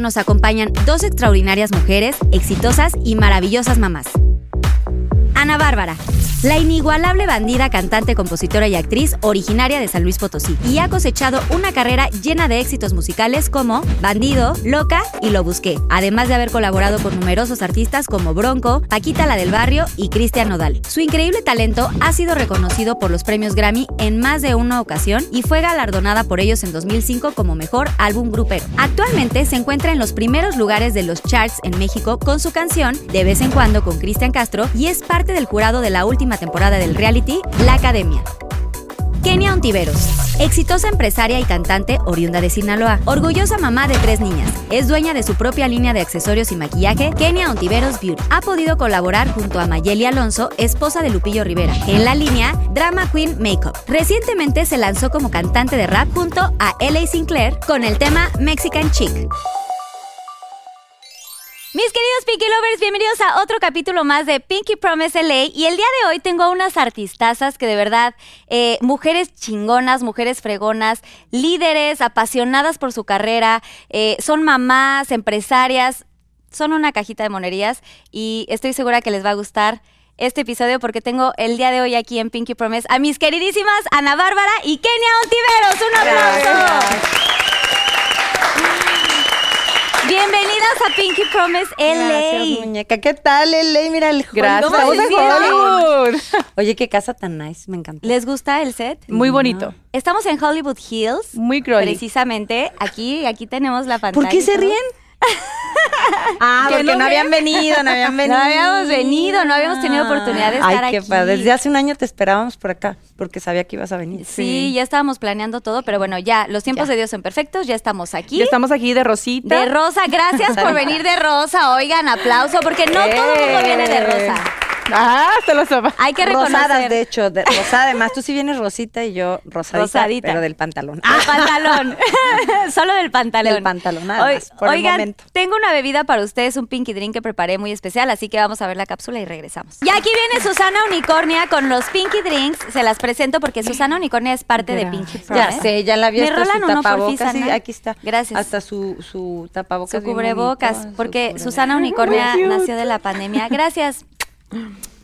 nos acompañan dos extraordinarias mujeres, exitosas y maravillosas mamás. Ana Bárbara, la inigualable bandida, cantante, compositora y actriz originaria de San Luis Potosí, y ha cosechado una carrera llena de éxitos musicales como Bandido, Loca y Lo Busqué, además de haber colaborado con numerosos artistas como Bronco, Paquita la del Barrio y Cristian Nodal. Su increíble talento ha sido reconocido por los premios Grammy en más de una ocasión y fue galardonada por ellos en 2005 como mejor álbum grupero. Actualmente se encuentra en los primeros lugares de los charts en México con su canción De vez en cuando con Cristian Castro y es parte del jurado de la última temporada del reality La Academia. Kenia Ontiveros, exitosa empresaria y cantante oriunda de Sinaloa, orgullosa mamá de tres niñas, es dueña de su propia línea de accesorios y maquillaje, Kenia Ontiveros Beauty. Ha podido colaborar junto a Mayeli Alonso, esposa de Lupillo Rivera, en la línea Drama Queen Makeup. Recientemente se lanzó como cantante de rap junto a L.A. Sinclair con el tema Mexican Chic. Mis queridos Pinky Lovers, bienvenidos a otro capítulo más de Pinky Promise LA. Y el día de hoy tengo unas artistazas que de verdad, eh, mujeres chingonas, mujeres fregonas, líderes, apasionadas por su carrera, eh, son mamás, empresarias, son una cajita de monerías y estoy segura que les va a gustar este episodio porque tengo el día de hoy aquí en Pinky Promise a mis queridísimas Ana Bárbara y Kenia Ontiveros. ¡Un aplauso! Bienvenidas a Pinky Promise LA. Gracias, muñeca. ¿Qué tal, LA? Mira el Gracias. Estamos en Hollywood. Oye, qué casa tan nice, me encanta. ¿Les gusta el set? Muy bonito. Estamos en Hollywood Hills. Muy girly. Precisamente aquí, aquí tenemos la pantalla. ¿Por qué se todo. ríen? ah, Que porque no no, habían venido, no habían venido. No habíamos venido, no habíamos tenido oportunidad de estar Ay, qué aquí. padre. Desde hace un año te esperábamos por acá, porque sabía que ibas a venir. Sí, ya estábamos planeando todo, pero bueno, ya, los tiempos Ya. de Dios son perfectos, ya estamos aquí. Ya estamos aquí de Rosita. De rosa, gracias por venir de rosa. Oigan, aplauso, porque no todo el mundo viene de rosa. Ah, se lo sopa. Hay que Rosadas, reconocer. de hecho, de, rosada además. Tú sí vienes rosita y yo rosadita, Rosadita. pero del pantalón. El pantalón. Solo del pantalón. Del pantalón, nada más, por el Oigan, momento. tengo una bebida para ustedes, un pinky drink que preparé muy especial, así que vamos a ver la cápsula y regresamos. Y aquí viene Susana Unicornia con los pinky drinks. Se las presento porque Susana Unicornia es parte de. Pinky Ya Promise. sé, ya la vi ¿Me hasta su uno, tapabocas. sí, aquí está. Gracias. Hasta su, su tapabocas. Su cubrebocas, bonito, su porque cubrebocas. Susana Unicornia nació de la pandemia. Gracias.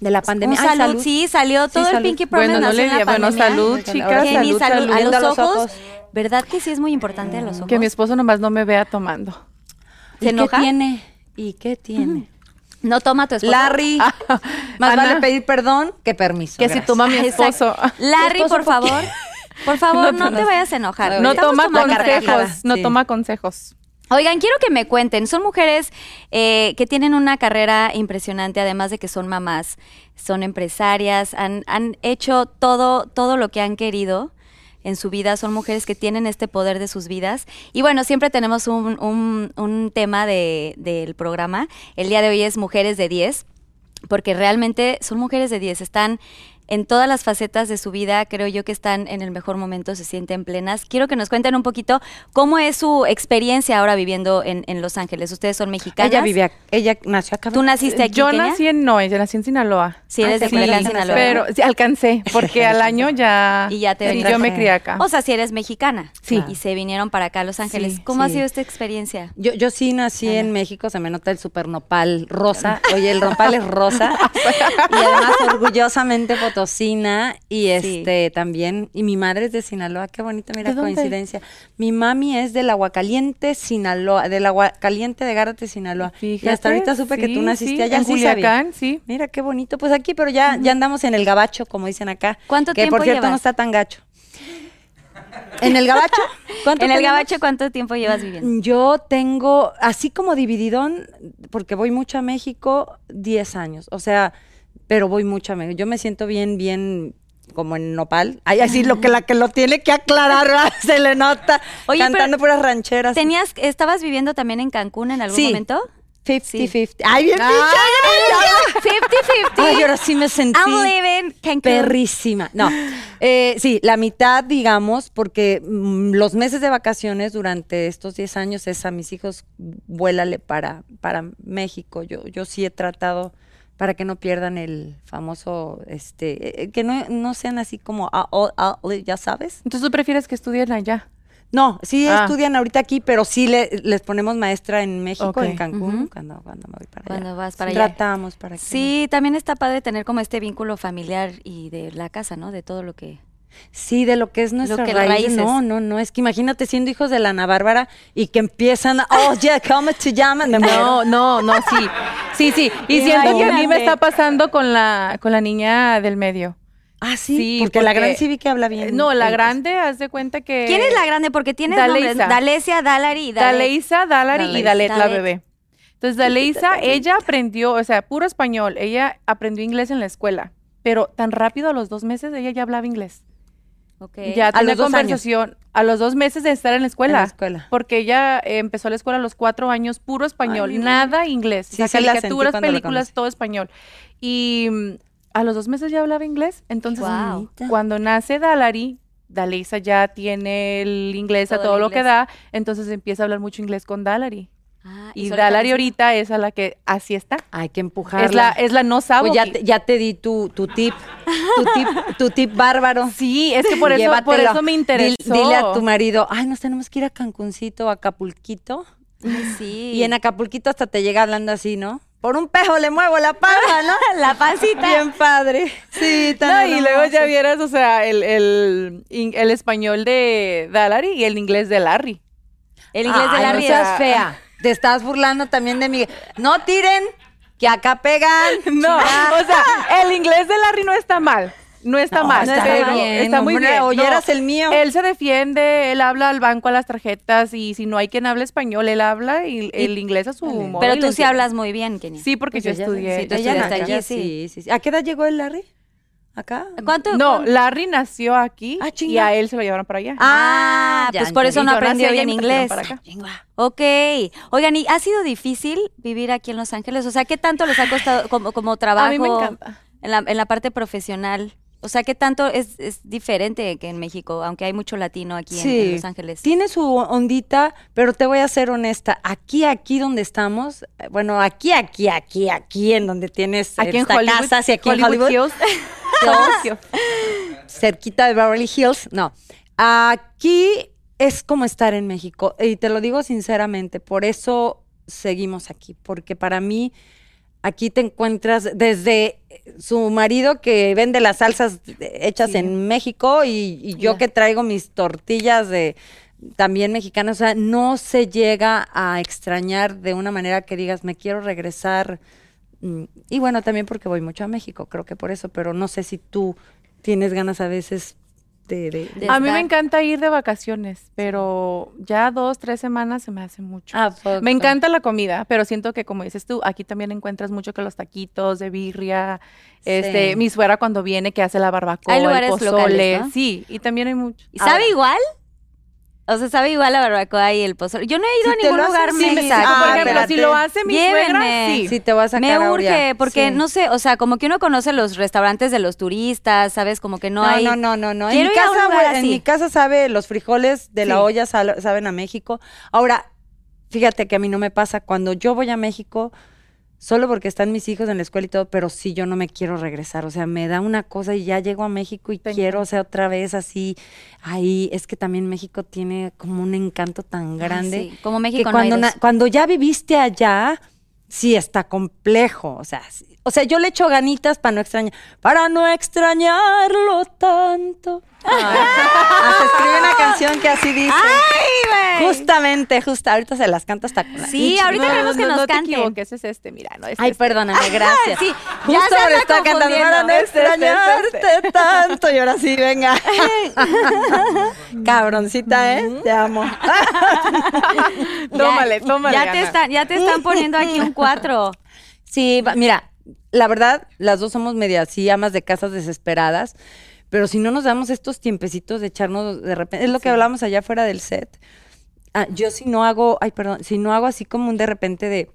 De la pandemia. Un Ay, salud, sí, salió todo el salud. Pinky Promise Bueno, no le diga, bueno, pandemia. salud, chicas, salud, salud. salud. A los los ojos. ojos. ¿Verdad que sí es muy importante a los ojos? Que mi esposo nomás no me vea tomando. ¿Y ¿Se enoja? qué tiene? ¿Y qué tiene? No toma tu esposo. Larry, más Ana. vale pedir perdón que permiso. Que si toma mi Exacto. esposo. Larry, ¿Esposo por favor. Por favor, no, No, te vayas a enojar. No toma consejos. No Sí. toma consejos. Oigan, quiero que me cuenten. Son mujeres eh, que tienen una carrera impresionante, además de que son mamás, son empresarias, han, hecho todo, todo lo que han querido en su vida. Son mujeres que tienen este poder de sus vidas. Y bueno, siempre tenemos un, un- un tema de- del programa. El día de hoy es Mujeres de 10, porque realmente son mujeres de 10. Están en todas las facetas de su vida, creo yo que están en el mejor momento, se sienten plenas. Quiero que nos cuenten un poquito cómo es su experiencia ahora viviendo en, en Los Ángeles. Ustedes son mexicanas. Ella vivía, ella nació acá. ¿Tú naciste aquí, Yo nací en no, yo nací en Sinaloa. Sí, eres Ah, de sí, Sinaloa. Pero sí, alcancé, porque al año ya. Y ya te sí, veniste. yo me crié acá. O sea, si eres mexicana. Sí. Y se vinieron para acá a Los Ángeles. Sí, ¿Cómo ha sido esta experiencia? Yo, yo sí nací en México, se me nota el super nopal rosa. Oye, el nopal es rosa. y además orgullosamente Y Sí. este también, y mi madre es de Sinaloa, qué bonita, mira coincidencia. Mi mami es del Aguacaliente, Sinaloa, del Aguacaliente de Gárate, Sinaloa. y hasta ahorita supe que tú naciste sí, allá. en. Culiacán, sí. Mira qué bonito, pues aquí, pero ya, ya andamos en el gabacho, como dicen acá. ¿Cuánto que tiempo por cierto no está tan gacho. ¿En el gabacho? ¿Cuánto En el tenemos? gabacho, ¿cuánto tiempo llevas viviendo? Yo tengo, así como divididón, porque voy mucho a México, 10 años. O sea, pero voy mucho a México. Yo me siento bien, bien como en nopal. Ay, así lo que la que lo tiene que aclarar, ¿verdad? se le nota. Oye, cantando puras rancheras. ¿Tenías, ¿Estabas viviendo también en Cancún en algún Sí. momento? 50-50. Ay, bien Ay, pinche. 50-50. Ay, ahora sí me sentí. I'm living Cancún. Perrísima. No, eh, sí, la mitad, digamos, porque mm, los meses de vacaciones durante estos 10 años es a mis hijos, vuélale para, para México. Yo, yo sí he tratado para que no pierdan el famoso, este, eh, que no, no sean así como, ah, oh, ah, oh, ya sabes. Entonces tú prefieres que estudien allá. No, sí Ah. estudian ahorita aquí, pero sí le- les ponemos maestra en México, en Cancún, cuando, cuando me voy para Cuando allá. vas para allá. Tratamos para que Sí, también está padre tener como este vínculo familiar y de la casa, ¿no? De todo lo que... Sí, de lo que es nuestra que raíz. raíces. No, no, no. Es que imagínate siendo hijos de la Ana Bárbara y que empiezan, a, oh, yeah, ¿cómo te llaman? No, no, no, sí. Sí, sí. Y siento que a mí me está pasando con la, con la niña del medio. Ah, sí, Sí, porque, la porque- gran sí vi que habla bien. No, la grande, haz de cuenta que. ¿Quién es la grande? Porque tienes nombres. Daleisa. Dalesia, Dalari. Daleisa, Dalari y Dalet. Dalet, la bebé. Entonces, Daleisa, ella aprendió, o sea, puro español. Ella aprendió inglés en la escuela. Pero tan rápido, a los dos meses, ella ya hablaba inglés. Ok. Ya tenía dos años. conversación a los dos meses de estar en la escuela. En la escuela. Porque ella eh, empezó la escuela a los cuatro años, puro español, Ay, nada inglés. Sí, o sea, sí la sentí caricaturas, películas, todo español. Y mm, a los dos meses ya hablaba inglés. Entonces, Guau. cuando nace Dalari, Dalisa ya tiene el inglés a Todo lo que da, entonces empieza a hablar mucho inglés con Dalari. Ah, Y Dalari ahorita es a la que así está. Hay que empujarla. Es la, es la no sabo. Pues ya te, ya te di tu, tu tip, tu tip, tu tip bárbaro. Sí, es que por eso, por eso me Dil- interesó. Dile a tu marido, ay, nos tenemos que ir a Cancuncito, a Acapulquito. Sí. Y en Acapulquito hasta te llega hablando así, ¿no? Por un pejo le muevo la palma, ¿no? La pancita. Bien padre. Sí, tan No, y luego ya vieras, o sea, el, el, el español de Dalari y el inglés de Larry. El inglés de Larry no seas fea. Te estás burlando también de mi... No tiren, que acá pegan. No, o sea, el inglés de Larry no está mal. No está No, mal. está pero bien, Está muy hombre, bien. oyeras el mío. Él se defiende, él habla al banco a las tarjetas y si no hay quien hable español, él habla y, el inglés a su modo. Pero tú sí hablas muy bien, Kenia. Sí, porque Pues yo estudié. sí, tú estudiaste sí, sí, sí. ¿A qué edad llegó el Larry? ¿Acá? ¿Cuánto? No, cuánto? Larry nació aquí Ah, y a él se lo llevaron para allá. Ah, ya, pues por eso no aprendió bien inglés. para acá. Chinga. Ok. Oigan, ¿y ha sido difícil vivir aquí en Los Ángeles? O sea, ¿qué tanto les ha costado como, como trabajo? A mí me encanta. En la, en la parte profesional. O sea, ¿qué tanto es, es diferente que en México? Aunque hay mucho latino aquí en- en, Los Ángeles. Tiene su ondita, pero te voy a ser honesta. Aquí, aquí donde estamos, eh, bueno, aquí, aquí, aquí, aquí, en donde tienes Aquí en esta Hollywood. casa, sí, aquí en Hollywood, Hills. Hills, cerquita de Beverly Hills. No, aquí es como estar en México. Y te lo digo sinceramente, por eso seguimos aquí, porque para mí aquí te encuentras desde su marido que vende las salsas hechas Sí. en México y, y yo que traigo mis tortillas de también mexicanas, o sea, no se llega a extrañar de una manera que digas, me quiero regresar. Mm, Y bueno, también porque voy mucho a México, creo que por eso, pero no sé si tú tienes ganas a veces de... de- De A mí me estar. encanta ir de vacaciones, pero ya dos, tres semanas se me hace mucho. ¿A poco? Me encanta la comida, pero siento que como dices tú, aquí también encuentras mucho que los taquitos de birria, este, Sí. mi suegra cuando viene que hace la barbacoa, Hay el pozole, locales, ¿no? sí, y también hay mucho. ¿Y sabe igual? O sea, ¿sabe igual la barbacoa y el pozole? Yo no he ido Si a ningún lugar sí, mexa. ah, por ejemplo, espérate. si lo hace mi suegra, sí. Sí, te voy a Me a urge, porque Sí. no sé, o sea, como que uno conoce los restaurantes de los turistas, ¿sabes? Como que no, No, hay... no, no, no, no. En mi, a casa, güey, en así. mi casa sabe los frijoles de la olla saben a México. Ahora, fíjate que a mí no me pasa cuando yo voy a México solo porque están mis hijos en la escuela y todo, pero sí yo no me quiero regresar, o sea, me da una cosa y ya llego a México y quiero, o sea, otra vez así, ahí. Es que también México tiene como un encanto tan Ay, grande sí, Como que México no hay cuando, na- cuando ya viviste allá, sí está complejo. O sea, sí- o sea, yo le echo ganitas para no extrañar, para no extrañarlo tanto. Hasta escribe una canción que así dice. ¡Ay, güey! Justamente, justo. Ahorita se las canta hasta con la Sí, pinche- ahorita queremos que no, nos no te cante. equivoques, es este, mira, no es Ay, este. perdóname, gracias. Sí, ya Justo se ahora anda está cantando no Este, este, tanto. Y ahora sí, venga. Cabroncita, ¿eh? Te amo. Tómale, tómale, Ya te, están, ya te están poniendo aquí un cuatro. Sí, mira, la verdad, las dos somos medias así, amas de casas desesperadas, pero si no nos damos estos tiempecitos de echarnos de repente, es lo que hablamos allá fuera del set. Ah, yo si no hago, ay, perdón, si no hago así como un de repente de,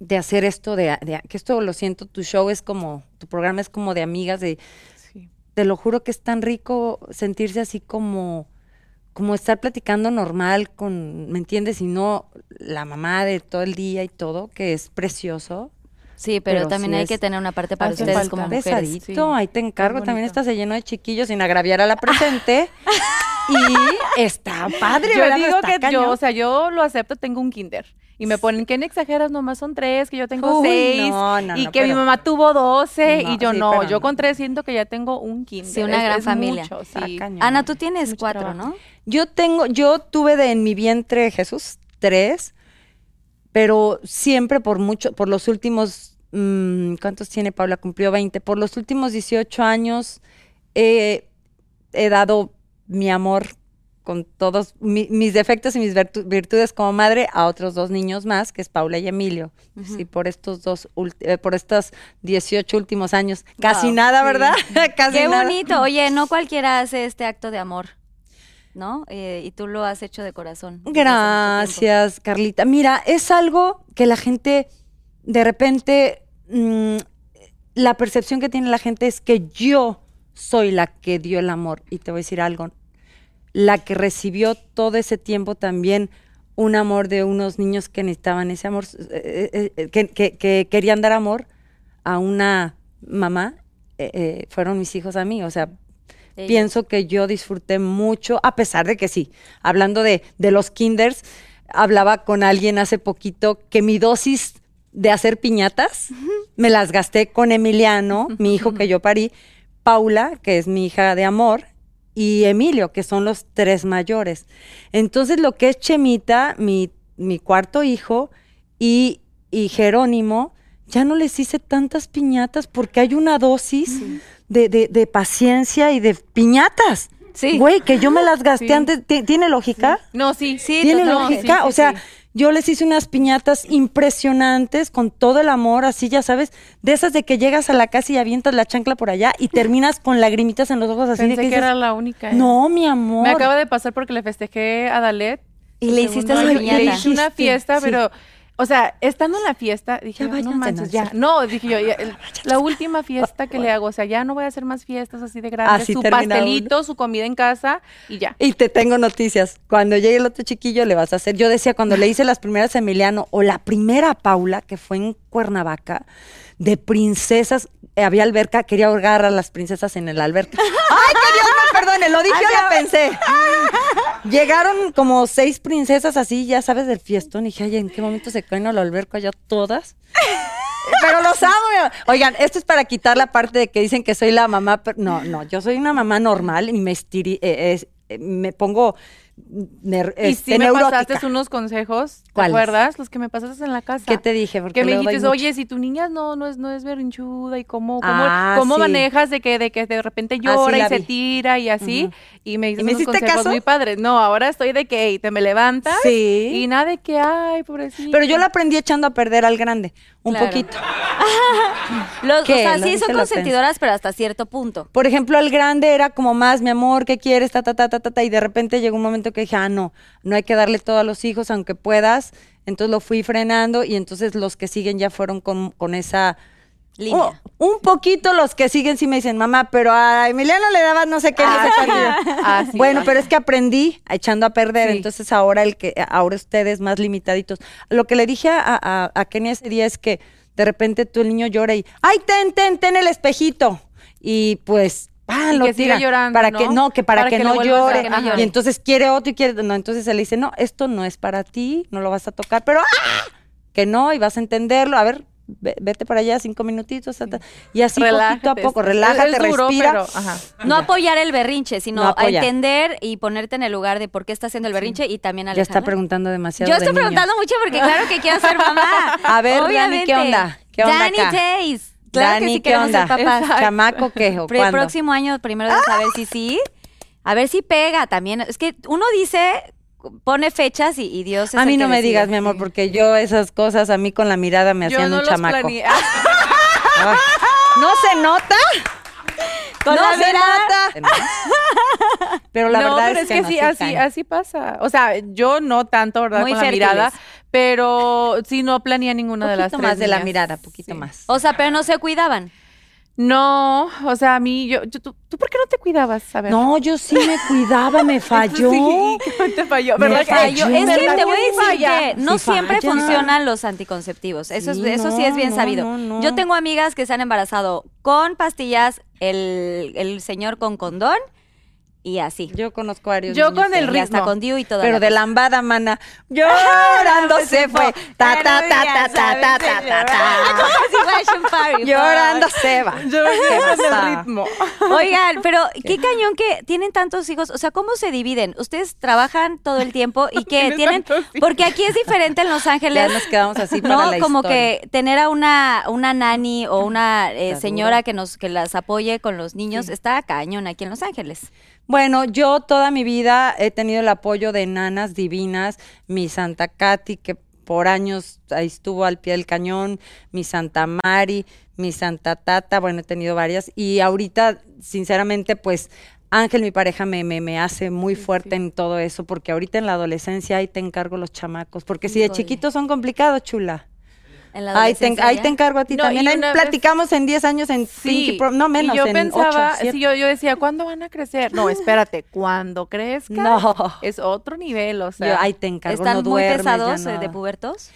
de hacer esto, de, de- que esto lo siento, tu show es como, tu programa es como de amigas, de, Sí. te lo juro que es tan rico sentirse así como, como estar platicando normal con, ¿me entiendes? Y no la mamá de todo el día y todo, que es precioso. Sí, pero, Pero también sí hay es- que tener una parte para ustedes falta. como mujeres. Pesadito, Sí, ahí te encargo. También bonito. está se lleno de chiquillos sin agraviar a la presente. y está padre, Yo ¿verdad? digo Está que cañón. yo, o sea, yo lo acepto, tengo un kinder. Y me ponen que no exageras, nomás son tres, que yo tengo Uy, seis. no, no, y no, que mi mamá tuvo doce. Y yo sí, no, yo con tres siento que ya tengo un kinder. Sí, una Es- gran es familia. mucho, sí. Ana, tú tienes Mucho cuatro, trabajo. ¿no? Yo tengo, yo tuve de en mi vientre Jesús tres, pero siempre por mucho, por los últimos, mm, ¿cuántos tiene Paula? Cumplió 20. Por los últimos 18 años he, he dado mi amor con todos mi- mis defectos y mis virtu- virtudes como madre a otros dos niños más, que es Paula y Emilio. Sí, por estos dos, eh, por estos 18 últimos años. Casi Wow, nada, sí. ¿verdad? Casi Qué nada. bonito. Oye, no cualquiera hace este acto de amor, ¿no? Eh, y tú lo has hecho de corazón. Gracias, Carlita. Mira, es algo que la gente, de repente, mm, la percepción que tiene la gente es que yo soy la que dio el amor. Y te voy a decir algo, la que recibió todo ese tiempo también un amor de unos niños que necesitaban ese amor, eh, eh, eh, que, que- que querían dar amor a una mamá, eh, fueron mis hijos a mí. O sea, pienso que yo disfruté mucho, a pesar de que sí, hablando de, de los kinders, hablaba con alguien hace poquito que mi dosis de hacer piñatas me las gasté con Emiliano, mi hijo que yo parí, Paula, que es mi hija de amor, y Emilio, que son los tres mayores. Entonces, lo que es Chemita, mi, mi cuarto hijo, y, y Jerónimo, ya no les hice tantas piñatas porque hay una dosis de, de- de paciencia y de piñatas. Sí. Güey, que yo me las gasté Sí. antes. ¿Ti- ¿Tiene lógica? No, sí. Sí, ¿Tiene totalmente. lógica? sí, o sea. Yo les hice unas piñatas impresionantes con todo el amor, así ya sabes, de esas de que llegas a la casa y avientas la chancla por allá y terminas con lagrimitas en los ojos así Pensé de que, que dices, era la única. ¿eh? no, mi amor. Me acaba de pasar porque le festejé a Dalet. Y le hiciste piñata. Le hice una fiesta, sí. pero, o sea, estando en la fiesta, dije, Ya no váyanse, manches, no, ya. No, dije yo, ya, el- la última fiesta que le hago, o sea, ya no voy a hacer más fiestas así de grandes. Así su pastelito, su comida en casa y ya. Y te tengo noticias. Cuando llegue el otro chiquillo le vas a hacer. Yo decía, cuando le hice las primeras a Emiliano o la primera a Paula, que fue en Cuernavaca, de princesas, eh, había alberca, quería ahogar a las princesas en el alberca. ¡Ay, que Dios me perdone! Lo dije o lo pensé. Llegaron como seis princesas así, ya sabes, del fiestón. Y dije, ay, ¿en qué momento se caen a la alberca ya todas? Pero los amo. Oigan, esto es para quitar la parte de que dicen que soy la mamá. pero no, no, yo soy una mamá normal y me, estiri- eh, eh, me pongo Y este, sí me pasaste unos consejos, ¿te ¿Cuáles? acuerdas? Los que me pasaste en la casa. ¿Qué te dije? Porque que me dijiste, oye, si tu niña no, no es, no es berrinchuda y cómo, cómo, Ah, cómo sí. manejas de que, de que de repente Ah, sí, llora la y se tira y así. Y me dices ¿Y me unos consejos caso? muy padres. No, ahora estoy de que, "Ey, te me levantas Sí. y nada de que, ay, pobrecito. Pero yo la aprendí echando a perder al grande, un Claro. poquito. Los, o sea, Lo sí son lo consentidoras, pero hasta cierto punto. Por ejemplo, al grande era como más, mi amor, ¿qué quieres? Ta, ta, ta, ta, ta, ta, y de repente llegó un momento que dije, ah, no, no hay que darle todo a los hijos, aunque puedas. Entonces lo fui frenando y entonces los que siguen ya fueron con, con esa... Línea. Oh, un poquito los que siguen sí me dicen, mamá, pero a Emiliano le dabas no sé qué, no sé cuánto". Ah, sí. Bueno, pero es que aprendí echando a perder, Sí. entonces ahora el que ahora ustedes más limitaditos. Lo que le dije a, a, a Kenia ese día es que de repente tú el niño llora y ay ten ten ten el espejito y pues ah, lo que siga tira llorando, para ¿no? que no que para, Para que, que no llore que no llore. y entonces quiere otro y quiere no entonces se le dice no esto no es para ti no lo vas a tocar pero ¡ah! que no y vas a entenderlo a ver ve- vete para allá cinco minutitos, y así Relájate, poquito a poco, relájate, es duro, respira. pero, ajá. No apoyar el berrinche, sino No a entender y ponerte en el lugar de por qué está haciendo el berrinche y también Ya está alejarla. preguntando demasiado. Yo de estoy niña. preguntando mucho porque claro que quiero ser mamá. A ver, Dani, Obviamente. ¿qué onda? ¿Qué onda Dani acá? Tays. Claro que Dani, sí ¿qué queremos onda? ser papás. Exacto. ¿Chamaco qué? ¿O cuándo? próximo año primero de saber si sí. A ver si pega también. Es que uno dice, pone fechas y, y Dios es A el mí que no me decide. digas, mi amor, porque yo esas cosas a mí con la mirada me Yo hacían no un los chamaco. Ay, ¿No se nota? Con no la se nota. Pero la no, verdad pero es que, no, sí, sí así, así pasa. O sea, yo no tanto, ¿verdad? Muy con la mirada, pero sí no planeé ninguna de las poquito tres más de la mirada, poquito Sí. más. O sea, pero no se cuidaban. No, o sea, a mí, yo, yo- ¿tú, tú por qué no te cuidabas? A ver. No, yo sí me cuidaba, me falló. Sí, te falló. Me ¿verdad falló. Es que ¿verdad te voy a decir falla? que no Sí siempre falla. funcionan los anticonceptivos. Eso, Sí, es, eso sí es bien no, sabido. no. Yo tengo amigas que se han embarazado con pastillas, el, el señor con condón y así. Yo conozco a Yo con el ritmo. Y hasta con Diu y todo. Pero de lambada, mana. Llorando pues, se fue. Ta, ta, ta, ta, ta, ta, ta, ta, Llorando se va. Llorando el ritmo. Oigan, pero qué cañón que tienen tantos hijos. O sea, ¿cómo se dividen? Ustedes trabajan todo el tiempo y que tienen... Porque aquí es diferente en Los Ángeles. Ya nos quedamos así para No, como que tener a una, una nani o una eh, señora que, nos, que las apoye con los niños sí. está cañón aquí en Los Ángeles. Bueno, yo toda mi vida he tenido el apoyo de nanas divinas, mi Santa Katy, que por años ahí estuvo al pie del cañón, mi Santa Mari, mi Santa Tata, bueno, he tenido varias. Y ahorita, sinceramente, pues Ángel, mi pareja, me, me, me hace muy fuerte en todo eso, porque ahorita en la adolescencia ahí te encargo los chamacos, porque si de chiquitos son complicados, chula. En la Ahí te, ahí encargo a ti No, también. Ahí vez- platicamos en 10 años en Pinky Pro- no menos, y yo en pensaba, sí, yo, yo decía, ¿cuándo van a crecer? No, espérate, cuando crezcan No. es otro nivel, o sea. Yo ahí te encargo, ¿Están no muy duermes, ya pesados eh, de pubertos?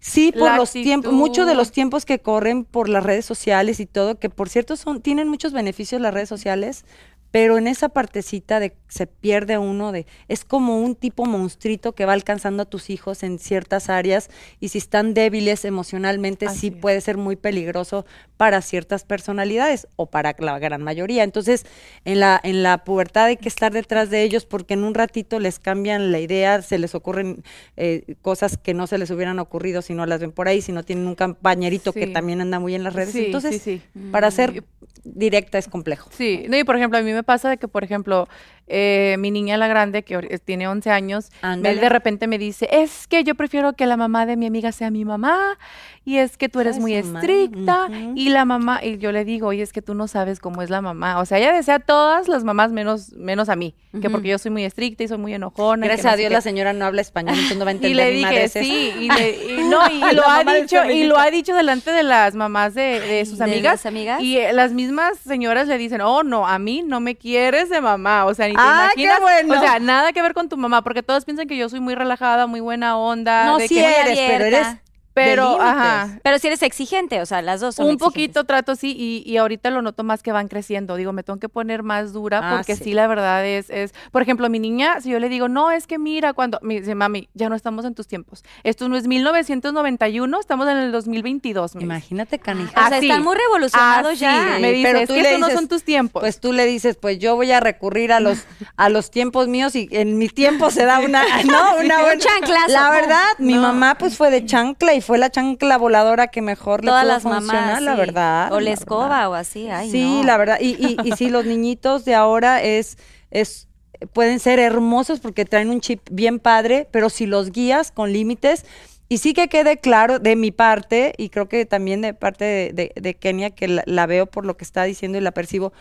Sí, por La los tiempos, muchos de los tiempos que corren por las redes sociales y todo, que por cierto son, tienen muchos beneficios las redes sociales, pero en esa partecita de se pierde uno de, es como un tipo monstruito que va alcanzando a tus hijos en ciertas áreas y si están débiles emocionalmente Así sí es. puede ser muy peligroso para ciertas personalidades o para la gran mayoría. Entonces, en la, en la pubertad hay que estar detrás de ellos porque en un ratito les cambian la idea, se les ocurren eh, cosas que no se les hubieran ocurrido si no las ven por ahí, si no tienen un compañerito que también anda muy en las redes. Sí, Entonces, sí, sí. para ser directa es complejo. Sí, no, y por ejemplo, a mí me pasa de que, por ejemplo, eh, mi niña la grande, que tiene 11 años, Ándale. de repente me dice, es que yo prefiero que la mamá de mi amiga sea mi mamá, y es que tú eres muy estricta, y la mamá, y yo le digo, oye, es que tú no sabes cómo es la mamá. O sea, ella desea a todas las mamás menos, menos a mí, que porque yo soy muy estricta y soy muy enojona. y Gracias no a Dios qué". la señora no habla español, entonces no va a Y entender le mi madre dije, es sí, y, le- y no, y lo ha dicho, y lo ha dicho delante de las mamás de, de sus ¿De amigas. amigas? Y eh, las mismas señoras le dicen, oh, no, a mí no me quieres de mamá. O sea, te Ah, qué bueno. O sea, nada que ver con tu mamá, porque todos piensan que yo soy muy relajada, muy buena onda. No, de sí que- eres, pero eres. Pero, ajá. Pero si eres exigente, o sea, las dos son Un exigentes. poquito trato, sí, y, y ahorita lo noto más que van creciendo. Digo, me tengo que poner más dura Ah, porque sí. sí. la verdad es, es, por ejemplo, mi niña, si yo le digo, no, es que mira, cuando, me dice, mami, ya no estamos en tus tiempos. Esto no es 1991, estamos en el 2022. me dice. Imagínate, canija. O sea, Así. están muy revolucionados Así, ya. Me dice, Pero es tú que le estos no son tus tiempos. Pues tú le dices, pues yo voy a recurrir a los a los tiempos míos y en mi tiempo se da una, no, una Un buena- chanclazo. La verdad, mi mamá pues fue de chancla y fue la chancla voladora que mejor Todas le pudo las funcionar, mamás. la sí. verdad. O la escoba verdad. o así. Ay, sí, no. la verdad. Y, y, y sí, los niñitos de ahora es, es, pueden ser hermosos porque traen un chip bien padre, pero si los guías con límites, y sí que quede claro de mi parte, y creo que también de parte de, de- de Kenia, que la, la veo por lo que está diciendo y la percibo,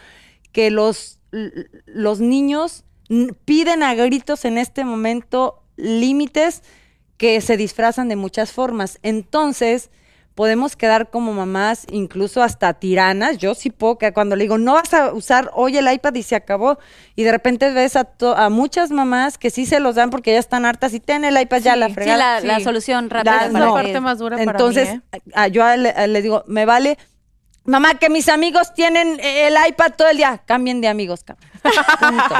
que los, los niños piden a gritos en este momento límites que se disfrazan de muchas formas. Entonces, podemos quedar como mamás, incluso hasta tiranas. Yo sí puedo que cuando le digo, no vas a usar hoy el iPad y se acabó. Y de repente ves a, to- a muchas mamás que sí se los dan porque ya están hartas y ten el iPad ya la sí, Sí, fregada. la, la solución rápida para la no. parte más dura para Entonces, mí, ¿eh? a- yo a- le, a- le digo, me vale Mamá, que mis amigos tienen eh, el iPad todo el día. Cambien de amigos, cabrón. Punto.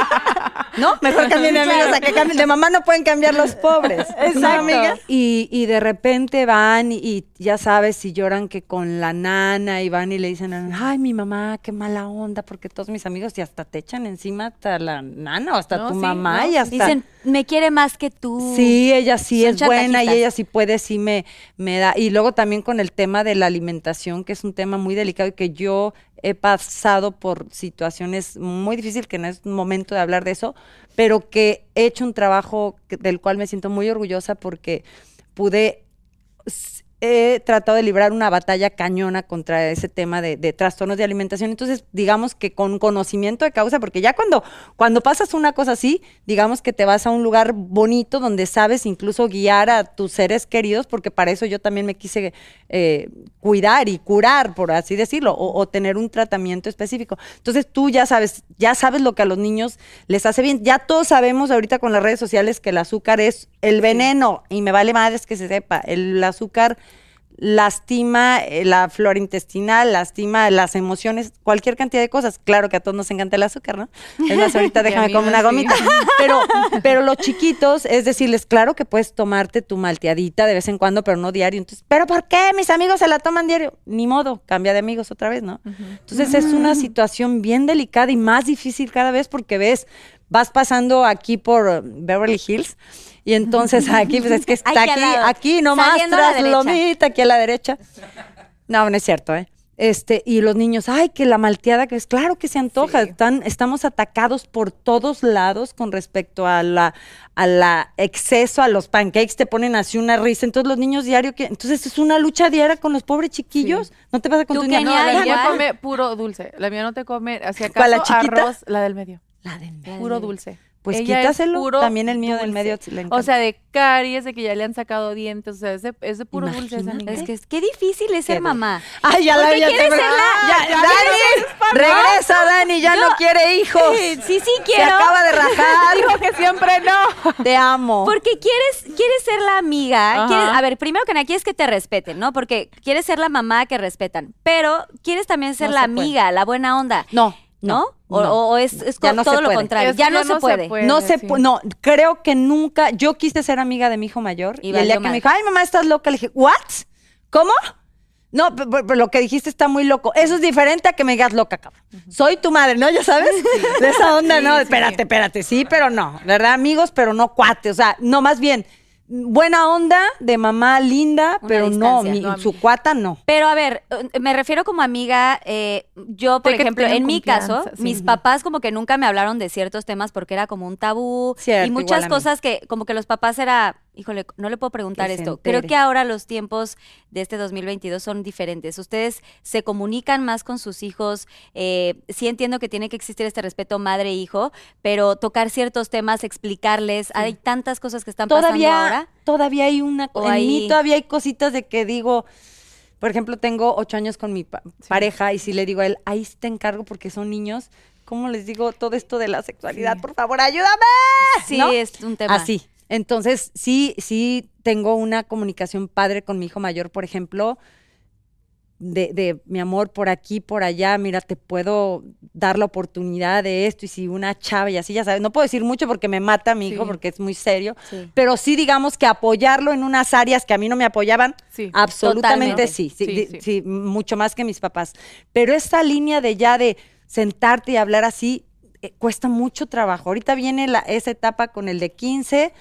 ¿No? Mejor cambien de amigos a que cambien. De mamá no pueden cambiar los pobres. ¿no, Exacto. amiga? Y, y de repente van y, y ya sabes, si lloran que con la nana y van y le dicen, ay, mi mamá, qué mala onda, porque todos mis amigos y hasta te echan encima hasta la nana o hasta No, tu sí, mamá no, y hasta... Dicen, me quiere más que tú. Sí, ella sí Son es buena y ella sí puede, sí me, me da. Y luego también con el tema de la alimentación, que es un tema muy delicado y que yo he pasado por situaciones muy difíciles, que no es momento de hablar de eso, pero que he hecho un trabajo del cual me siento muy orgullosa porque pude he tratado de librar una batalla cañona contra ese tema de, trastornos de alimentación. Entonces, digamos que con conocimiento de causa, porque ya cuando, cuando pasas una cosa así, digamos que te vas a un lugar bonito donde sabes incluso guiar a tus seres queridos, porque para eso yo también me quise eh, cuidar y curar, por así decirlo, o, o tener un tratamiento específico. Entonces, tú ya sabes, ya sabes lo que a los niños les hace bien. Ya todos sabemos ahorita con las redes sociales que el azúcar es el veneno, y me vale madres que se sepa. El azúcar lastima eh, la flora intestinal, lastima las emociones, cualquier cantidad de cosas. Claro que a todos nos encanta el azúcar, ¿no? Es más, ahorita déjame comer una sí. gomita. Pero, pero los chiquitos, es decirles, claro que puedes tomarte tu malteadita de vez en cuando, pero no diario. Entonces, ¿pero por qué? Mis amigos se la toman diario. Ni modo, cambia de amigos otra vez, ¿no? Entonces es una situación bien delicada y más difícil cada vez porque ves, vas pasando aquí por Beverly Hills y entonces aquí, pues es que está Aquí aquí, aquí nomás saliendo la tras. Lomita, aquí a la derecha. No, no es cierto, ¿eh? Este, y los niños, ay, que la malteada que es, claro que se antoja, Sí. están, estamos atacados por todos lados con respecto a la, a la exceso, a los pancakes, te ponen así una risa, entonces los niños diario, que, entonces es una lucha diaria con los pobres chiquillos, ¿no te pasa con ¿Tú tu niña? No, la mía come puro dulce. La mía no te come, hacia ¿Cuál, acaso, la chiquita? arroz, la del medio. La de medio. Puro dulce. Pues Ella es quítaselo, puro también el mío del dulce. medio le encanta. O sea, de caries, de que ya le han sacado dientes, o sea, es de, es de puro dulce esa Imagínate. niña. Es que es- qué difícil es ser Qué mamá. Ay, ya la ya te- ser la- Ya, ya Dani, regresa Dani, ya no quiere hijos. Sí, sí Se quiero. acaba de rajar. Digo que siempre no. Te amo. Porque quieres, quieres ser la amiga. Quieres- a ver, primero que nada, quieres que te respeten, ¿no? Porque quieres ser la mamá que respetan. Pero quieres también ser No la se puede. amiga, la buena onda. No, ¿No? O, no. o- o es, es no todo lo contrario. Es ya, no, se, puede. no se sí. no, creo que nunca, yo quise ser amiga de mi hijo mayor Y y, el día que me madre. dijo, ay mamá, estás loca, le dije, ¿what? ¿Cómo? No, pe- pe- pero lo que dijiste está muy loco. Eso es diferente a que me digas loca, cabrón. Soy tu madre, ¿no? ¿Ya sabes? De esa onda, Sí, no, sí, espérate, sí. espérate, sí, pero no, ¿verdad? Amigos, pero no cuates, o sea, no, más bien, buena onda de mamá linda, Una pero no, mi- No, su cuata no. Pero a ver, eh, me refiero como amiga, eh, yo, por De ejemplo, en mi caso, sí. mis papás como que nunca me hablaron de ciertos temas porque era como un tabú Cierto, y muchas cosas que como que los papás era, híjole, no le puedo preguntar esto. Creo que ahora los tiempos de este 2022 son diferentes. Ustedes se comunican más con sus hijos. eh, sí entiendo que tiene que existir este respeto madre-hijo, pero tocar ciertos temas, explicarles, hay tantas cosas que están pasando todavía, ahora. todavía hay una, O en ahí- mí todavía hay cositas de que digo, por ejemplo, tengo ocho años con mi pa- pareja y si le digo a él, ahí te encargo porque son niños, ¿cómo les digo todo esto de la sexualidad? Por favor, ayúdame. Sí, ¿No? es un tema. Así. Entonces, sí, sí tengo una comunicación padre con mi hijo mayor, por ejemplo, de, de mi amor por aquí, por allá, mira, te puedo dar la oportunidad de esto y si una chava y así, ya sabes, no puedo decir mucho porque me mata mi hijo porque es muy serio, Sí. pero sí digamos que apoyarlo en unas áreas que a mí no me apoyaban, Sí. absolutamente sí. sí, mucho más que mis papás. Pero esta línea de ya de sentarte y hablar así, eh, cuesta mucho trabajo. Ahorita viene la, esa etapa con el de 15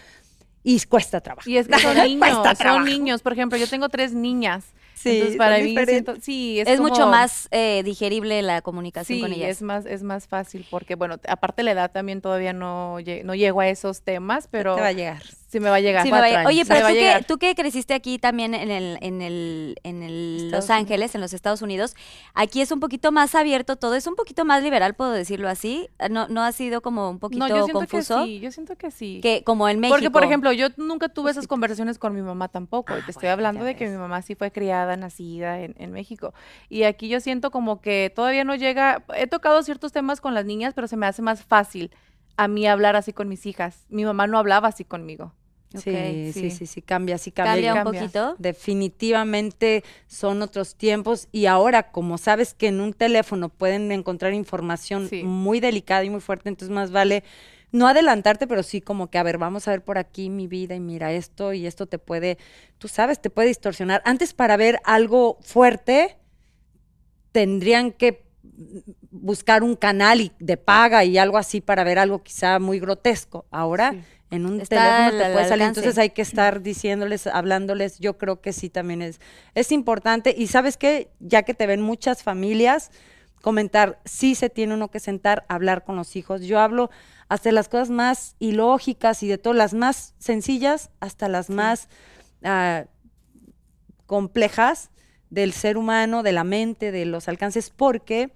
y cuesta trabajo. Y es que son niños, Cuesta son trabajo. niños. Por ejemplo, yo tengo tres niñas. Sí, entonces para mí siento, sí, es, Es, mucho más eh, digerible la comunicación Sí, con ellas. es más, es más fácil porque, bueno, aparte la edad también todavía no, no llego a esos temas, pero Te va a llegar. Sí me va a llegar. Sí, me Oye, pero tú que, llegar. tú que creciste aquí también en el, en el, en el Los Ángeles, en los Estados Unidos, aquí es un poquito más abierto todo, es un poquito más liberal, puedo decirlo así. No, no ha sido como un poquito No, yo siento confuso. que sí, yo siento que sí. que como en México. Porque, por ejemplo, yo nunca tuve esas conversaciones con mi mamá tampoco. y te estoy hablando de que mi mamá sí fue criada, nacida en, en México. Y aquí yo siento como que todavía no llega. He tocado ciertos temas con las niñas, pero se me hace más fácil a mí hablar así con mis hijas. Mi mamá no hablaba así conmigo. Sí, sí, sí. sí, sí, cambia, sí cambia. Cambia un Cambia. poquito. Definitivamente son otros tiempos y ahora como sabes que en un teléfono pueden encontrar información Sí. muy delicada y muy fuerte, entonces más vale no adelantarte, pero sí como que, a ver, vamos a ver por aquí mi vida y mira esto y esto te puede, tú sabes, te puede distorsionar. Antes para ver algo fuerte tendrían que buscar un canal y- de paga y algo así para ver algo quizá muy grotesco. Ahora Sí. En un Está teléfono te puede salir, entonces hay que estar diciéndoles, hablándoles, yo creo que sí también es, es importante. Y sabes qué, ya que te ven muchas familias, comentar, sí se tiene uno que sentar, hablar con los hijos. Yo hablo hasta las cosas más ilógicas y de todas las más sencillas hasta las más ah, complejas del ser humano, de la mente, de los alcances, porque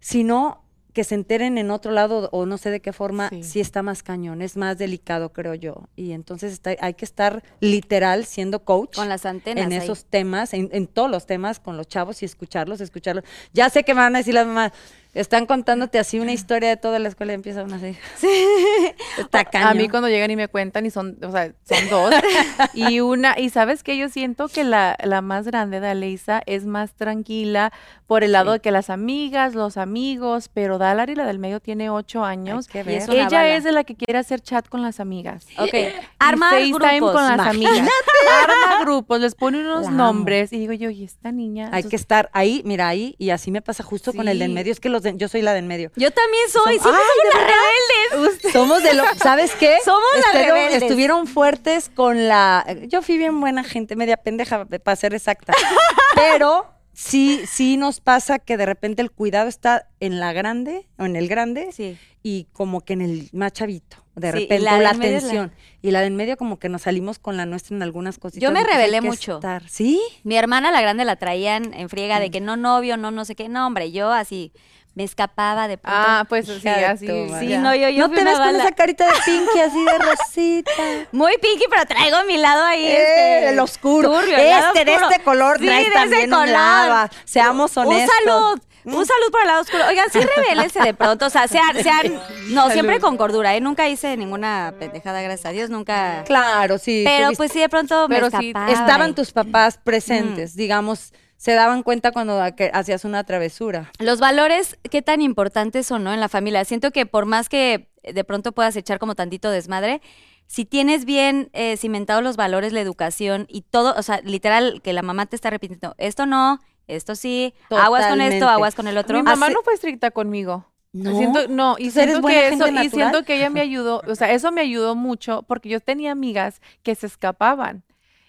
si no, que se enteren en otro lado o no sé de qué forma, sí, Sí. está más cañón, es más delicado, creo yo. Y entonces está- hay que estar literal siendo coach Con las antenas. en ahí. esos temas, en, en todos los temas con los chavos y escucharlos, escucharlos. Ya sé que me van a decir las mamás, están contándote así una historia de toda la escuela y empieza una así. Está cañón. A mí cuando llegan y me cuentan y son, o sea, son dos. y una, y sabes que yo siento que la, la más grande de Aleisa es más tranquila por el lado Sí. de que las amigas, los amigos, pero Dalari, la del medio, tiene ocho años. que y Ella bala. es de la que quiere hacer chat con las amigas. Ok. FaceTime grupos. con las imagínate. amigas. Arma grupos, les pone unos nombres y digo yo, ¿y esta niña? Hay que estar ahí, mira ahí, y así me pasa justo con el del Sí. medio. Es que los de- yo soy la del medio. Yo también soy, Som- siempre ¡Ay, somos de las rebeldes. Somos de lo, ¿sabes qué? Somos las rebeldes. Estuvieron fuertes con la, yo fui bien buena gente, media pendeja para ser exacta, pero sí, sí nos pasa que de repente el cuidado está en la grande o en el grande Sí. y como que en el más chavito. De Sí, repente la o la, atención. Y la del medio como que nos salimos con la nuestra en algunas cositas. Yo me rebelé mucho. estar- ¿Sí? Mi hermana, la grande, la traían en friega Mm. de que no novio, no no sé qué. No, hombre, yo así me escapaba de pronto. Ah, pues sí, de así. ya. Sí, no, yo, yo ¿No te ves con esa carita de Pinky así de rosita? Muy pinky, pero traigo mi lado ahí. Eh, este, el oscuro. turbio, el lado este de oscuro. este color Sí, traes de ese también un color. lava. Seamos honestos. Un salud. Un salud por el lado oscuro. Oigan, sí revélense de pronto. O sea, sean, sean, no, siempre con cordura, ¿eh? Nunca hice ninguna pendejada, gracias a Dios, nunca. Claro, sí. Pero tuviste- pues sí, de pronto Pero me sí, escapaba. estaban y- tus papás presentes, digamos, se daban cuenta cuando hacías una travesura. Los valores, qué tan importantes son, ¿no? En la familia. Siento que por más que de pronto puedas echar como tantito desmadre, si tienes bien eh, cimentados los valores, la educación y todo, o sea, literal, que la mamá te está repitiendo, esto no, esto sí, aguas con esto, aguas con el otro. Mi mamá Hace- no fue estricta conmigo. No. Siento, no, y Entonces, ¿eres siento que eso, y siento que ella me ayudó, o sea, eso me ayudó mucho porque yo tenía amigas que se escapaban.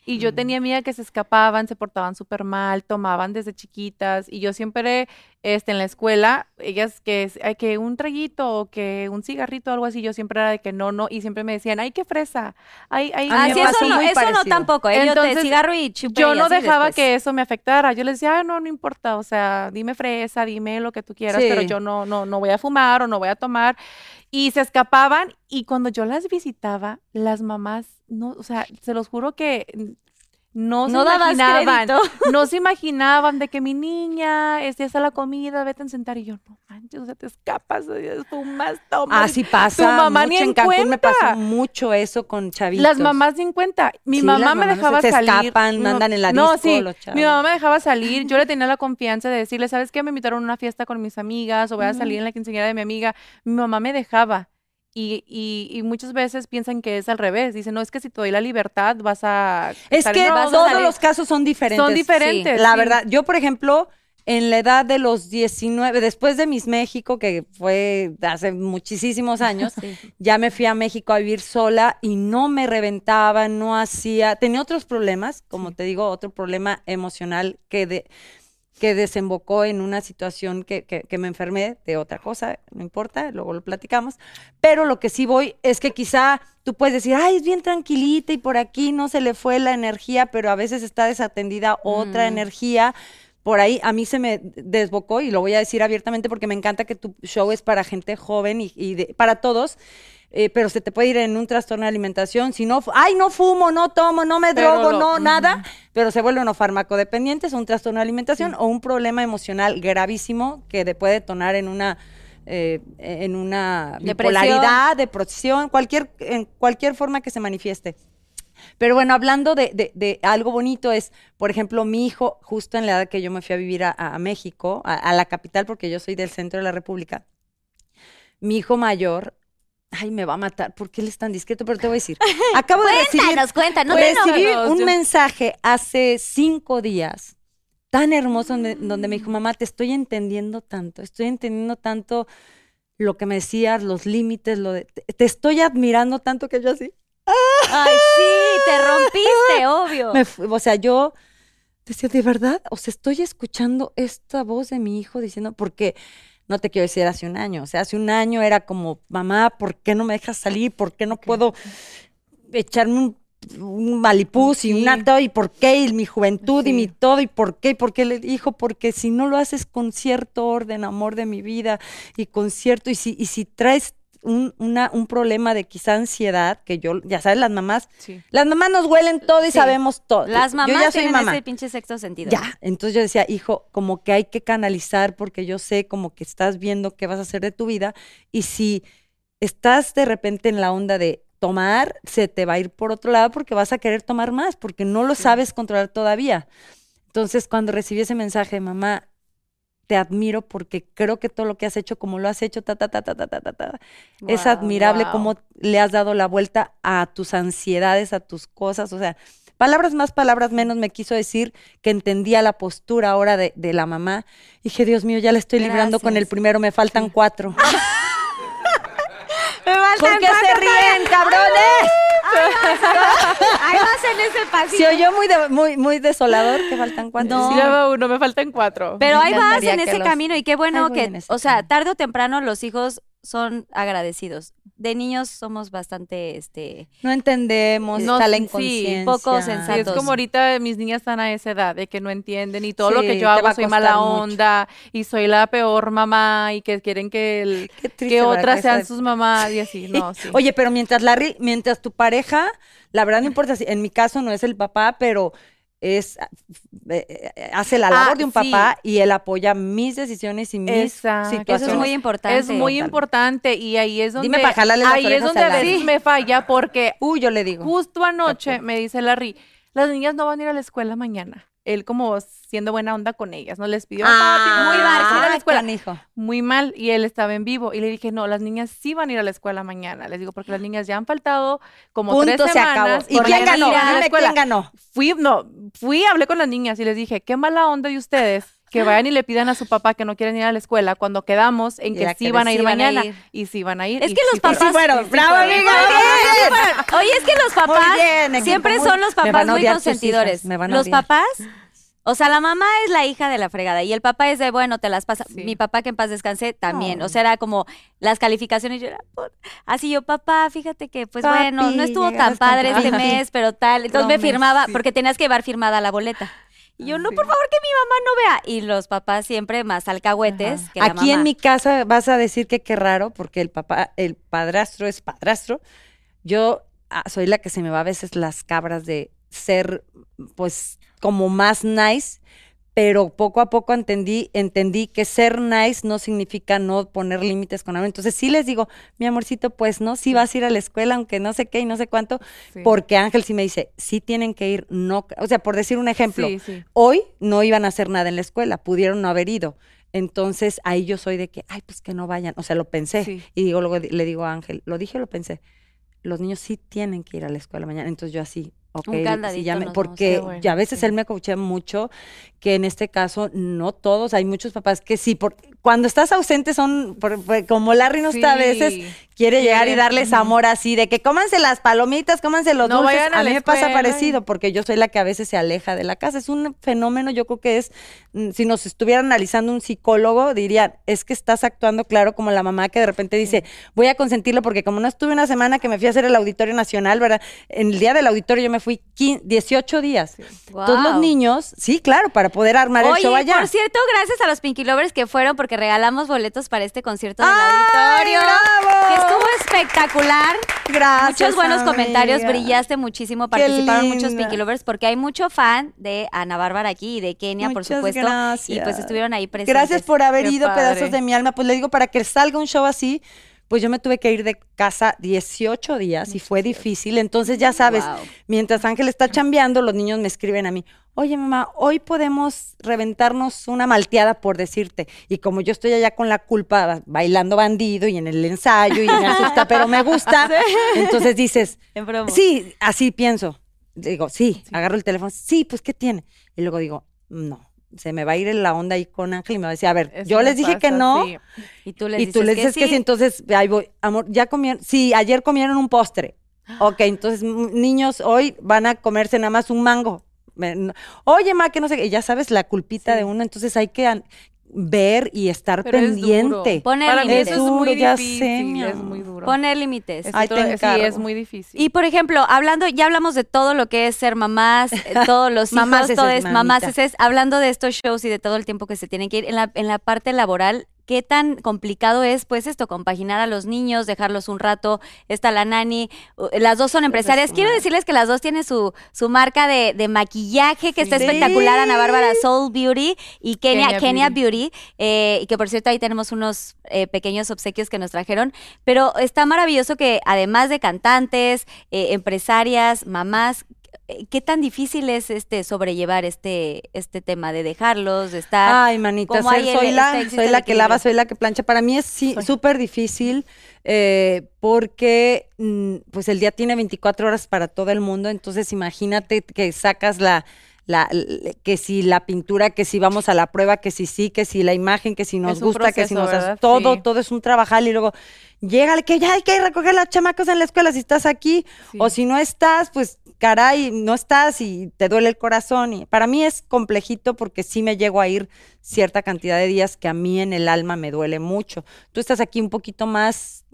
Y yo Mm. tenía amigas que se escapaban, se portaban súper mal, tomaban desde chiquitas. Y yo siempre, este, en la escuela, ellas que, que un traguito o que un cigarrito o algo así, yo siempre era de que no, no. Y siempre me decían, ay, qué fresa. Ay, ay, Ah, sí, eso no, eso no tampoco, ¿eh? Yo te Entonces, cigarro y chupe yo no dejaba después. que eso me afectara. Yo les decía, ah, no, no importa. O sea, dime fresa, dime lo que tú quieras, pero yo no, no, no voy a fumar o no voy a tomar. Y se escapaban. Y cuando yo las visitaba, las mamás, no, o sea, se los juro que no, No se imaginaban. crédito. No se imaginaban de que mi niña, este, ya está la comida, vete a sentar. Y yo, no manches, o sea, te escapas, fumas, tomas. Así pasa. Tu mamá ni en en Cancún me cuenta. pasó mucho eso con chavitos. Las mamás sin cuenta. Mi Sí, mamá me dejaba se salir. escapan, ma- andan en la No, disco, sí. los chavos. Mi mamá me dejaba salir. Yo le tenía la confianza de decirle, ¿sabes qué? Me invitaron a una fiesta con mis amigas o voy a salir en la quinceañera de mi amiga. Mi mamá me dejaba. Y, y, y muchas veces piensan que es al revés. Dicen, no, es que si te doy la libertad vas a... Es que a todos los casos son diferentes. Son diferentes. La sí. verdad, yo por ejemplo, en la edad de los 19, después de Miss México, que fue hace muchísimos años, ya me fui a México a vivir sola y no me reventaba, no hacía, tenía otros problemas, como te digo, otro problema emocional que de que desembocó en una situación que, que, que me enfermé de otra cosa, no importa, luego lo platicamos, pero lo que sí voy es que quizá tú puedes decir, ay, es bien tranquilita y por aquí no se le fue la energía, pero a veces está desatendida otra Mm. energía. Por ahí a mí se me desbocó y lo voy a decir abiertamente porque me encanta que tu show es para gente joven y, y de- para todos. Eh, pero se te puede ir en un trastorno de alimentación, si no, ay, no fumo, no tomo, no me drogo, lo- no, nada, pero se vuelven o farmacodependientes, o un trastorno de alimentación o un problema emocional gravísimo que de- puede detonar en una eh, en una Depresión. bipolaridad, depresión, cualquier, en cualquier forma que se manifieste. Pero bueno, hablando de, de- de algo bonito es, por ejemplo, mi hijo, justo en la edad que yo me fui a vivir a, a México, a, a la capital, porque yo soy del centro de la República, mi hijo mayor, ay, me va a matar, porque él es tan discreto, pero te voy a decir, acabo de recibir, Cuéntanos, cuéntanos. No recibí enojes. un Yo- mensaje hace cinco días, tan hermoso, donde, donde me dijo, mamá, te estoy entendiendo tanto, estoy entendiendo tanto lo que me decías, los límites, lo de, te, te estoy admirando tanto que yo así, Ay, sí, te rompiste, obvio. me o sea, yo decía, ¿de verdad? O sea, estoy escuchando esta voz de mi hijo diciendo, porque no te quiero decir hace un año, o sea, hace un año era como, mamá, ¿por qué no me dejas salir? ¿Por qué no puedo echarme un, un malipús y un Sí. acto? ¿Y por qué? Y mi juventud y mi todo, ¿y por qué? ¿Y por qué le dijo? Porque si no lo haces con cierto orden, amor de mi vida, y con cierto, y si, y si traes un, una- un problema de quizá ansiedad, que yo, ya sabes, las mamás Sí. las mamás nos huelen todo y Sí. sabemos todo. Las Yo mamás ya soy tienen mamá. ese pinche sexto sentido. Ya, entonces yo decía, hijo, como que hay que canalizar porque yo sé como que estás viendo qué vas a hacer de tu vida y si estás de repente en la onda de tomar, se te va a ir por otro lado porque vas a querer tomar más porque no lo sabes controlar todavía. Entonces, cuando recibí ese mensaje, mamá, te admiro porque creo que todo lo que has hecho, como lo has hecho, ta, ta, ta, ta, ta, ta, ta, ta, es admirable cómo le has dado la vuelta a tus ansiedades, a tus cosas. O sea, palabras más, palabras menos me quiso decir que entendía la postura ahora de, de la mamá. Y dije, Dios mío, ya la estoy librando con el primero, me faltan cuatro. Me faltan ¿Por qué se cuatro ríen, cabrones? Ahí vas en ese pasillo. Se oyó muy, de- muy, muy desolador que faltan cuatro. No. Sí, va uno, me faltan cuatro. Pero Me ahí vas en ese los- camino y qué bueno que, o sea, tarde o temprano los hijos son agradecidos. De niños somos bastante, este, No entendemos, No, está la sí, inconsciencia. poco Sí, sensatos. es como ahorita mis niñas están a esa edad de que no entienden y todo lo que yo hago soy mala mucho. onda y soy la peor mamá y que quieren que, el- que otras sean sus mamás y así. No, sí. Oye, pero mientras Larry, mientras tu pareja, la verdad no importa si en mi caso no es el papá, pero es eh, eh, hace la Ah, labor de un sí. papá y él apoya mis decisiones y mis Exacto. eso situaciones. es muy importante. es muy importante y ahí es donde Dime pa' jalarle las ahí es donde a veces me falla porque Uy, yo le digo. justo anoche me dice Larry, las niñas no van a ir a la escuela mañana. Él como siendo buena onda con ellas, no les pidió Ah, muy mal, a la escuela. canijo. muy mal y él estaba en vivo y le dije, no, las niñas sí van a ir a la escuela mañana. Les digo, porque las niñas ya han faltado como Punto, tres se acabó. semanas. ¿Y quién ganó? Dime quién ganó. Fui, no, fui, hablé con las niñas y les dije, qué mala onda de ustedes que vayan y le pidan a su papá que no quieren ir a la escuela cuando quedamos en que sí van a ir mañana. ir. Y sí van a ir. Es que los papás- ¡Bravo, amiga! Oye, es que los papás siempre son los papás muy consentidores. Los papás, o sea, la mamá es la hija de la fregada y el papá es de, bueno, te las pasa. Sí. Mi papá que en paz descanse también. No. O sea, era como las calificaciones. Yo era, "Por-". así yo, papá, fíjate que, pues Papi, bueno, no estuvo tan padre este mes, pero tal. Entonces me firmaba, sí. porque tenías que llevar firmada la boleta. Y yo, no, Sí. por favor, que mi mamá no vea. Y los papás siempre más alcahuetes que la Aquí en mi casa vas a decir que qué raro, porque el papá, el padrastro es padrastro. Yo ah, soy la que se me va a veces las cabras de ser, pues, como más nice, pero poco a poco entendí, entendí que ser nice no significa no poner límites con amor. Entonces sí les digo, mi amorcito, pues no, sí vas a ir a la escuela, aunque no sé qué y no sé cuánto, Sí. porque Ángel sí me dice, sí tienen que ir, no, o sea, por decir un ejemplo, Sí, sí. hoy no iban a hacer nada en la escuela, pudieron no haber ido. Entonces ahí yo soy de que, ay, pues que no vayan. O sea, lo pensé. Y digo, luego le digo a Ángel, lo dije o lo pensé. Los niños sí tienen que ir a la escuela mañana. Entonces yo así, ok. Un sí, candadito ya me- nos vamos. porque bueno, ya a veces sí. él me coachea mucho, que en este caso no todos, hay muchos papás que sí, por, cuando estás ausente son, por- por- como Larry no está a veces, Sí. quiere llegar y darles amor así, de que cómanse las palomitas, cómanse los No dulces. vayan a A mí me pasa parecido, porque yo soy la que a veces se aleja de la casa. Es un fenómeno, yo creo que es, mm, si nos estuviera analizando un psicólogo, diría, es que estás actuando claro como la mamá que de repente dice, voy a consentirlo porque como no estuve una semana que me fui a hacer el Auditorio Nacional, ¿verdad? En el día del auditorio yo me fui 15 18 días. Todos los niños, sí, claro, para poder armar el show allá. por cierto, gracias a los Pinky Lovers que fueron, porque porque regalamos boletos para este concierto del ¡Ay, auditorio. bravo! Que estuvo espectacular. Gracias. Muchos buenos comentarios, brillaste muchísimo, participaron muchos. Pinky Lovers porque hay mucho fan de Ana Bárbara aquí y de Kenia, por supuesto. Y gracias. pues estuvieron ahí presentes. Gracias por haber Qué ido, padre. pedazos de mi alma. Pues le digo, para que salga un show así, pues yo me tuve que ir de casa 18 días y fue difícil. Entonces, ya sabes, Wow. mientras Ángel está chambeando, los niños me escriben a mí, oye mamá, hoy podemos reventarnos una malteada por decirte. Y como yo estoy allá con la culpa, bailando bandido y en el ensayo y me asusta, pero me gusta, entonces dices, En. Sí, así pienso. Digo, sí, agarro el teléfono. Sí, pues, ¿qué tiene? Y luego digo, no, se me va a ir en la onda ahí con Ángel y me va a decir, a ver, Eso yo les dije que no. sí. Y tú les Y tú dices les dices que sí, entonces ahí voy, amor, ya comieron, sí, ayer comieron un postre. Ok, entonces niños hoy van a comerse nada más un mango. Me- no- Oye, ma, que no sé, qué", y ya sabes la culpita Sí. de uno, entonces hay que an- ver y estar Pero es duro. pendiente. Poner Para mí límites. eso es muy Duro, ya sé, mi es muy duro. Poner límites. Es Ay, te otro- sí, encargo. es muy difícil. Y por ejemplo, hablando, ya hablamos de todo lo que es ser mamás, eh, todos los hijos, Mamases, todo es mamita. mamases, hablando de estos shows y de todo el tiempo que se tienen que ir en la, en la parte laboral. ¿Qué tan complicado es, pues, esto, compaginar a los niños, dejarlos un rato? Está la nani, las dos son empresarias. Quiero decirles que las dos tienen su, su marca de, de maquillaje, que está espectacular, Ana Bárbara Soul Beauty y Kenia, Kenia Kenia Beauty. Beauty, eh, y que por cierto ahí tenemos unos eh, pequeños obsequios que nos trajeron, pero está maravilloso que además de cantantes, eh, empresarias, mamás, ¿qué tan difícil es este sobrellevar este, este tema de dejarlos, de estar? Ay, manita, el- soy, este- la, soy el la que lava, soy la que plancha. Para mí es sí, súper difícil eh, porque mm, pues el día tiene 24 horas para todo el mundo, entonces imagínate que sacas la, la, que si la pintura, que si vamos a la prueba, que si sí, que si la imagen, que si nos gusta, que si nos... ¿verdad? Todo, Sí. todo es un trabajal y luego llega que ya hay que recoger las chamacos en la escuela si estás aquí Sí. o si no estás, pues caray, no estás y te duele el corazón. Y para mí es complejito porque sí me llego a ir cierta cantidad de días que a mí en el alma me duele mucho. Tú estás aquí un poquito más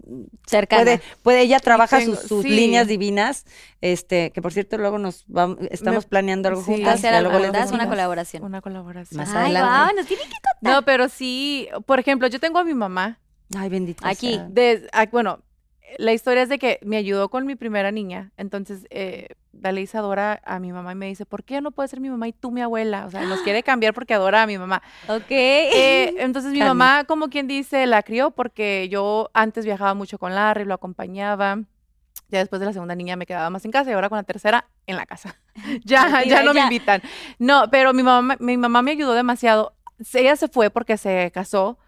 Cercana. puede, puede ella trabaja tengo- sus, sus sí. líneas divinas, este, que por cierto luego nos vamos, estamos Me- planeando algo sí. juntas. Hacer algo luego una colaboración. Una colaboración. Más Ay, adelante. wow, nos tiene que contar. No, pero sí, por ejemplo, yo tengo a mi mamá. Ay, bendito. Aquí. sea. Ah, bueno, la historia es de que me ayudó con mi primera niña. Entonces, eh, Dalisa adora a mi mamá y me dice, ¿por qué no puede ser mi mamá y tú mi abuela? O sea, nos quiere cambiar porque adora a mi mamá. Ok. Eh, entonces mi mamá, como quien dice, la crió porque yo antes viajaba mucho con Larry, lo acompañaba. Ya después de la segunda niña me quedaba más en casa y ahora con la tercera en la casa. ya, ya no me invitan. No, pero mi mamá, mi mamá me ayudó demasiado. Ella se fue porque se casó,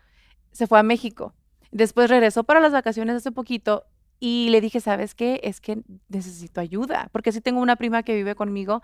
se fue a México. Después regresó para las vacaciones hace poquito y le dije, ¿sabes qué? Es que necesito ayuda, porque sí tengo una prima que vive conmigo.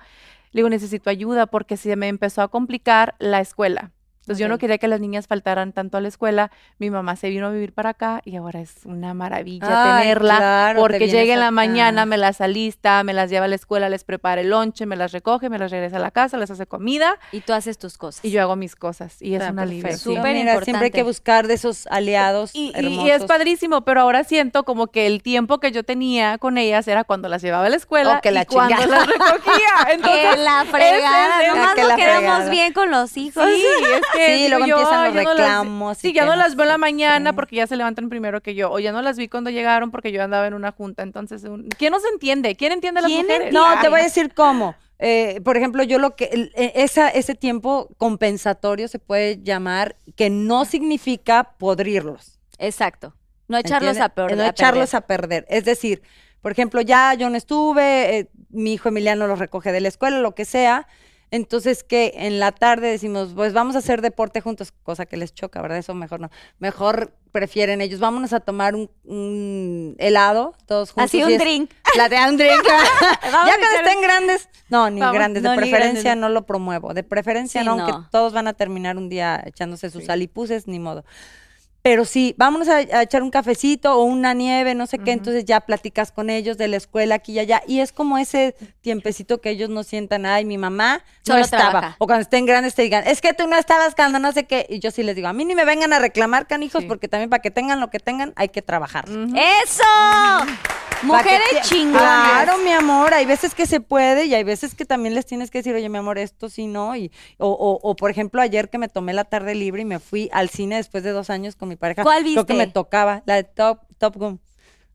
Le digo, necesito ayuda porque se me empezó a complicar la escuela. Entonces yo no quería que las niñas faltaran tanto a la escuela. Mi mamá se vino a vivir para acá y ahora es una maravilla Ay, tenerla claro, porque llega en la acá. mañana, me las alista, me las lleva a la escuela, les prepara el lonche, me las recoge, me las regresa a la casa, les hace comida Y tú haces tus cosas. y yo hago mis cosas y es Está una alivio. Súper Mira, siempre hay importante. que buscar de esos aliados Y, y- hermosos. y es padrísimo, pero ahora siento como que el tiempo que yo tenía con ellas era cuando las llevaba a la escuela Oh, que la y cuando chingada. las recogía. Entonces, que la fregada, es nomás que la fregada. bien con los hijos. Sí, es que Sí, luego yo, empiezan los no reclamos y sí, ya no no las veo en la mañana porque ya se levantan primero que yo, o ya no las vi cuando llegaron porque yo andaba en una junta. Entonces, ¿quién nos entiende? ¿Quién entiende a las ¿Quién mujeres? No, te voy a decir cómo. Eh, por ejemplo, yo lo que e- esa, ese tiempo compensatorio se puede llamar que no significa podrirlos. Exacto. No echarlos a, ¿entiendes? per- No echarlos perder. a perder. Es decir, por ejemplo, ya yo no estuve, eh, mi hijo Emiliano los recoge de la escuela, lo que sea. Entonces, que en la tarde decimos, pues vamos a hacer deporte juntos, cosa que les choca, ¿verdad? Eso mejor no. Mejor prefieren ellos, vámonos a tomar un, un helado todos juntos. Así un drink. La de un drink. Ya cuando echar- estén grandes, no, ni Vamos, grandes, de preferencia grandes. no lo promuevo. De preferencia Sí, no, aunque no. todos van a terminar un día echándose sus salipuces, ni modo. Pero sí, vámonos a, a echar un cafecito o una nieve, no sé qué, entonces ya platicas con ellos de la escuela aquí y allá. Y es como ese tiempecito que ellos no sientan, ay, mi mamá no estaba. trabaja. O cuando estén grandes te digan, es que tú no estabas cuando no sé qué. Y yo sí les digo, a mí ni me vengan a reclamar, canijos, Sí. porque también para que tengan lo que tengan hay que trabajar. ¡Eso! Mujeres ¿Para qué- chingonas. Claro, mi amor, hay veces que se puede y hay veces que también les tienes que decir, oye, mi amor, esto sí no. Y, o, o, o, por ejemplo, ayer que me tomé la tarde libre y me fui al cine después de dos años con mi pareja. ¿Cuál Creo que me viste? tocaba, la de Top, Top Gun.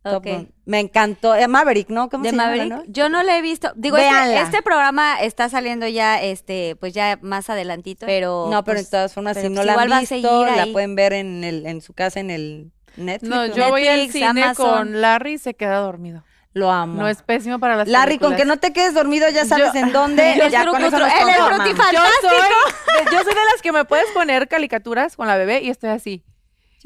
Top Ok. Gun. Me encantó. Eh, Maverick, ¿no? ¿Cómo de se llama Maverick. nueva? Yo no la he visto. Digo, este, este programa está saliendo ya, este, pues ya más adelantito. Pero. No, pero pues, de todas formas, pero si no pues la han visto, la ahí. pueden ver en, el, en su casa en el Netflix. No, ¿o yo voy al cine Amazon. con Larry y se queda dormido. Lo amo. No es pésimo para las Larry, con que no te quedes dormido, ya sabes Yo- en dónde. Ya con eso soy, de, yo soy de las que me puedes poner caricaturas con la bebé y estoy así.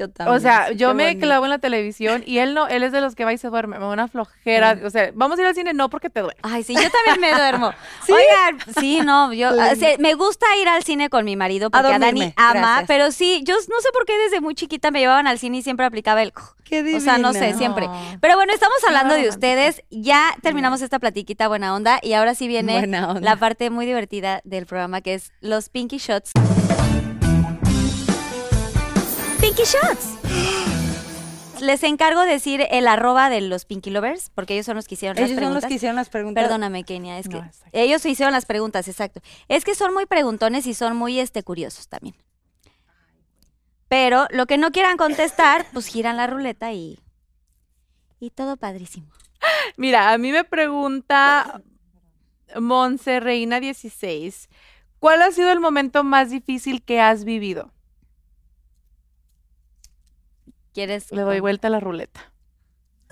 Yo también. O sea, sí, yo me bonito. clavo en la televisión y él no, él es de los que va y se duerme, me da una flojera. O sea, vamos a ir al cine, no porque te duele. Ay, sí, yo también me duermo. Oigan, sí, no, yo o sea, me gusta ir al cine con mi marido porque a, Dani ama, gracias. pero sí, yo no sé por qué desde muy chiquita me llevaban al cine y siempre aplicaba el Qué o sea, no sé, divina. siempre. Pero bueno, estamos hablando de ustedes. Ya terminamos esta platiquita buena onda y ahora sí viene la parte muy divertida del programa que es los Pinky Shots. Pinky Shots. Les encargo decir el arroba de los Pinky Lovers, porque ellos son los que hicieron las Ellos son los preguntas. que hicieron las preguntas. Perdóname, Kenia, es que No, ellos hicieron las preguntas, exacto. Es que son muy preguntones y son muy este curiosos también. Pero lo que no quieran contestar, pues giran la ruleta y y todo padrísimo. Mira, a mí me pregunta Monse Reina 16, ¿cuál ha sido el momento más difícil que has vivido? ¿Quieres? Le doy vuelta a la ruleta.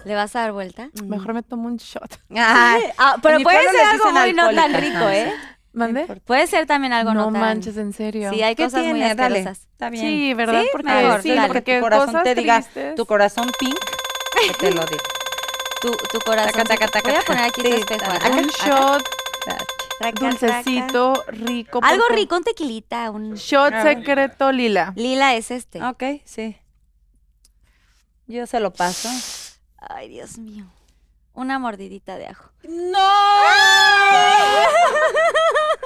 ¿Le vas a dar vuelta? Mejor me tomo un shot. Ay, Ah, pero puede ser algo muy no tan rico, ¿eh? ¿Mande? Puede ser también algo no, No tan... manches, en serio. Sí, hay ¿Qué cosas muy tiene? Asquerosas. Está bien. Sí, ¿verdad? Sí, porque mejor, sí, porque tu corazón cosas te diga, tristes. tu corazón pink, que te lo digo. Tu, tu corazón. Taca, taca, taca, Voy a poner aquí Sí, tu espejo. taca. acá, un shot dulcecito, rico. Algo rico, un tequilita, un... Shot A ver. secreto lila. Lila es este. Ok, sí. Yo se lo paso. Ay, Dios mío. Una mordidita de ajo.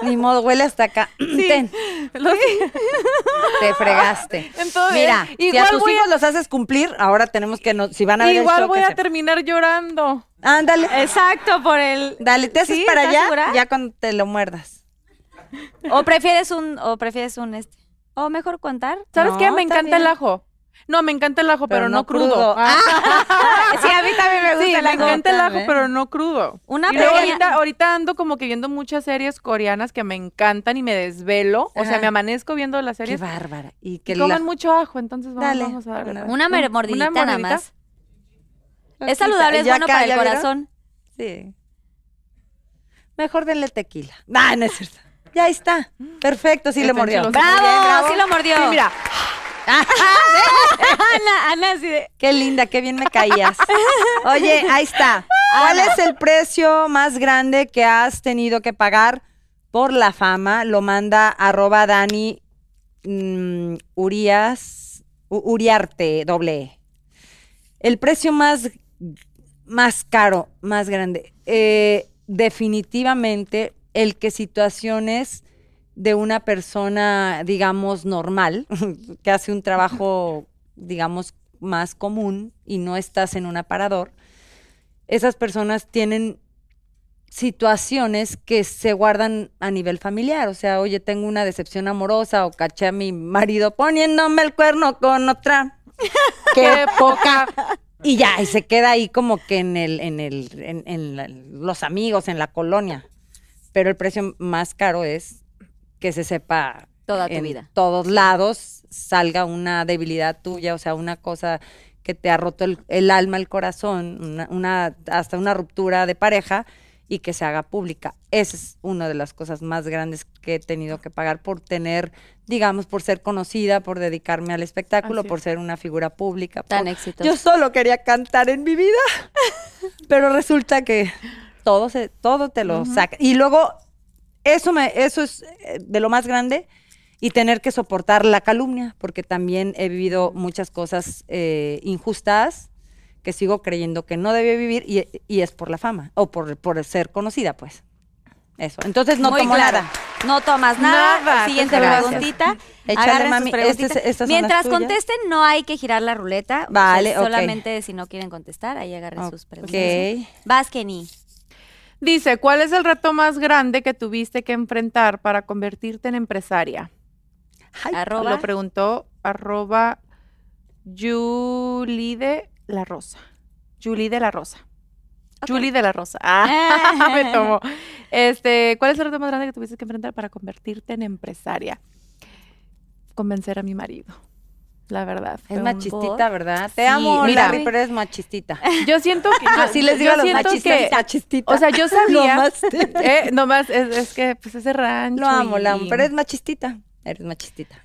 Ni modo, huele hasta acá. Ten, Los- te fregaste. Entonces, Mira, si a igual tus a- hijos los haces cumplir, ahora tenemos que, no, si van a ver el Igual show, voy a se- terminar llorando. Ándale, Exacto, por el... dale, te haces ¿Sí? para ¿Estás allá, segura? ya cuando te lo muerdas. O prefieres un, o prefieres un este. O mejor contar. ¿Sabes No, qué? Me encanta el ajo. No, me encanta el ajo, pero, Pero no, no crudo. crudo. Ah, sí, a mí también me gusta sí, el me ajo. encanta el ajo, pero no crudo. Una y luego ahorita, ahorita ando como que viendo muchas series coreanas que me encantan y me desvelo. O sea, me amanezco viendo las Qué series. bárbara. Y Y que coman la- mucho ajo, entonces vamos, Dale, vamos a darle. una- Una mer- mordidita nada más. Es saludable, es Ya bueno acá, para el corazón. Sí. Mejor denle tequila. No, no es cierto. Ya está. Perfecto, sí le mordió. ¡Bravo! Sí lo mordió. Sí, mira, Ana, Ana. Qué linda, qué bien me caías. Oye, ahí está. ¿Cuál es el precio más grande que has tenido que pagar por la fama? Lo manda arroba Dani mm, Urias, Uriarte, doble E. El precio más, más caro, más grande. eh, definitivamente el que situaciones de una persona, digamos, normal, que hace un trabajo, digamos, más común y no estás en un aparador, esas personas tienen situaciones que se guardan a nivel familiar. O sea, oye, tengo una decepción amorosa o caché a mi marido poniéndome el cuerno con otra. Qué poca. Y ya, y se queda ahí como que en el, en el, en, en la- los amigos, en la colonia. Pero el precio más caro es que se sepa Toda tu en vida. todos lados salga una debilidad tuya, o sea, una cosa que te ha roto el, el alma, el corazón, una, una- hasta una ruptura de pareja y que se haga pública. Esa es una de las cosas más grandes que he tenido que pagar por tener, digamos, por ser conocida, por dedicarme al espectáculo, Así por ser una figura pública. Tan por-. Yo solo quería cantar en mi vida, pero resulta que todo se, todo te lo saca. Y luego eso me, eso es eh, de lo más grande y tener que soportar la calumnia, porque también he vivido muchas cosas eh, injustas que sigo creyendo que no debía vivir y, y es por la fama o por, por ser conocida, pues. Eso. Entonces no Muy tomo claro. nada. No tomas nada. Nada, Siguiente gracias. preguntita. Échale, mami, preguntitas. este- estas son Mientras contesten, no hay que girar la ruleta. O sea, Vale, ok. Solamente si no quieren contestar, ahí agarren sus preguntas. Vas, Kenny. Dice, ¿cuál es el reto más grande que tuviste que enfrentar para convertirte en empresaria? Ay, Arroba. Lo preguntó arroba Julie de la Rosa. Julie de la Rosa. Julie de la Rosa. Ah, me tomó. Este, ¿cuál es el reto más grande que tuviste que enfrentar para convertirte en empresaria? Convencer a mi marido. La verdad. Es machistita, ¿verdad? Te Sí, amo, mira. Larry, pero es machistita. Yo siento que. yo- Así les digo yo a los machistas, que- machistita. O sea, yo sabía. Nomás eh, nomás, es, es que pues ese rancho. Lo amo, y- la amo, pero es machistita. Eres machistita.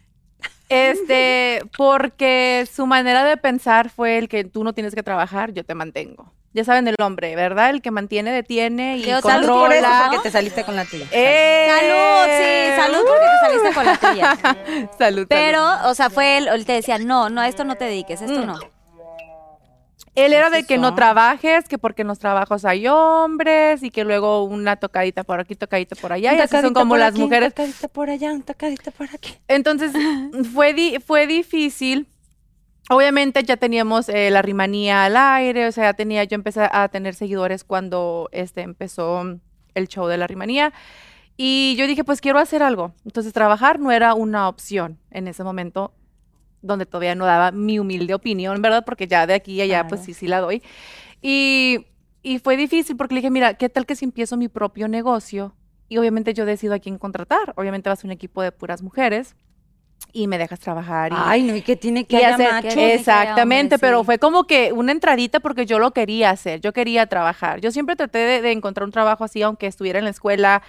Este, porque su manera de pensar fue el que tú no tienes que trabajar, yo te mantengo. Ya saben el hombre, ¿verdad? El que mantiene, detiene y Salud Controla. por eso, controla. porque te saliste con la tuya. ¡Eh! Salud, sí, salud porque te saliste con la tuya. Salud, Pero, salud. o sea, fue él, él te decía, no, no, a esto no te dediques, esto Mm. no. Él era de que no trabajes, que porque en los trabajos hay hombres y que luego una tocadita por aquí, tocadita por allá. Y así son como las aquí, un mujeres. tocadito por allá, un tocadito por aquí. Entonces, fue, di- fue difícil. Obviamente ya teníamos eh, la rimanía al aire, o sea, tenía, yo empecé a tener seguidores cuando este, empezó el show de la rimanía. Y yo dije, pues quiero hacer algo. Entonces, trabajar no era una opción en ese momento, donde todavía no daba mi humilde opinión, ¿verdad? Porque ya de aquí a allá, pues sí, sí la doy. Y, y fue difícil porque le dije, mira, ¿qué tal que si empiezo mi propio negocio? Y obviamente yo decido a quién contratar. Obviamente va a ser un equipo de puras mujeres y me dejas trabajar. Y, Ay, no, y que tiene que hacer- que haya Exactamente, pero sí. fue como que una entradita porque yo lo quería hacer, yo quería trabajar. Yo siempre traté de, de encontrar un trabajo así, aunque estuviera en la escuela.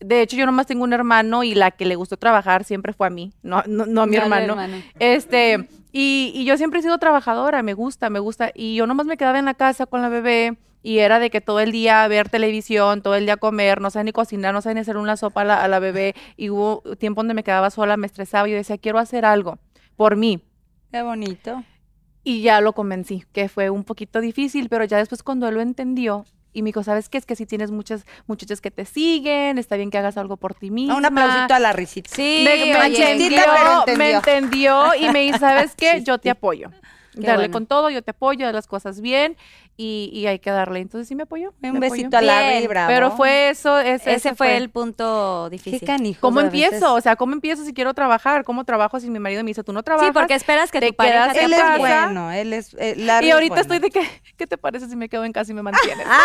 De hecho, yo nomás tengo un hermano y la que le gustó trabajar siempre fue a mí, no, no, no a mi No, no, hermano. Este, y, y yo siempre he sido trabajadora, me gusta, me gusta. Y yo nomás me quedaba en la casa con la bebé y era de que todo el día ver televisión, todo el día comer, no sé ni cocinar, no sé ni hacer una sopa a la, a la bebé. Y hubo tiempo donde me quedaba sola, me estresaba y yo decía, quiero hacer algo por mí. Qué bonito. Y ya lo convencí, que fue un poquito difícil, pero ya después cuando él lo entendió y me dijo, ¿sabes qué? Es que si tienes muchas muchachas que te siguen, está bien que hagas algo por ti misma. Ah, un aplausito a la risita. Sí, Me, entendió, pero me entendió. entendió y me dijo, ¿sabes qué? Yo te apoyo. Qué Darle bueno. con todo, yo te apoyo, haz las cosas bien y, y hay que darle. Entonces sí me apoyó. Un me apoyó. besito a la Bien, bravo. Pero fue eso, ese, ese fue el punto difícil. Qué canijo. ¿Cómo a veces. empiezo? O sea, ¿cómo empiezo si quiero trabajar? ¿Cómo trabajo si mi marido me dice, tú no trabajas? Sí, porque esperas que te tu pareja quedas te Él es bueno, él es. eh, Larry Y es ahorita bueno. estoy de que, ¿qué te parece si me quedo en casa y me mantienes?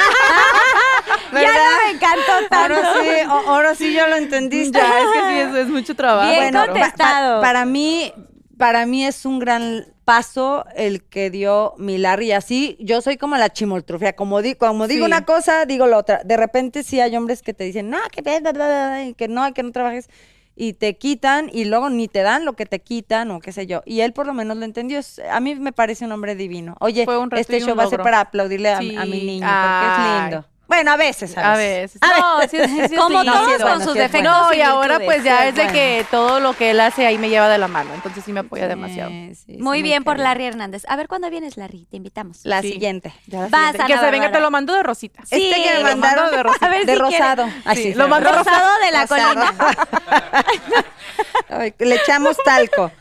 ¿Verdad? me encantó tanto. Ahora sí, ahora sí ya lo entendiste. Ya, es que sí, es, es mucho trabajo. Bien pa- contestado. pa- para mí, para mí es un gran paso el que dio mi Larry. Y así, yo soy como la chimoltrufia. Como, di, como digo Sí. una cosa, digo la otra. De repente sí hay hombres que te dicen, no, que, bla, bla, bla, bla", y que no, que no trabajes. Y te quitan y luego ni te dan lo que te quitan o qué sé yo. Y él por lo menos lo entendió. A mí me parece un hombre divino. Oye, Fue un reto este show va a ser para aplaudirle a, Sí. a mi niño porque es lindo. Bueno, a veces, a A veces. veces. No, sí, sí, sí, Como sí, todos con bueno, sus defectos. No, y y ahora pues ya Sí, es de bueno. que todo lo que él hace ahí me lleva de la mano. Entonces sí me apoya demasiado. Sí, sí, sí, Muy bien por. Larry Hernández. A ver, ¿cuándo vienes, Larry? Te invitamos. La Sí. siguiente. Ya la Vas, siguiente. Ana que se venga, te lo mando de rosita. Sí, este que me lo mandaron mando de rosita. A ver de si quiere. rosado. Ay, Sí, sí, lo mando Rosado de la colina. Le echamos talco.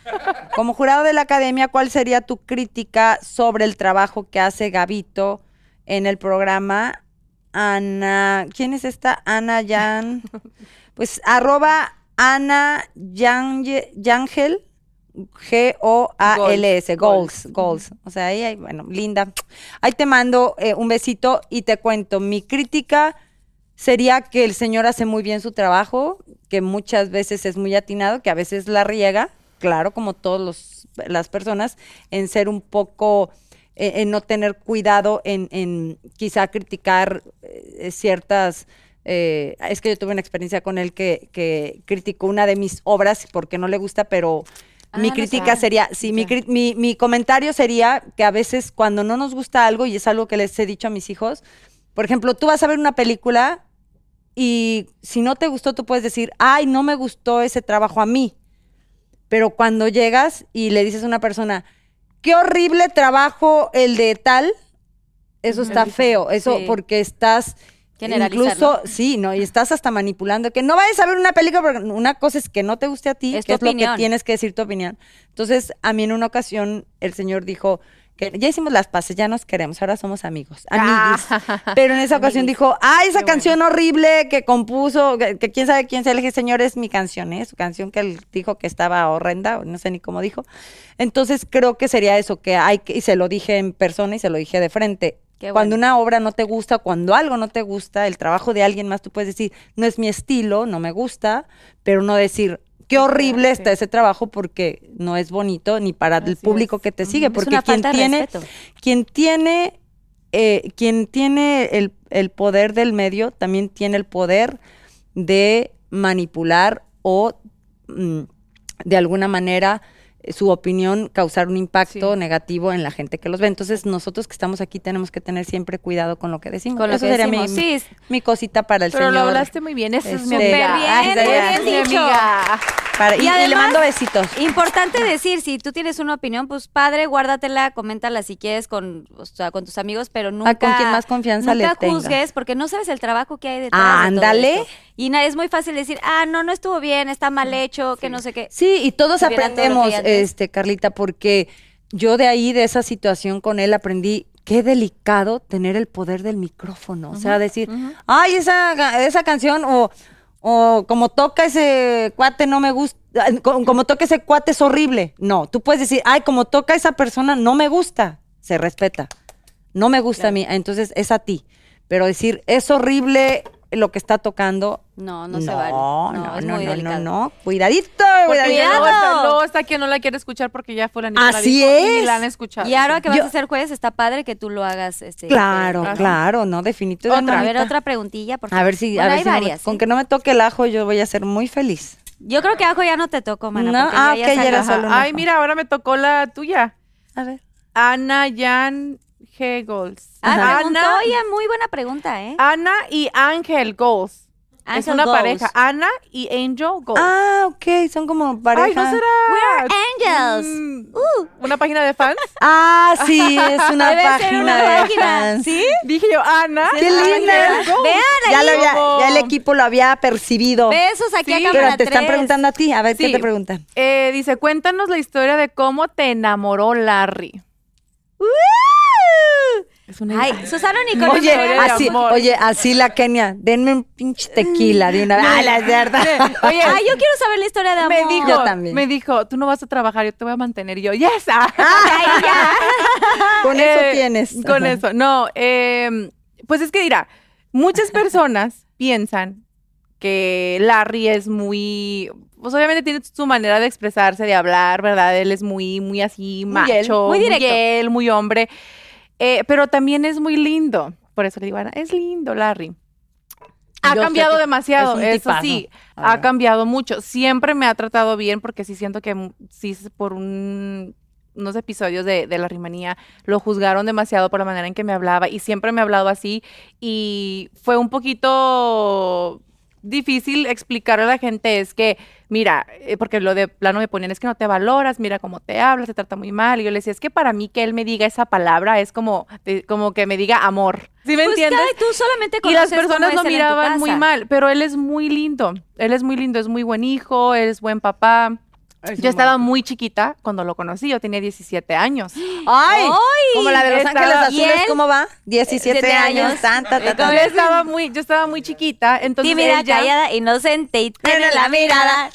Como jurado de la academia, ¿cuál sería tu crítica sobre el trabajo que hace Gavito en el programa? Ana, ¿quién es esta? Ana Yan. Pues arroba Ana Yange- Yangel. G-O-A-L-S, Goals. goals, goals. O sea, ahí, hay- bueno, linda. Ahí te mando eh, un besito y te cuento. Mi crítica sería que el señor hace muy bien su trabajo, que muchas veces es muy atinado, que a veces la riega, claro, como todas las personas, en ser un poco, eh, en no tener cuidado en, en quizá criticar ciertas... eh, es que yo tuve una experiencia con él que, que criticó una de mis obras porque no le gusta, pero Ah, mi no crítica sabe. sería, sí, mi, mi, mi comentario sería que a veces cuando no nos gusta algo, y es algo que les he dicho a mis hijos, por ejemplo, tú vas a ver una película y si no te gustó, tú puedes decir, ay, no me gustó ese trabajo a mí. Pero cuando llegas y le dices a una persona, qué horrible trabajo el de tal, eso está feo, eso Sí. porque estás incluso, sí, no, y estás hasta manipulando que no vayas a ver una película porque una cosa es que no te guste a ti, Es que es lo opinión. que tienes que decir tu opinión. Entonces, a mí en una ocasión el señor dijo que ya hicimos las paces, ya nos queremos, ahora somos amigos, amiguis. Pero en esa ocasión dijo, ay, esa Qué canción horrible que compuso, que, que quién sabe quién se elige, señor, es mi canción, ¿eh? Su canción que él dijo que estaba horrenda, no sé ni cómo dijo. Entonces creo que sería eso, que hay que, y se lo dije en persona y se lo dije de frente. Cuando una obra no te gusta, cuando algo no te gusta, el trabajo de alguien más, tú puedes decir, no es mi estilo, no me gusta, pero no decir, qué horrible sí. está ese trabajo porque no es bonito ni para el público es. que te sigue, porque quien tiene, quien tiene, eh, quien tiene el, el poder del medio, también tiene el poder de manipular o mm, de alguna manera su opinión causar un impacto Sí. negativo en la gente que los ve. Entonces, nosotros que estamos aquí tenemos que tener siempre cuidado con lo que decimos. Con lo Eso que sería decimos, mi, sí, es- mi cosita para el Pero señor. lo hablaste muy bien, esa es mi Este, amiga. Bien, bien Mi dicho. amiga. Para- y, Y y le además- mando besitos. Importante decir, si tú tienes una opinión, pues padre, guárdatela, coméntala si quieres con, o sea, con tus amigos, pero nunca. Ah, con quien más confianza le nunca tengas. juzgues, porque no sabes el trabajo que hay detrás. Ah, de ándale. Y es muy fácil decir, ah, no, no estuvo bien, está mal hecho, que no sé qué. Sí, y todos todo aprendemos, este, Carlita, porque yo de ahí, de esa situación con él, aprendí qué delicado tener el poder del micrófono. O sea, decir, ay, esa, esa canción, o, o como toca ese cuate, no me gusta. Como, como toca ese cuate es horrible. No, tú puedes decir, ay, como toca esa persona, no me gusta. Se respeta. No me gusta a mí. Entonces es a ti. Pero decir, es horrible lo que está tocando. No, no, se vale. No, No, no, es no, muy no, no, no. Cuidadito, Porque cuidadito. luego está quien no la quiere escuchar porque ya fue la niña Así y ni es. la han escuchado. Y ahora que vas Yo- a ser juez, está padre que tú lo hagas. Este, Claro, este, claro, no, definitivamente. Otra, a ver, otra preguntilla, por favor. A ver si, Bueno, a ver hay si no me- varias. con ¿eh? que no me toque el ajo, yo voy a ser muy feliz. Yo creo que ajo ya no te tocó, mana. No, porque ah, ya, ok, ya era solo un Ay, mira, ahora me tocó la tuya. A ver. Ana Jan Hegels. Ah, Ana, oye, muy buena pregunta, ¿eh? Ana y Ángel Goals. es una Goals. pareja. Ana y Angel Goals. Ah, ok, son como pareja. Ay, ¿no será? We're angels. Mm, Uh. ¿Una página de fans? Ah, sí, es una Debe ser página una de página. fans. ¿Sí? Dije yo, Ana. ¡Qué linda! Vean Ya, ahí. lo había- Como- ya el equipo lo había percibido. Besos aquí Sí, a Pero te están preguntando a ti. A ver, ¿qué te preguntan? Eh, dice, cuéntanos la historia de cómo te enamoró Larry. ¡Uh! Es una Ay, Susana Nicole. Oye, así, oye, así la Kenia. Denme un pinche tequila de una vez. Ah, la verdad. Oye, Ay, yo quiero saber la historia de amor. me dijo, Yo también. me dijo, tú no vas a trabajar, yo te voy a mantener. Y yo, yes. ah. Ay, ya. Con eso Eh, tienes. Con Ajá. eso. No, eh, pues es que dirá, muchas personas piensan que Larry es muy, pues obviamente tiene su manera de expresarse, de hablar, ¿verdad? Él es muy, muy así, Muy él, macho, muy directo. él, muy hombre, Eh, pero también es muy lindo. Por eso le digo, Ana, es lindo, Larry. Ha Yo cambiado demasiado, es eso tipazo. sí, ha cambiado mucho. Siempre me ha tratado bien porque sí siento que mm, sí por un- unos episodios de, de la rimanía lo juzgaron demasiado por la manera en que me hablaba y siempre me ha hablado así y fue un poquito difícil explicarle a la gente es que, mira, eh, porque lo de plano me ponían, es que no te valoras, mira cómo te hablas, te trata muy mal. Y yo le decía, es que para mí que él me diga esa palabra es como, de- como que me diga amor. ¿Sí me Pues, entiendes? tú solamente Y las personas lo miraban muy mal, pero él es muy lindo. Él es muy lindo, es muy buen hijo, él es buen papá. Yo estaba muy chiquita cuando lo conocí, yo tenía 17 años. ¡Ay! Como la de Los Ángeles ¿Y Azules? ¿cómo va? 17 Siete años. años. Tan, ta, ta, ta. Yo estaba muy, yo estaba muy chiquita, entonces Tímida, callada, inocente y tiene la mirada.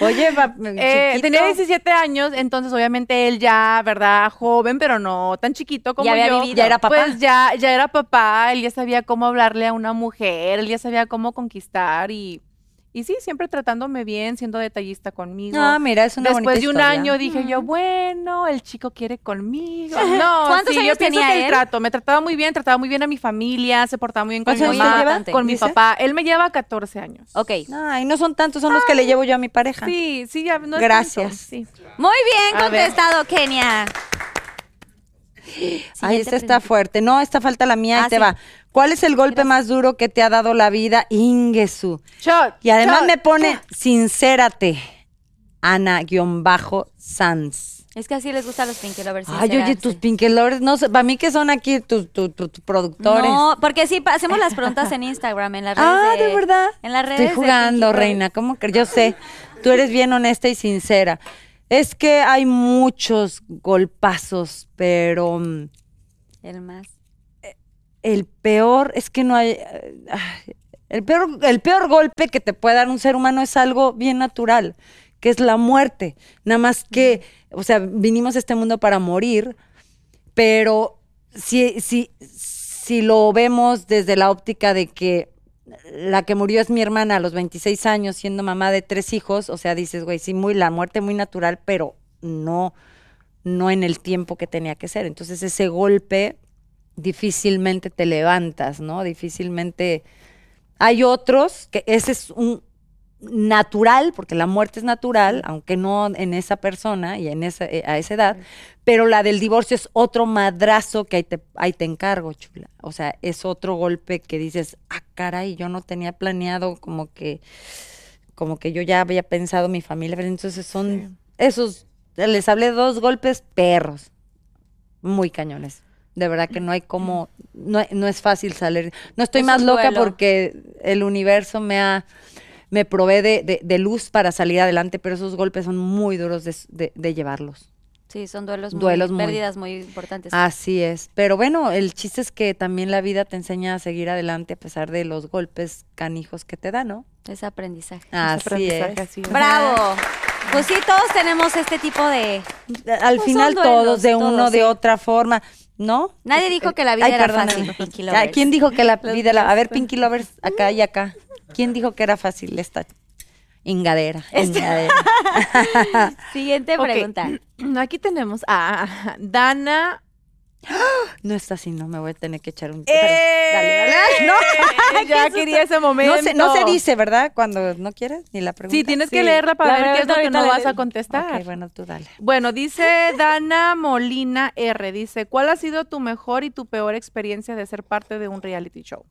Oye, Eh, tenía 17 años, entonces obviamente él ya, ¿verdad? Joven, pero no tan chiquito como Ya había yo. vivido. Ya era papá. Pues ya, ya era papá, él ya sabía cómo hablarle a una mujer, él ya sabía cómo conquistar y, y sí, siempre tratándome bien, siendo detallista conmigo. Ah, mira, es una Después bonita de un historia. año dije yo, bueno, el chico quiere conmigo. No, ¿Cuántos sí, años yo pienso tenía que el él? trato, me trataba muy bien, trataba muy bien a mi familia, se portaba muy bien con mi ¿Cuántos años mamá, con mi ¿Dice? papá. Él me lleva 14 años. Ok. Ay, no son tantos, son los que le llevo yo a mi pareja. Sí, sí, ya no es Gracias. tanto, sí. Muy bien A ver. contestado, Kenia. Ay, Siguiente esta está fuerte. No, esta falta la mía Ah, te sí. va. ¿Cuál es el golpe más duro que te ha dado la vida, Ingesu? Y además me pone, sincérate, Ana-Sanz. Es que así les gustan los Pinky Lovers. Ay, oye, tus Pinky Lovers, no sé, para mí que son aquí tus tu, tu- tu productores. No, porque sí, hacemos las preguntas en Instagram, en las redes ah, de, verdad. En las redes Estoy jugando, reina, ¿cómo que? Yo sé, tú eres bien honesta y sincera. Es que hay muchos golpazos, pero mm. El más. el peor es que no hay... eh, El peor, el peor golpe que te puede dar un ser humano es algo bien natural, que es la muerte. Nada más que, o sea, vinimos a este mundo para morir, pero si, si, si lo vemos desde la óptica de que la que murió es mi hermana a los 26 años, siendo mamá de tres hijos, o sea, dices, güey, sí, muy, la muerte muy natural, pero no, no en el tiempo que tenía que ser. Entonces ese golpe difícilmente te levantas, ¿no? Difícilmente... Hay otros que ese es un natural, porque la muerte es natural, aunque no en esa persona y en esa, eh, a esa edad, pero la del divorcio es otro madrazo que ahí te, ahí te encargo, chula. O sea, es otro golpe que dices, ah, caray, yo no tenía planeado como que, como que yo ya había pensado mi familia, pero entonces son esos, les hablé de dos golpes perros, muy cañones. De verdad que no hay como, no, no es fácil salir. No estoy Es más loca duelo. porque el universo me ha, me provee de, de- de luz para salir adelante, pero esos golpes son muy duros de, de- de llevarlos. Sí, son duelos, Duelos muy, muy- pérdidas muy importantes. Así es. Pero bueno, el chiste es que también la vida te enseña a seguir adelante a pesar de los golpes canijos que te da, ¿no? Es aprendizaje. Así aprendizaje, es. así es. Bravo. Pues sí, todos tenemos este tipo de... Al Pues final duelos, todos, de uno, todos, de sí. otra forma, ¿no? Nadie dijo que la vida Ay, era perdóname. fácil, Pinky Lovers. ¿Quién dijo que la vida era... A ver, Pinky Lovers, acá y acá. ¿Quién dijo que era fácil esta ingadera? ingadera. Siguiente pregunta. Aquí tenemos a Dana. No está así, no, me voy a tener que echar un... ¡Eh! Dale, dale. No, ya quería ese momento. no se, no se dice, ¿verdad? Cuando no quieres ni la pregunta. Sí, tienes que leerla para La ver qué es lo que no vas a contestar. Ok, bueno, tú dale. Bueno, dice Dana Molina R. Dice, ¿cuál ha sido tu mejor y tu peor experiencia de ser parte de un reality show?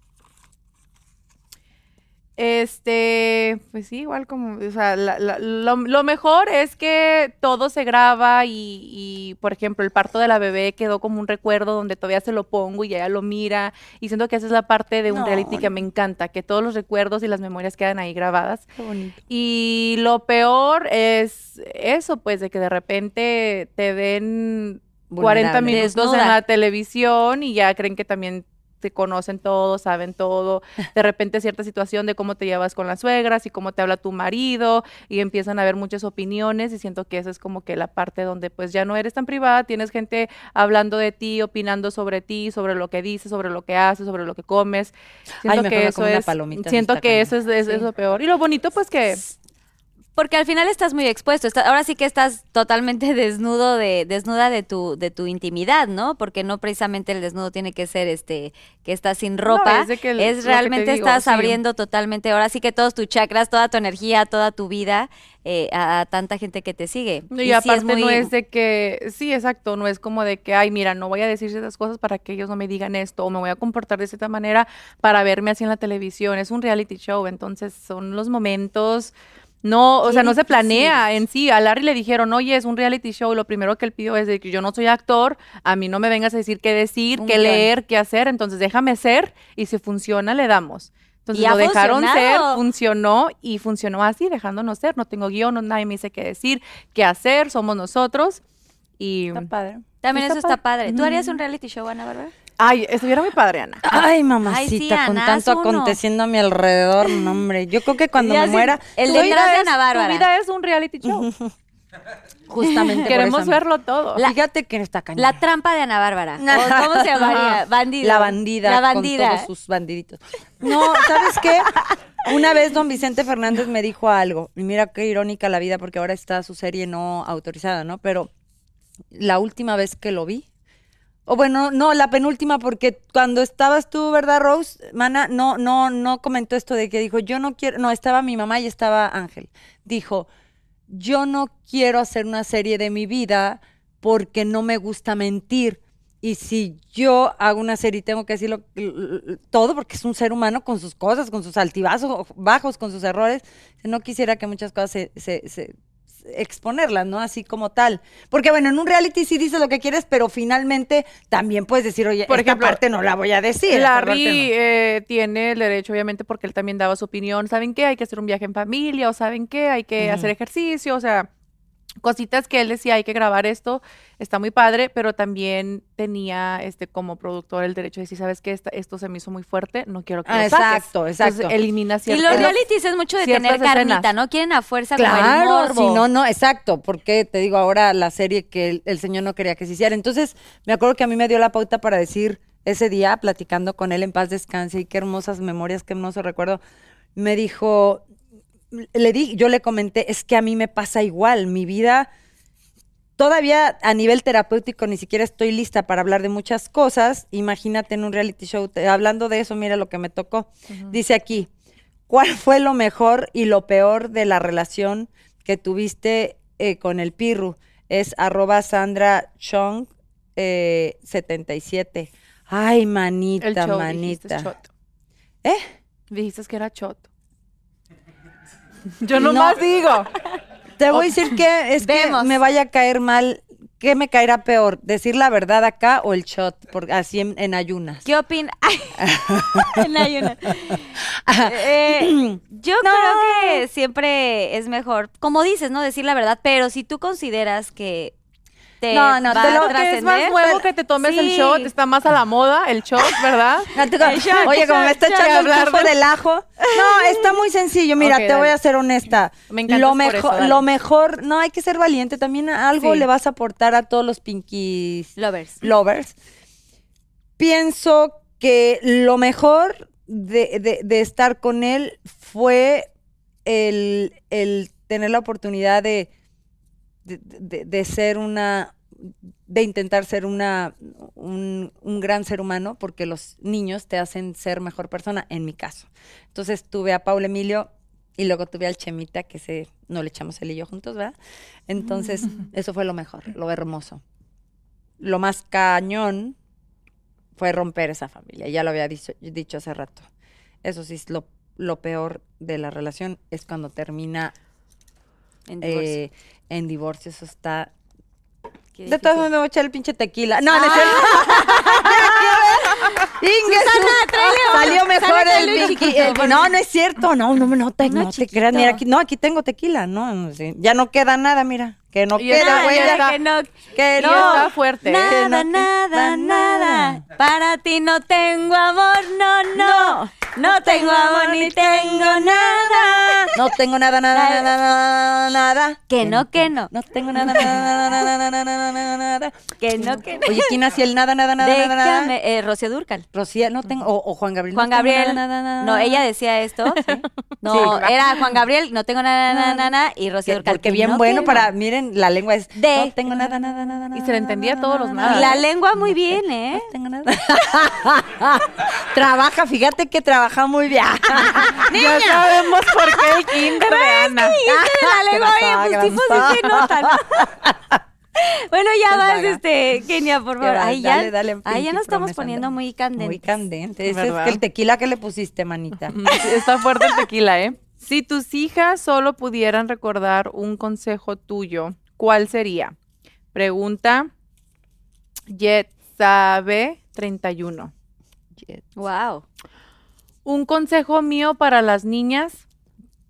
Este, pues sí, igual como, o sea, la- la- lo, lo mejor es que todo se graba y, y, por ejemplo, el parto de la bebé quedó como un recuerdo donde todavía se lo pongo y ella lo mira y siento que esa es la parte de un No, reality que me encanta, que todos los recuerdos y las memorias quedan ahí grabadas. Qué bonito. Y lo peor es eso, pues, de que de repente te den 40 Vulnerable. minutos en la televisión y ya creen que también te conocen todo, saben todo. De repente cierta situación de cómo te llevas con las suegras y cómo te habla tu marido y empiezan a haber muchas opiniones y siento que esa es como que la parte donde pues ya no eres tan privada, tienes gente hablando de ti, opinando sobre ti, sobre lo que dices, sobre lo que haces, sobre lo que comes. Siento que eso es siento que eso es, es- lo peor. Y lo bonito pues que Porque al final estás muy expuesto. está- ahora sí que estás totalmente desnudo de, desnuda de tu, de tu intimidad, ¿no? Porque no precisamente el desnudo tiene que ser este, que estás sin ropa. es de que el- es lo que te realmente digo, estás sí. abriendo totalmente, ahora sí que todos tus chakras, toda tu energía, toda tu vida eh, a, a tanta gente que te sigue. Y, sí aparte muy- no es de que, sí, exacto, no es como de que, ay, mira, no voy a decir ciertas cosas para que ellos no me digan esto, o me voy a comportar de cierta manera para verme así en la televisión. Es un reality show, entonces son los momentos, no, o sea, no se planea en sí. A Larry le dijeron, oye, es un reality show, lo primero que él pidió es de que yo no soy actor, a mí no me vengas a decir qué decir, Un qué leer, qué hacer, entonces déjame ser y si funciona, le damos. Entonces lo dejaron ser, funcionó y funcionó así, dejándonos ser. No tengo guion, no, nadie me dice qué decir, qué hacer, somos nosotros. Y. Está padre. También está eso está padre. padre. ¿Tú harías un reality show, Ana Bárbara? Ay, estuviera muy padre, Ana. Ay, mamacita, Ana, con tanto aconteciendo a mi alrededor, no, hombre. Yo creo que cuando Ya me sí, muera, el Tu de Ana Bárbara. Tu vida es un reality show. justamente por Queremos eso, verlo todo. La- Fíjate que está cañón. La trampa de Ana Bárbara. ¿O ¿Cómo se llamaría? Bandida. La bandida. La bandida. Con todos sus bandiditos. No, ¿sabes qué? Una vez don Vicente Fernández me dijo algo. Y mira qué irónica la vida, porque ahora está su serie no autorizada, ¿no? Pero la última vez que lo vi. O bueno, no, la penúltima, porque cuando estabas tú, ¿verdad, Rose? Mana, no, no, no comentó esto de que dijo, yo no quiero, no, estaba mi mamá y estaba Ángel. Dijo, yo no quiero hacer una serie de mi vida porque no me gusta mentir. Y si yo hago una serie y tengo que decirlo todo, porque es un ser humano con sus cosas, con sus altibajos, bajos, con sus errores, no quisiera que muchas cosas se, se, exponerlas, ¿no? Así como tal. Porque bueno, en un reality sí dices lo que quieres, pero finalmente también puedes decir, oye, Por esta ejemplo, parte no la voy a decir. Larry no. eh, tiene el derecho, obviamente, porque él también daba su opinión. ¿Saben qué? Hay que hacer un viaje en familia, o ¿saben qué? Hay que hacer ejercicio, o sea, cositas que él decía, hay que grabar esto, está muy padre, pero también tenía, este, como productor el derecho de decir, ¿sabes qué? Esta- esto se me hizo muy fuerte, no quiero que Ah, lo saques". exacto, exacto. Entonces, elimina Y los realities es mucho de tener carnita, escenas. ¿no? Quieren a fuerza como el Claro, morbo. si no, no, exacto, porque te digo ahora la serie que el, el señor no quería que se hiciera. Entonces, me acuerdo que a mí me dio la pauta para decir ese día, platicando con él en paz descanse, y qué hermosas memorias, qué hermoso recuerdo, me dijo, le di, yo le comenté, es que a mí me pasa igual, mi vida todavía a nivel terapéutico ni siquiera estoy lista para hablar de muchas cosas. Imagínate en un reality show, te- hablando de eso, mira lo que me tocó. Dice aquí, ¿cuál fue lo mejor y lo peor de la relación que tuviste eh, con el Pirru? Es arroba Sandra Chong eh, 77. Ay, el manita, show, dijiste, manita. choto. ¿Eh? Dijiste que era choto. Yo nomás No. digo. Te voy a decir que es Vemos. que me vaya a caer mal. ¿Qué me caerá peor? ¿Decir la verdad acá o el shot? Por, así en, en ayunas. ¿Qué opinas? en ayunas. Eh, yo No. creo que siempre es mejor, como dices, ¿no? Decir la verdad, pero si tú consideras que te No, no, va te a lo- Creo que es más trascender, nuevo que te tomes el sí. shot, está más a la moda el shot, ¿verdad? No, shot, Oye, como me está echando el Hablar tufo de- del ajo. No, está muy sencillo. Mira, Ok, te voy a ser honesta. Me encantas lo por mejor, dale. lo mejor, no, hay que ser valiente. También algo Sí. le vas a aportar a todos los pinkies Lovers. lovers. Pienso que lo mejor de, de- de estar con él fue el, el tener la oportunidad de, de, de- de ser una, de intentar ser una, un, un gran ser humano, porque los niños te hacen ser mejor persona, en mi caso. Entonces tuve a Paul Emilio y luego tuve al Chemita, que se, no le echamos él y yo juntos, ¿verdad? Entonces, eso fue lo mejor, lo hermoso. Lo más cañón fue romper esa familia, ya lo había dicho, dicho hace rato. Eso sí es lo, lo peor de la relación, es cuando termina En divorcio. eh, en divorcio, eso está... Qué De todas formas me voy a echar el pinche tequila. No, no es cierto. Salió mejor el, el- No, no es cierto. No, no, no te, Uno no te creas. Mira, aquí, no, aquí tengo tequila. No, no sé. ya no queda nada, mira. Que no queda, ya- está. que no, Que no. está fuerte. ¿eh? Que Nada, no nada, nada. Para ti no tengo amor, no, no. No tengo amor ni tengo nada. No tengo nada, nada, nada, nada, nada. Que no, que no. No tengo nada, nada, nada, nada, nada, nada, nada, nada. Que no, que no. Oye, ¿quién hacía el nada, nada, nada, nada, nada? Déjame, eh, Rocío Durcal. Rocía, no tengo, o, o Juan Gabriel. Juan no Gabriel. nada, nada, nada, No, nada. ella decía esto. No, Sí. era Juan Gabriel, no tengo nada, nada, nada, nada, y Rocío Durcal. porque que bien no, bueno para, no. La lengua es. De- No tengo nada, nada, nada, nada. Y se le entendía nada, todos los nada, la lengua muy bien, ¿eh? No tengo nada. trabaja, fíjate que trabaja muy bien. Ya sabemos por qué el kinder de Ana. la lengua, ¿Qué oye, pues ¿Qué tipo pasó? sí se nota, ¿no? Bueno, ya Pues vas, este, Kenia, por favor. Ahí ya, dale, dale, ahí ya nos estamos poniendo muy candentes. Muy candente. Ese ¿Verdad? es que el tequila que le pusiste, manita. Está fuerte el tequila, ¿eh? Si tus hijas solo pudieran recordar un consejo tuyo, ¿cuál sería? Pregunta Yetsabe31. Wow. Un consejo mío para las niñas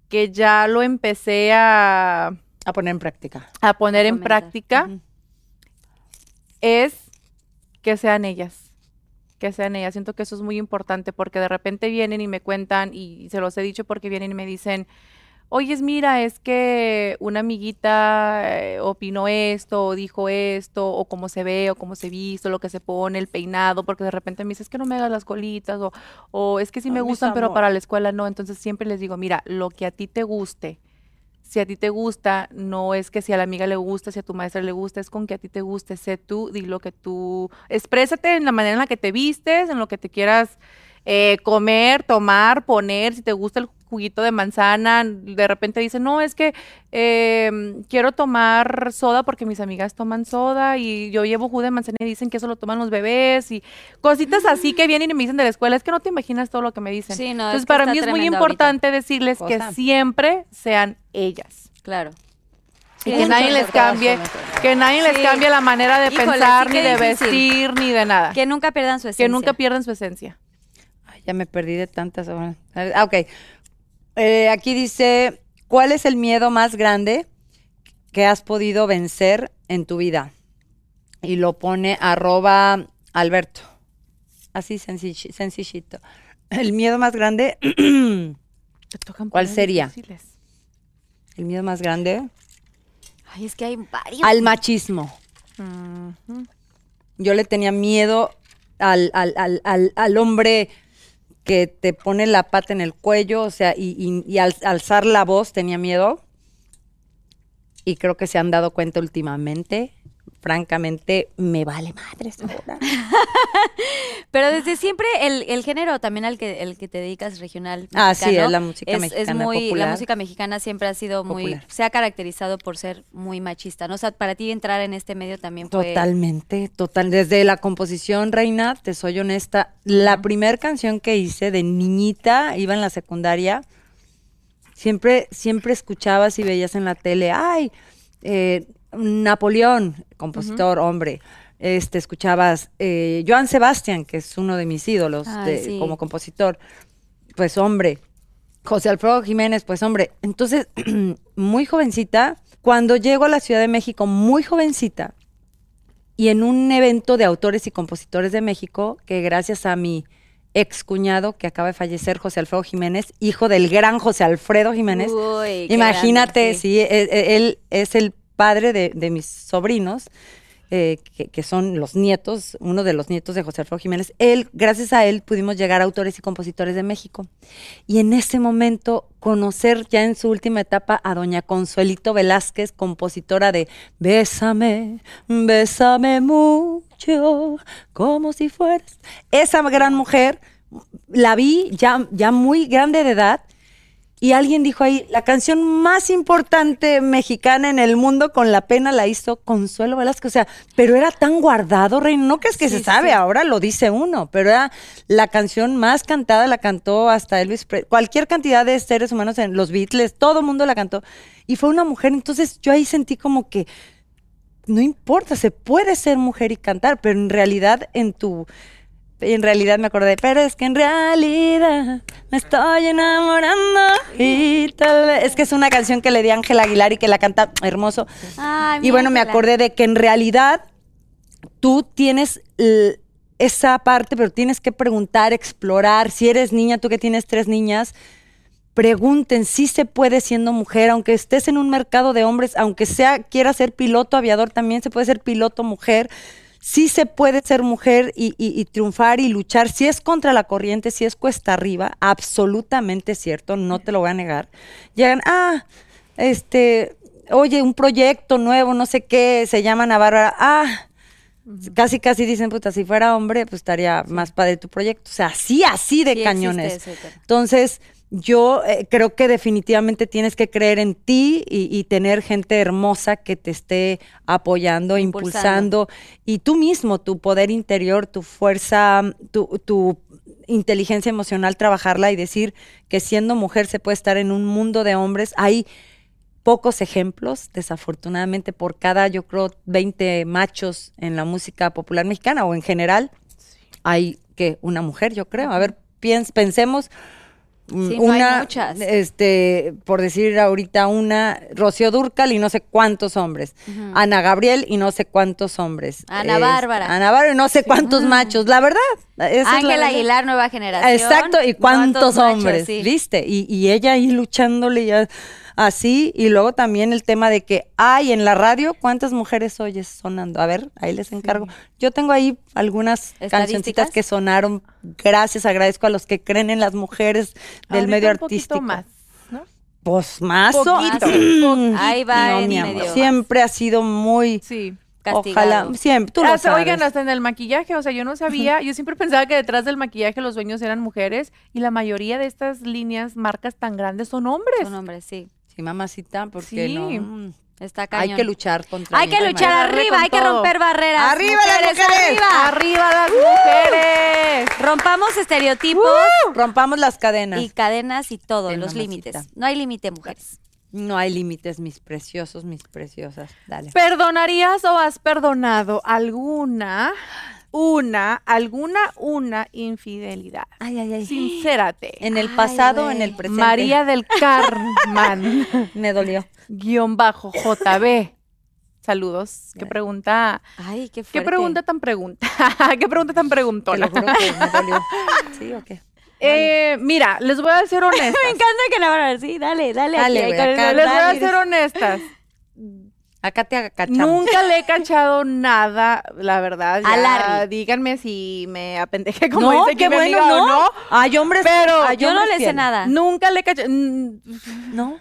que ya lo empecé a, A poner en práctica. a poner en práctica es que sean ellas. Que sean ellas. Siento que eso es muy importante porque de repente vienen y me cuentan, y se los he dicho porque vienen y me dicen, oyes, mira, es que una amiguita eh, opinó esto, o dijo esto, o cómo se ve, o cómo se viste, lo que se pone, el peinado, porque de repente me dice, es que no me hagas las colitas, o, o es que sí me gustan, pero para la escuela no. Entonces siempre les digo, mira, lo que a ti te guste, si a ti te gusta, no es que si a la amiga le gusta, si a tu maestra le gusta, es con que a ti te guste, sé tú, di lo que tú, exprésate en la manera en la que te vistes, en lo que te quieras eh, comer, tomar, poner, si te gusta el juguito de manzana, de repente dicen, no, es que eh, quiero tomar soda porque mis amigas toman soda y yo llevo jugo de manzana y dicen que eso lo toman los bebés y cositas así que vienen y me dicen de la escuela, es que no te imaginas todo lo que me dicen. Sí, no, Entonces es que para mí es muy ahorita. importante decirles Cosa. que siempre sean ellas. Claro. Y Sí, que nadie les cambie, que nadie les cambie la manera de Híjole, pensar, sí ni de difícil. vestir, ni de nada. Que nunca pierdan su esencia. Que nunca pierdan su esencia. Ay, ya me perdí de tantas horas. Ah, ok. Eh, aquí dice, ¿cuál es el miedo más grande que has podido vencer en tu vida? Y lo pone arroba Alberto. Así sencilli- sencillito. El miedo más grande, el ¿Cuál sería? difíciles. miedo más grande, Ay, es que hay varios. al machismo. Yo le tenía miedo al, al, al, al hombre que te pone la pata en el cuello, o sea, y, y- y al alzar la voz tenía miedo. Y creo que se han dado cuenta últimamente. Francamente, me vale ahora. Pero desde siempre el, el género también al que el que te dedicas regional. Ah, sí, es la música es, mexicana es muy, popular. La música mexicana siempre ha sido muy, Popular. se ha caracterizado por ser muy machista, ¿no? O sea, para ti entrar en este medio también fue. Totalmente, total. Desde la composición, Reina, te soy honesta, la primera canción que hice de niñita, iba en la secundaria, siempre, siempre escuchabas y veías en la tele, ay, eh, Napoleón, compositor, hombre. Este, escuchabas eh, Joan Sebastián, que es uno de mis ídolos Ay, de- sí. como compositor, pues hombre. José Alfredo Jiménez, pues hombre. Entonces, muy jovencita, cuando llego a la Ciudad de México, muy jovencita, y en un evento de autores y compositores de México, que gracias a mi ex cuñado que acaba de fallecer, José Alfredo Jiménez, hijo del gran José Alfredo Jiménez, Uy, imagínate, grande, sí, e- e- él es el padre de, de mis sobrinos, eh, que, que son los nietos, uno de los nietos de José Alfredo Jiménez. Él, gracias a él, pudimos llegar a autores y compositores de México. Y en ese momento, conocer ya en su última etapa a doña Consuelito Velázquez, compositora de Bésame, bésame mucho, como si fueras. Esa gran mujer, la vi ya, ya muy grande de edad. Y alguien dijo ahí, la canción más importante mexicana en el mundo con la pena la hizo Consuelo Velázquez. O sea, pero era tan guardado, Rey. No que Sí, se sí, sabe, sí. ahora lo dice uno, pero era la canción más cantada, la cantó hasta Elvis Presley. Cualquier cantidad de seres humanos en los Beatles, todo el mundo la cantó. Y fue una mujer. Entonces yo ahí sentí como que no importa, se puede ser mujer y cantar, pero en realidad en tu en realidad me acordé, pero es que en realidad me estoy enamorando y tal vez es que es una canción que le di a Ángela Aguilar y que la canta hermoso. Ay, Y bueno, me acordé de que en realidad tú tienes esa parte, pero tienes que preguntar, explorar. Si eres niña, tú que tienes tres niñas, pregunten si se puede siendo mujer, aunque estés en un mercado de hombres, aunque sea quiera ser piloto aviador, también se puede ser piloto mujer. Sí se puede ser mujer y, y- y triunfar y luchar. Si es contra la corriente, si es cuesta arriba, absolutamente cierto, no te lo voy a negar. Llegan, ah, este, oye, un proyecto nuevo, no sé qué, se llama Ana Bárbara, ah, casi casi dicen, puta, si fuera hombre, pues estaría más padre tu proyecto. O sea, así, así de Sí cañones. Entonces, yo eh, creo que definitivamente tienes que creer en ti y, y tener gente hermosa que te esté apoyando, Impulsando. impulsando. Y tú mismo, tu poder interior, tu fuerza, tu, tu inteligencia emocional, trabajarla y decir que siendo mujer se puede estar en un mundo de hombres. Hay pocos ejemplos, desafortunadamente, por cada, yo creo, 20 machos en la música popular mexicana o en general, hay que una mujer, yo creo. A ver, piens- pensemos Sí, no una, muchas. este, por decir ahorita una, Rocío Durcal y no sé cuántos hombres, Ana Gabriel y no sé cuántos hombres, Ana Este, Bárbara. Ana Bárbara y no sé cuántos machos, la verdad. verdad. Aguilar, nueva generación. Exacto, y cuántos machos, hombres, sí. ¿viste? Y, y ella ahí luchándole ya así, y luego también el tema de que hay en la radio, ¿cuántas mujeres oyes sonando? A ver, ahí les encargo. Yo tengo ahí algunas cancioncitas que sonaron, gracias, agradezco a los que creen en las mujeres del Ahorita medio un artístico. más, ¿no? Pues más Poquito. Mm, Ahí va no, en mi amor, medio. Siempre ha sido muy, Sí. Castigado. ojalá, siempre, tú lo Hasta, sabes. oigan, hasta en el maquillaje, o sea, yo no sabía, yo siempre pensaba que detrás del maquillaje los dueños eran mujeres y la mayoría de estas líneas, marcas tan grandes son hombres. Son hombres, sí. Mamacita, porque Sí. no... mm, Está cañón. Hay que luchar contra Hay que luchar arriba, hay que romper barreras. ¡Arriba las mujeres! ¡Arriba! ¡Arriba las mujeres! Rompamos estereotipos Rompamos las cadenas. y cadenas y todo, los límites. No hay límite, mujeres. No hay límites, mis preciosos, mis preciosas. Dale. ¿Perdonarías o has perdonado alguna, una, alguna, una infidelidad? Ay, ay, ay. Sincérate. En el pasado, en el presente. María del Carmen, Me dolió. guion bajo JB. Saludos. ¿Qué pregunta? Ay, qué ¿Qué fuerte. pregunta tan pregunta? ¿Qué pregunta tan Te preguntona? lo juro que me dolió. ¿Sí o qué? Eh, mira, les voy a ser honestas. Me encanta que la van a ver. Sí, dale, dale. Dale, aquí, acá, Les voy a dale. ser honestas. Acá te agachamos. Nunca le he cachado nada, la verdad. A ya Larry. Díganme si me apendejé como no, dice mi bueno, amiga, o no. no. Hay hombres, Pero hay Yo no le sé nada. Nunca le he cachado. mm, No.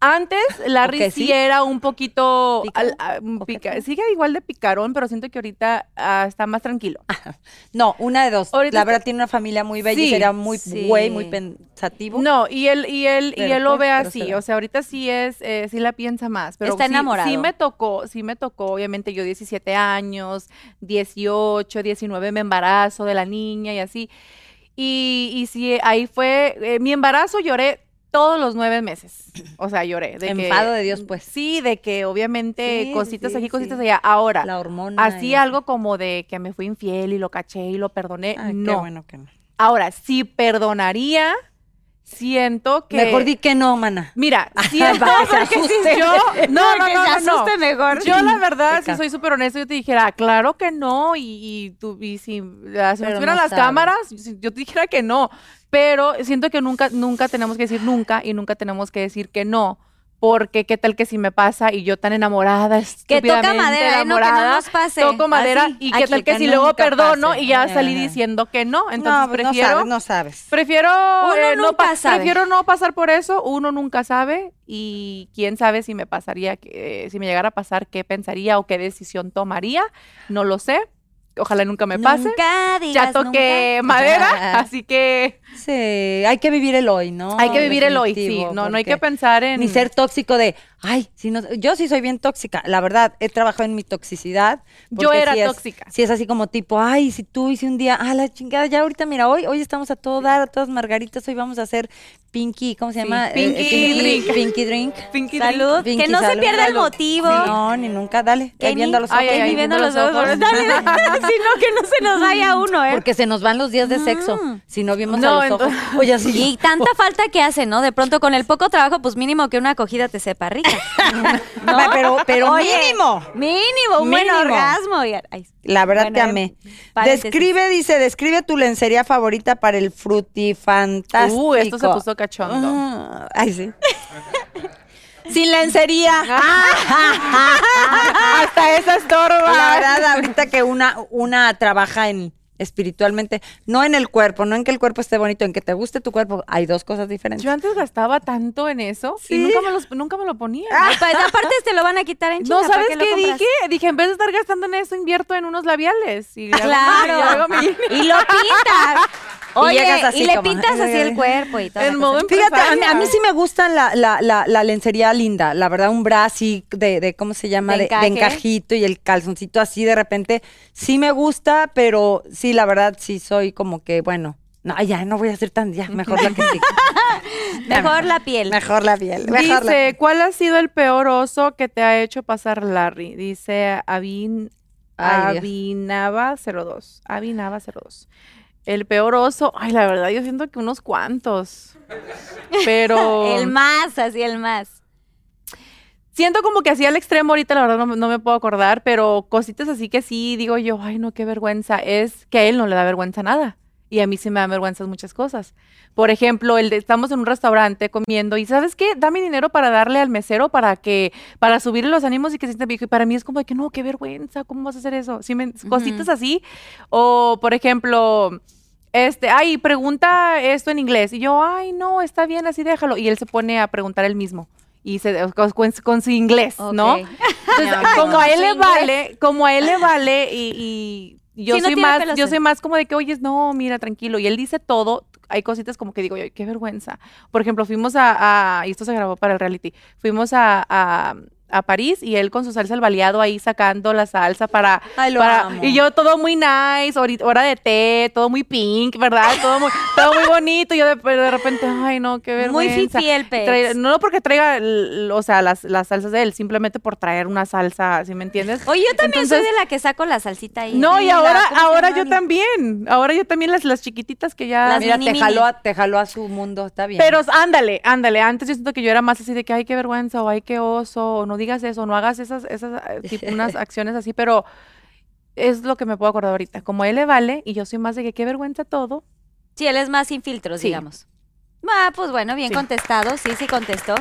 Antes, Larry Ok, sí era un poquito. Ah, sigue igual de picarón, pero siento que ahorita ah, está más tranquilo. No, una de dos. Ahorita la está- verdad tiene una familia muy bella y sería muy sí. güey, muy pensativo. No, y él, y él, y él lo pues, ve así. O sea, ahorita sí es, eh, sí la piensa más. Pero Está sí- enamorado. Sí me tocó, sí me tocó, obviamente, yo 17 años, 18, 19 me embarazo de la niña y así. Y, y sí, ahí fue, eh, mi embarazo lloré todos los nueve meses. O sea, lloré. De que- Enfado de Dios, pues. Sí, de que obviamente Sí, cositas sí, aquí, sí. cositas allá. Ahora, La hormona. así algo como de que me fui infiel y lo caché y lo perdoné, Ay, qué no. bueno que no. Ahora, sí perdonaría, siento que... Mejor di que no, mana. Mira, siento que porque asuste. yo no, no, Que no, no, mejor. Yo la verdad, si soy súper honesta, yo te dijera, claro que no, y, y tú, y si, las- si estuvieran no las cámaras, si- yo te dijera que no, pero siento que nunca, nunca tenemos que decir nunca y nunca tenemos que decir que no, porque qué tal que si me pasa y yo tan enamorada, Que toca madera, ¿eh? No, que no enamorada, nos pase. toco madera Así. y qué tal que que si luego perdono pase. y ya salí diciendo que no, entonces no, pues no prefiero... sabes, no sabes. Prefiero, Uno eh, no pa- sabe. prefiero no pasar por eso, uno nunca sabe y quién sabe si me pasaría, que- si me llegara a pasar, qué pensaría o qué decisión tomaría, no lo sé, ojalá nunca me pase. Nunca digas ya toqué madera, así que Sí, hay que vivir el hoy, ¿no? hay que vivir el hoy, sí, no, no hay que pensar en... Ni ser tóxico de, ay, si no, yo sí soy bien tóxica. La verdad, he trabajado en mi toxicidad. Yo era es- tóxica. Si es así como tipo, ay, si tú hice un día, ah, la chingada, ya ahorita, mira, hoy, hoy estamos a todo dar, a todas margaritas, hoy vamos a hacer Pinky, ¿cómo se Sí, llama? Eh, Pinky Drink. Pinky Drink. Pinky Salud. Pinky, que no se pierda el motivo. No, ni nunca, dale, Que viendo los Ay, ojos. ay, Ni ay, viendo viendo los ojos. Dale, dale. si no, que no se nos vaya uno, ¿eh? Porque se nos van los días de sexo, Mm. si no vimos No, a los. Entonces- Oye, así. Y tanta falta que hace, ¿no? De pronto con el poco trabajo, pues mínimo que una acogida te sepa rica. ¿no? Pero, pero Oye, mínimo. Mínimo, un buen Mínimo. orgasmo. y- ay, La verdad Bueno, te amé. paréntesis. Describe, dice, describe tu lencería favorita para el frutifantástico. Uh, esto se puso cachondo. Ah, ay, sí. Sin lencería. Hasta esa estorba. La verdad, ahorita que una, una trabaja en espiritualmente, no en el cuerpo, no en que el cuerpo esté bonito, en que te guste tu cuerpo, hay dos cosas diferentes. Yo antes gastaba tanto en eso y nunca me, los, nunca me lo ponía. Ay, pues, aparte te lo van a quitar en China. No, ¿para ¿sabes qué dije? Dije, en vez de estar gastando en eso, invierto en unos labiales. Y hago mi- y Claro. mi- Y lo pintas. Oye, y, así le como, pintas así el cuerpo y todo. Fíjate, a mí, a mí, sí me gustan la, la, la, la, lencería linda, la verdad, un bra así de, ¿cómo se llama? De, encajito y el calzoncito así de repente. Sí me gusta, pero sí, la verdad, sí soy como que, bueno, no, ya no voy a ser tan, ya, mejor la que sí. mejor la piel. Mejor la piel. Dice, ¿cuál ha sido el peor oso que te ha hecho pasar Larry? Dice Avin, Avinava02. Avinava02. El peor oso, ay, la verdad, yo siento que unos cuantos. Pero El más, así el más. siento como que así al extremo ahorita, la verdad, no, no me puedo acordar, pero cositas así que sí, digo yo, ay, no, qué vergüenza. Es que a él no le da vergüenza nada. Y a mí sí me da vergüenza muchas cosas. Por ejemplo, el de, estamos en un restaurante comiendo y ¿sabes qué? Dame dinero para darle al mesero para que, para subirle los ánimos y que se sienta bien. Y para mí es como de que no, qué vergüenza, ¿cómo vas a hacer eso? Sí, me- Cositas así. O, por ejemplo, este, ay, pregunta esto en inglés. Y yo, ay, no, está bien, así déjalo. Y él se pone a preguntar él mismo. Y se, con, con- su inglés, ¿no? Ok. Entonces, No, como a él le vale, como a él le vale y, y yo Sí, soy más, yo soy más como de que, oye, no, mira, tranquilo. Y él dice todo. Hay cositas como que digo, "Ay, qué vergüenza. Por ejemplo, fuimos a, a- y esto se grabó para el reality, fuimos a, a, a París y él con su salsa al baleado ahí sacando la salsa para, Ay, lo para- amo. y yo todo muy nice, hora de té, todo muy pink, ¿verdad? Todo muy, todo muy bonito. Y yo de, pero de repente, ay no, qué Muy vergüenza. fifí el pez. No porque traiga, o sea, las, las salsas de él, simplemente por traer una salsa, ¿sí me entiendes? Oye, yo también Entonces- soy de la que saco la salsita ahí. No, y ahora, ¿cómo se ahora yo también. Ahora yo también las, las chiquititas que ya. Las Mira, mini, te jaló, a, te jaló a su mundo, está bien. Pero ándale, ándale. Antes yo siento que yo era más así de que ay, qué vergüenza, o ay, qué oso, o no digas eso, no hagas esas, esas eh, tipo, unas acciones así, pero es lo que me puedo acordar ahorita. Como a él le vale, y yo soy más de que qué vergüenza todo. Sí, él es más sin filtros, Sí. digamos. Ah, pues bueno, bien Sí. contestado. Sí, sí contestó.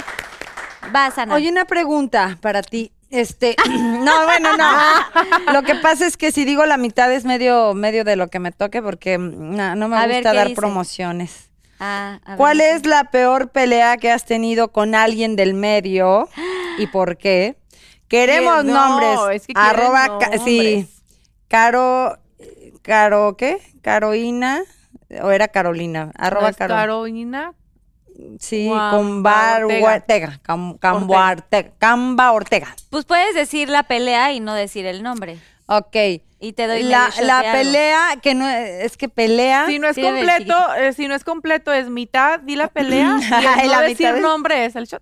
Vas, Ana. Oye, una pregunta para ti. Este, no, bueno, no. Lo que pasa es que si digo la mitad es medio, medio de lo que me toque porque mm, no, no me A gusta ¿qué dar dice? promociones. Ah, a ver, ¿Cuál es la peor pelea que has tenido con alguien del medio y por qué? Queremos No, nombres. es que quieren Arroba, sí. Caro, Caro, ¿qué? Caroina, o era Carolina, arroba ¿Es Caro. Carolina. Sí, con Bar Ortega. Cam- Camba Ortega. Ortega. Pues puedes decir la pelea y no decir el nombre. Ok. Y te doy La, la algo. pelea, que no es que pelea. Si no es Sí, completo, eh, si no es completo, es mitad, di la pelea. y el Ay, no la decir mitad nombre es el shot.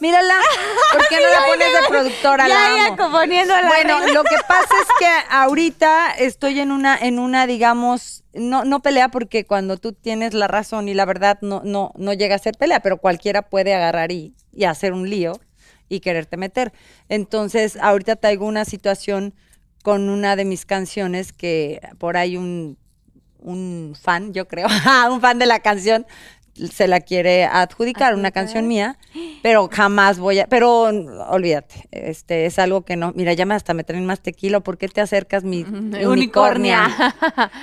Mírala. ¿Por qué no la pones de productora? Ya, La ya, amo. componiendo la Bueno, reina. lo que pasa es que ahorita estoy en una, en una, digamos, no, no pelea porque cuando tú tienes la razón y la verdad no, no, no llega a ser pelea, pero cualquiera puede agarrar y, y hacer un lío y quererte meter. Entonces, ahorita traigo una situación con una de mis canciones que por ahí un, un fan, yo creo, un fan de la canción se la quiere adjudicar, una canción mía, pero jamás voy a, pero olvídate, este es algo que no, mira, ya me hasta me traen más tequila, ¿por qué te acercas mi unicornia? Unicornia.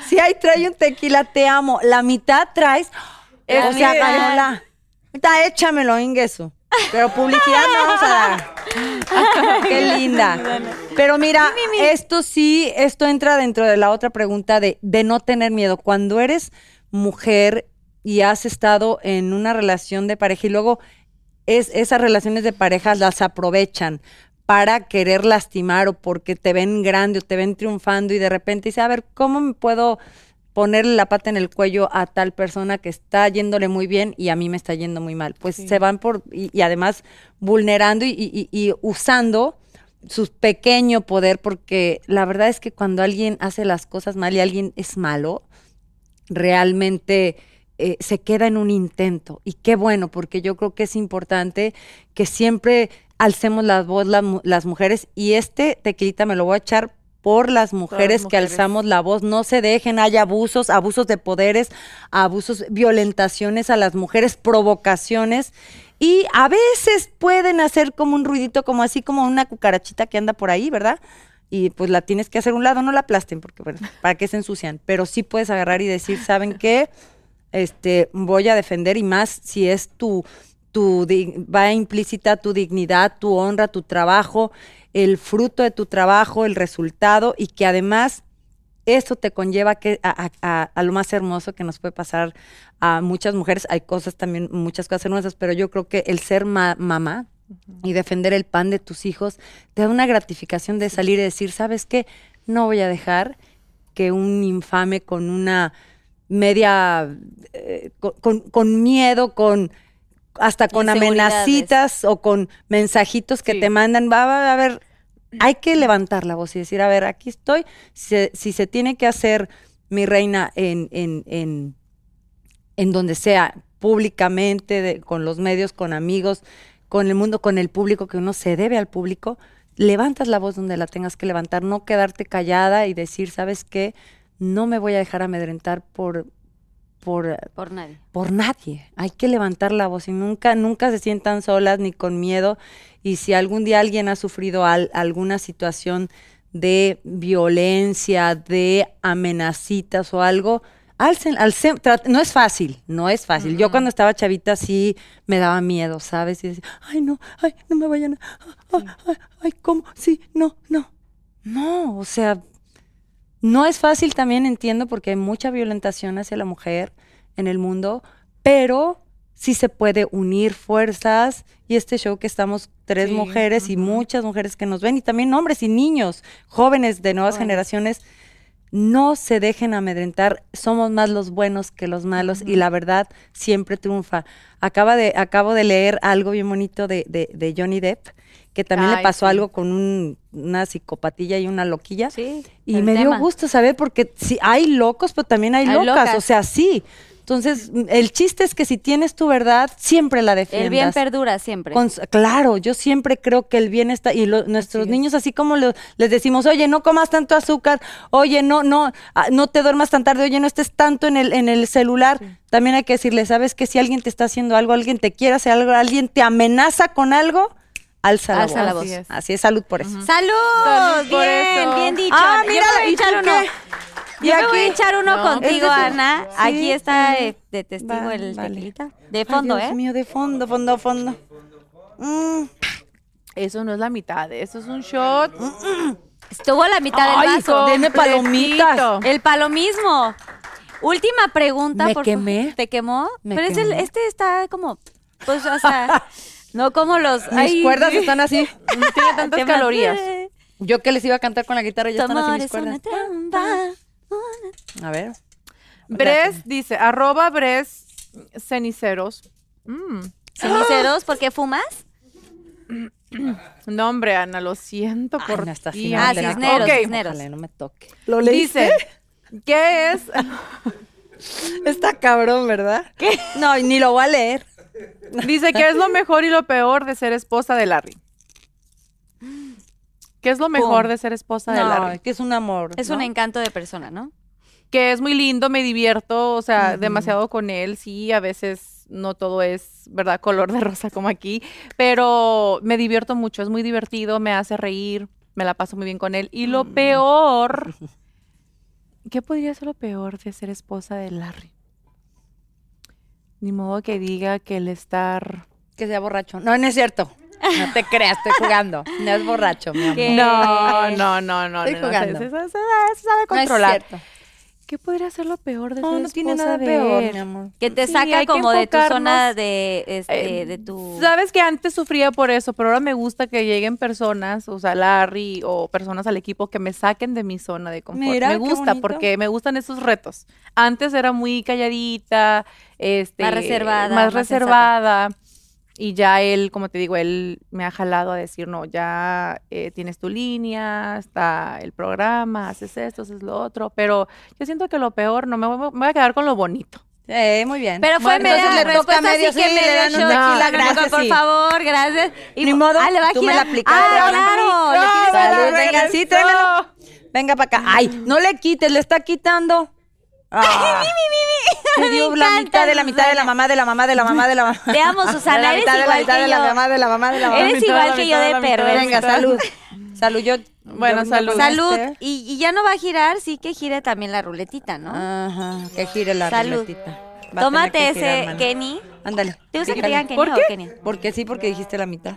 Si ahí trae un tequila, te amo, la mitad traes, Es o sea, está échamelo, Ingesu. Pero publicidad no vamos a dar. Qué linda. Pero mira, esto sí, esto entra dentro de la otra pregunta de, de no tener miedo. Cuando eres mujer y has estado en una relación de pareja y luego es, esas relaciones de pareja las aprovechan para querer lastimar o porque te ven grande o te ven triunfando y de repente dice, a ver, ¿cómo me puedo ponerle la pata en el cuello a tal persona que está yéndole muy bien y a mí me está yendo muy mal? Pues se van por, y, y además vulnerando y, y- y usando su pequeño poder, porque la verdad es que cuando alguien hace las cosas mal y alguien es malo, realmente eh, se queda en un intento. Y qué bueno, porque yo creo que es importante que siempre alcemos la voz la las mujeres. Y este tequilita me lo voy a echar por las mujeres, que mujeres. alzamos la voz. No se dejen, hay abusos, abusos de poderes, abusos, violentaciones a las mujeres, provocaciones. Y a veces pueden hacer como un ruidito, como así como una cucarachita que anda por ahí, ¿verdad? y pues la tienes que hacer a un lado, no la aplasten, porque bueno, para qué se ensucian, pero sí puedes agarrar y decir, ¿saben qué? Este, voy a defender y más si es tu, tu, va implícita tu dignidad, tu honra, tu trabajo, el fruto de tu trabajo, el resultado y que además eso te conlleva que a, a- a- a lo más hermoso que nos puede pasar a muchas mujeres. Hay cosas también, muchas cosas hermosas, pero yo creo que el ser ma- mamá y defender el pan de tus hijos te da una gratificación de salir y decir, ¿sabes qué? No voy a dejar que un infame con una media, eh, con, con- con miedo, con hasta con amenacitas o con mensajitos que Sí. te mandan, va, va, a ver, hay que levantar la voz y decir, a ver, aquí estoy, si, se- si se tiene que hacer mi reina en, en, en, en donde sea, públicamente, de- con los medios, con amigos, con el mundo, con el público, que uno se debe al público, levantas la voz donde la tengas que levantar, no quedarte callada y decir, ¿sabes qué? No me voy a dejar amedrentar por, por, Por nadie. por nadie. Hay que levantar la voz y nunca, nunca se sientan solas ni con miedo. Y si algún día alguien ha sufrido al- alguna situación de violencia, de amenacitas o algo, alcen, alcen- no es fácil, no es fácil. Yo cuando estaba chavita sí me daba miedo, ¿sabes? Y decía, ay no, ay, no me vayan a, ay, ay, ay, ¿cómo? Sí, no, no. No, o sea, no es fácil también, entiendo, porque hay mucha violentación hacia la mujer en el mundo, pero sí se puede unir fuerzas y este show que estamos tres Sí, mujeres y muchas mujeres que nos ven y también hombres y niños, jóvenes de nuevas generaciones, no se dejen amedrentar, somos más los buenos que los malos y la verdad siempre triunfa. Acaba de, acabo de leer algo bien bonito de, de- de Johnny Depp, que también le pasó sí. algo con un- una psicopatilla y una loquilla. Sí. Y me dio gusto saber porque sí, hay locos, pero también hay, Hay locas, locas. o sea, sí. Entonces, el chiste es que si tienes tu verdad, siempre la defiendas. El bien perdura siempre. Con- claro, yo siempre creo que el bien está y lo- nuestros es. niños así como lo- les decimos, oye, no comas tanto azúcar, oye, no, no, ah, no te duermas tan tarde, oye, no estés tanto en el en el celular. También hay que decirle, sabes que si alguien te está haciendo algo, alguien te quiere hacer algo, alguien te amenaza con algo, alza la Alza la voz. voz. Así es. Así es, salud por eso. ¡Salud! Salud por bien, eso. bien dicho. Ah, Ana. Yo mira, me voy a ¿y echar uno. Yo ¿Y me voy a echar uno No. contigo, Es de- Ana. sí, Aquí está sí. de, de testigo Va, el vale. tequilita. De Ay, fondo, Dios ¿eh? mío, de fondo, fondo, fondo. Mm. Eso no es la mitad, eso es un shot. Estuvo a la mitad Ay, del vaso. deme palomitas. El palomismo. Última pregunta. Me por quemé. ¿Te quemó? Me Pero es el- quemé. este está como, pues, o sea, no como los... Mis ay, cuerdas sí. están así. No tiene tantas calorías. Yo que les iba a cantar con la guitarra, ya están así mis cuerdas. A ver. Bres dice, arroba Bres ceniceros. Mm. ¿Ceniceros? ¿Por qué fumas? No, hombre, Ana, lo siento Ay, por no, ti, Ah, cisneros, Ok. cisneros. Ojalá no me toque. Dice, ¿qué es? Está cabrón, ¿verdad? ¿Qué? No, ni lo voy a leer. Dice, ¿qué es lo mejor y lo peor de ser esposa de Larry? ¿Qué es lo mejor Pum. de ser esposa de No, Larry? que es un amor. Es ¿no? un encanto de persona, ¿no? Que es muy lindo, me divierto, o sea, demasiado con él, sí, a veces no todo es, ¿verdad?, color de rosa como aquí, pero me divierto mucho, es muy divertido, me hace reír, me la paso muy bien con él. Y lo Mm. peor, ¿qué podría ser lo peor de ser esposa de Larry? Ni modo que diga que el estar... Que sea borracho. No, no es cierto. No te creas, estoy jugando. No es borracho, mi amor. No, Eh, no, no, no. estoy no, no, jugando. Se, se- se- se sabe No es controlar. cierto. ¿Qué podría ser lo peor de No, ser no tiene nada de peor, él? mi amor. Que te Sí, saca como de tu zona de, este, Eh, de tu... Sabes que antes sufría por eso, pero ahora me gusta que lleguen personas, o sea, Larry o personas al equipo que me saquen de mi zona de confort. Mira, me gusta porque me gustan esos retos. Antes era muy calladita, este, Más reservada, más más reservada. Y ya él, como te digo, él me ha jalado a decir, no, ya eh, tienes tu línea, está el programa, haces esto, haces lo otro. Pero yo siento que lo peor, no, me voy, me voy a quedar con lo bonito. Eh, muy bien. Pero fue Bueno, media le toca medio, así que sí, le medio dan tequila, No, gracias, Por sí. favor, gracias. Ni modo, ah, ¿le va a tú me la aplicaste Ah, claro. No, que me venga, sí, tráemelo. Venga para acá. Ay, no le quites, le está quitando. Ah, le dio la mitad de la mitad de la mamá, de la mamá, de la mamá, de la mamá. Te amo, Susana, De la eres mitad, de la igual mitad que de la yo. mamá, de la mamá, de la mamá. Eres igual la que yo de la Venga, salud. Salud, yo. Bueno, salud. Salud. este. Y, y ya no va a girar, sí que gire también la ruletita, ¿no? Ajá, que gire la Salud. ruletita. Tómate tener que girar, ese. Kenny. Ándale. ¿Te gusta que te digan Kenny ¿Por o qué? Kenny? Porque sí, porque dijiste la mitad.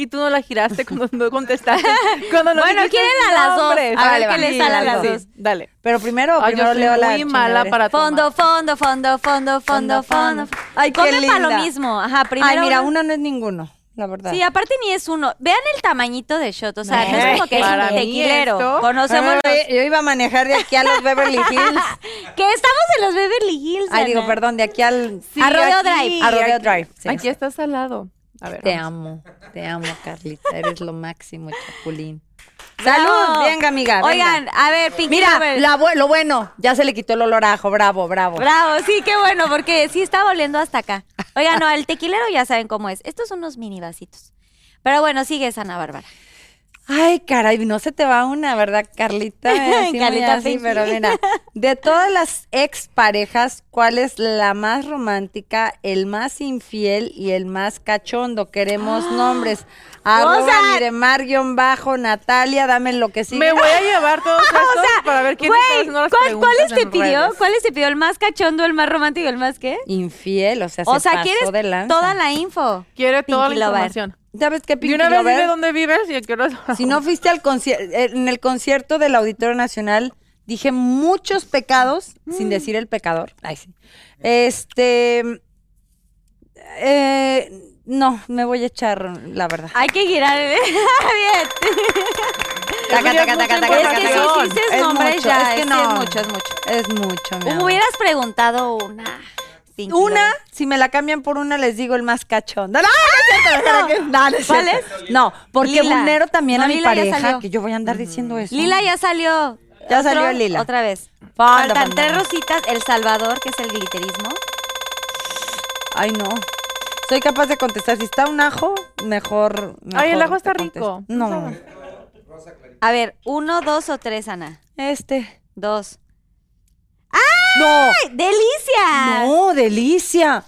Y tú no la giraste cuando no contestaste. Cuando no Bueno, quieren a las dos. nombres. A ver Vale, qué va. les sale a las dos. Dale. Pero primero, Ay, yo soy leo la muy mala para Fondo, fondo, fondo, fondo, fondo, Fondo, fondo. Ay, qué linda. para lo mismo. Ajá, primero. Ay, mira, uno- no es ninguno, la verdad. Sí, aparte ni es uno. Vean el tamañito de shot. O sea, no es Eh, como que es un tequilero. esto- Conocemos Bueno, los... yo, iba a manejar de aquí a los Beverly Hills. Que estamos en los Beverly Hills. Ay, digo, perdón, de aquí al. Sí, A Rodeo aquí, Drive. A Rodeo aquí- Drive, sí. Aquí estás al lado. A ver. Te vamos. amo, te amo, Carlita. Eres lo máximo, Chapulín. Salud, venga, amiga. venga. Oigan, a ver, Pinky Mira, Lovers. la bu- lo bueno, ya se le quitó el olor ajo. Bravo, bravo. Bravo, sí, qué bueno, porque sí está oliendo hasta acá. Oigan, no, el tequilero ya saben cómo es. Estos son unos mini vasitos. Pero bueno, sigue Ana Bárbara. Ay, caray, no se te va una, ¿verdad, Carlita? Así Carlita así, pero mira, de todas las ex parejas, ¿cuál es la más romántica, el más infiel y el más cachondo? Queremos nombres. Arroba sea- Miremar guion bajo Natalia, dame lo que sigue. Me voy a llevar todos estos para ver quién haciendo las ¿cuál- preguntas ¿cuáles te pidió? redes. ¿Cuáles te pidió? ¿El más cachondo, el más romántico, el más qué? Infiel, o sea, O se sea, pasó ¿quieres de lanza. toda la info? Quiere toda Pinky la Lover. ¿Sabes qué, Y una vez Lover? dime dónde vives y a qué hora- Si no fuiste al concierto, en el concierto del Auditorio Nacional, dije muchos pecados, sin Mm. decir el pecador. Ay, sí. Este, Eh, no, me voy a echar, la verdad. Hay que girar. Bien. Taca, taca, taca, taca, Es taca, que taca. es mucho, ya. es que no. es mucho, es mucho. Es mucho, mi amor. Hubieras preguntado una. Pinky Una, si me la cambian por una, les digo el más cachón. No, no, no es cierto, mejor que- no, no es ¿Cuál cierto. No, porque Lila. vulnero también No, a mi Lila pareja, que yo voy a andar diciendo eso. Lila ya salió. Ya Otro- salió Lila. Otra vez. Falta, Faltan falta. tres rositas. El Salvador, que es el glitterismo. Ay, no. Soy capaz de contestar. Si está un ajo, mejor. Ay, el mejor ajo está rico. No. A ver, uno, dos o tres, Ana. Este. Dos. No. ¡Ay, ¡Delicia! No, delicia.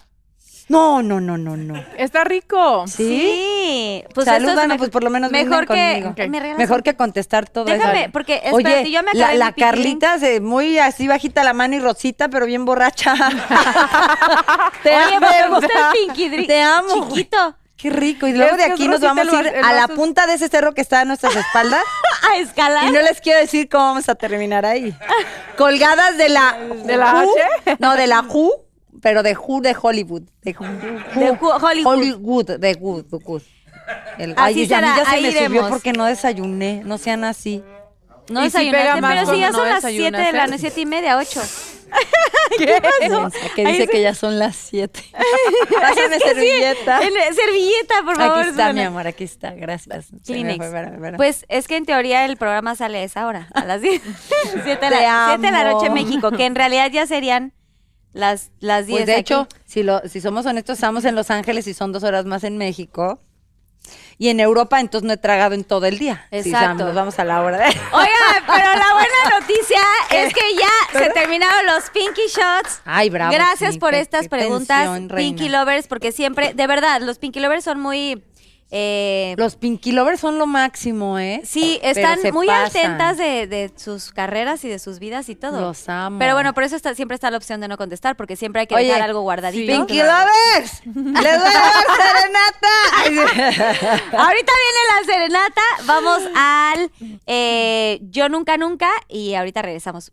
No, no, no, no, no. Está rico. ¿Sí? Sí. Pues pues por lo menos mejor que, conmigo. Ok. ¿me Mejor que contestar todo eso. Déjame, porque espérate, Oye, yo me la, acabé la. Carlita se muy así bajita la mano y rosita, pero bien borracha. Te Oye, ¿por qué amo. gusta el Pinky Drink? Te amo. Chiquito. Qué rico. Y luego Es de aquí nos vamos a ir el a la punta de ese cerro que está a nuestras espaldas. A escalar. Y no les quiero decir cómo vamos a terminar ahí. Colgadas de la... ¿De la H? No, de la Who, pero de Who de Hollywood. De, Who, De Hollywood. Hollywood, de Good, de Good. El, Así ay, será, ya se me subió iremos. porque no desayuné. No sean así. No sí desayunaste, más pero cuando ya no son las desayunas, 7 de la noche, 7 y media, 8. ¿Qué? Que dice que ya son las 7. Pásame servilleta. servilleta, por favor. Aquí está, mi amor, aquí está. Gracias. Kleenex. fue. Pues es que en teoría el programa sale a esa hora, a las 10. 7 de, la, siete de la noche en. México, que en realidad ya serían las, las 10 Pues de aquí. hecho, si, lo, si somos honestos, estamos en Los Ángeles y son dos horas más en México. Y en Europa, entonces no he tragado en todo el día. Sí, Exacto. nos vamos a la hora de... Oigan, pero la buena noticia es que ya se terminaron los Pinky Shots. Ay, bravo. Gracias sí, por qué- estas qué preguntas, tensión. Pinky Lovers, porque siempre, de verdad, los Pinky Lovers son muy... eh, Los Pinky Lovers son lo máximo, ¿eh? sí, están muy pasan. atentas de, de sus carreras y de sus vidas y todo. Los amo. Pero bueno, por eso está, siempre está la opción de no contestar, porque siempre hay que Oye, dejar algo guardadito. sí. ¡Pinky Lovers! ¡Les voy a dar serenata! Ahorita viene la serenata, vamos al eh, Yo Nunca Nunca y ahorita regresamos.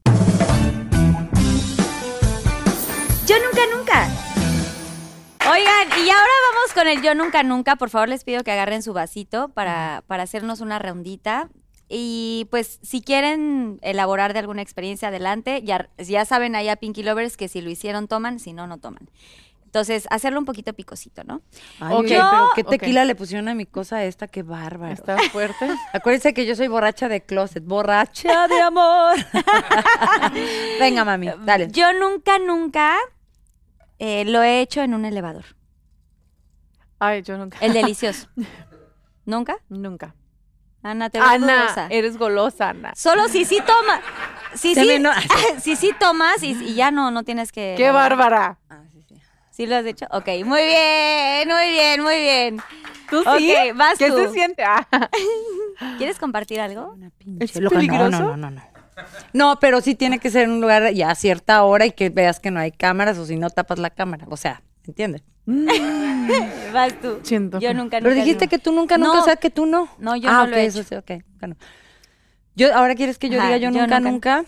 Yo Nunca Nunca. Oigan, y ahora vamos con el Yo Nunca Nunca. Por favor, les pido que agarren su vasito para, para hacernos una rondita. Y pues, si quieren elaborar de alguna experiencia, adelante. Ya, ya saben allá, Pinky Lovers, que si lo hicieron, toman, si no, no toman. Entonces, hacerlo un poquito picosito, ¿no? Ay, Ok, oye, pero qué tequila le pusieron a mi cosa esta, qué bárbaro. Está fuerte. Acuérdense que yo soy borracha de closet, borracha de amor. Venga, mami, dale. Yo nunca, nunca eh, lo he hecho en un elevador. Ay, yo nunca. El delicioso. ¿Nunca? Nunca. Ana, te ves Ana, dudosa. eres golosa, Ana. Solo si sí toma. Si sí, no- si sí tomas y, y ya no, no tienes que. ¡Qué bárbara! ¿Sí lo has hecho? Ok, muy bien, muy bien, muy bien. ¿Tú sí? Ok, vas ¿Qué tú. se siente? Ah. ¿Quieres compartir algo? Una pinche ¿Es loca. No, peligroso? No, no, no, no. No, pero sí tiene que ser en un lugar ya a cierta hora y que veas que no hay cámaras o si no tapas la cámara. O sea, ¿entiendes? Vas tú. Siento. Yo nunca, Pero nunca, dijiste nunca. que tú nunca, nunca, No. o sea, que tú no. No, yo ah, no ok, lo he eso hecho. sí, ok. bueno. Yo, ahora quieres que yo Ajá, diga yo, nunca. nunca.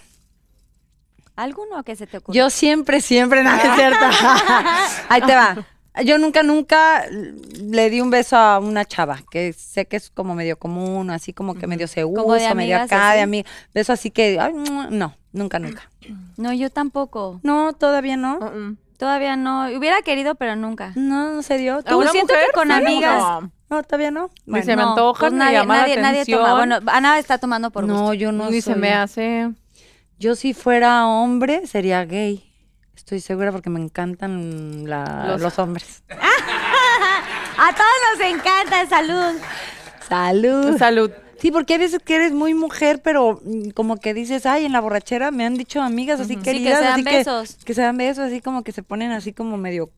¿Alguno que se te ocurra? Yo siempre, siempre, nada es cierto. Ahí te va. Yo nunca, nunca le di un beso a una chava, que sé que es como medio común, así como que medio se de usa, medio acá, de así. amiga. Beso así que, ay, no, nunca, nunca. No, yo tampoco. No, todavía no. Mm-mm. Todavía no. Hubiera querido, pero nunca. No, no se dio. ¿A ¿Tú? una siento mujer? que con Sí, amigas- no. No, todavía no. Ni se me antoja, pues me nadie, llama nadie, la nadie toma. Bueno, Ana está tomando por gusto. No, yo no Ni se me hace. Yo si fuera hombre sería gay. Estoy segura porque me encantan la- Los- los... hombres. A todos nos encanta, salud. Salud. Salud. Sí, porque hay veces que eres muy mujer, pero mm, como que dices, ay, en la borrachera me han dicho amigas así Sí, que queridas, se dan así besos. Que, que se dan besos, así como que se ponen así como medio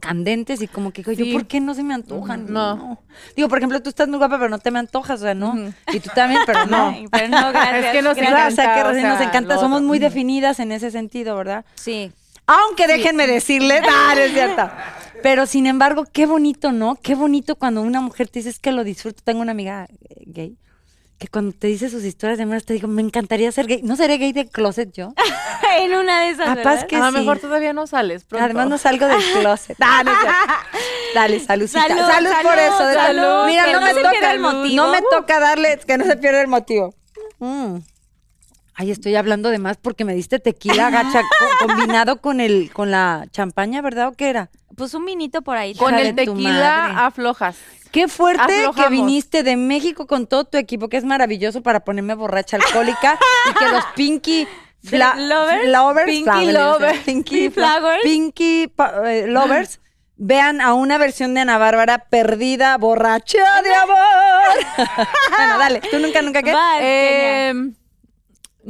candentes y como que digo, Sí. yo, ¿por qué no se me antojan? No. Digo, por ejemplo, tú estás muy guapa, pero no te me antojas, o sea, no. Y tú también, pero no. Pero no, gracias. Es que nos ¿verdad? O sea, que encanta, o recién nos encanta, somos muy definidas en ese sentido, ¿verdad? Sí. Aunque déjenme decirles, ah, no es cierto. Pero sin embargo, qué bonito, ¿no? Qué bonito cuando una mujer te dice es que lo disfruto. Tengo una amiga eh, gay que cuando te dice sus historias de amor, te digo, me encantaría ser gay. ¿No seré gay de closet yo? en una de esas, Capaz ¿verdad? que a lo sí. mejor todavía no sales. Pronto. Además no salgo del closet. Cierto. Dale, saludcita. Salud, Salud, por eso. salud, Mira, que no no me se toca el motivo. No me toca darle, que no se pierda el motivo. Mm. Ay, estoy hablando de más porque me diste tequila gacha co- combinado con el con la champaña, ¿verdad? ¿O qué era? Pues un vinito por ahí. Con el tequila aflojas. Qué fuerte que viniste de México con todo tu equipo, que es maravilloso para ponerme borracha alcohólica y que los Pinky fla- Lovers? lovers, Pinky flowers, lovers. Pinky, Flowers. Pinky eh, lovers, vean a una versión de Ana Bárbara perdida, borracha de amor. bueno, dale, tú nunca, nunca qué. Kenia.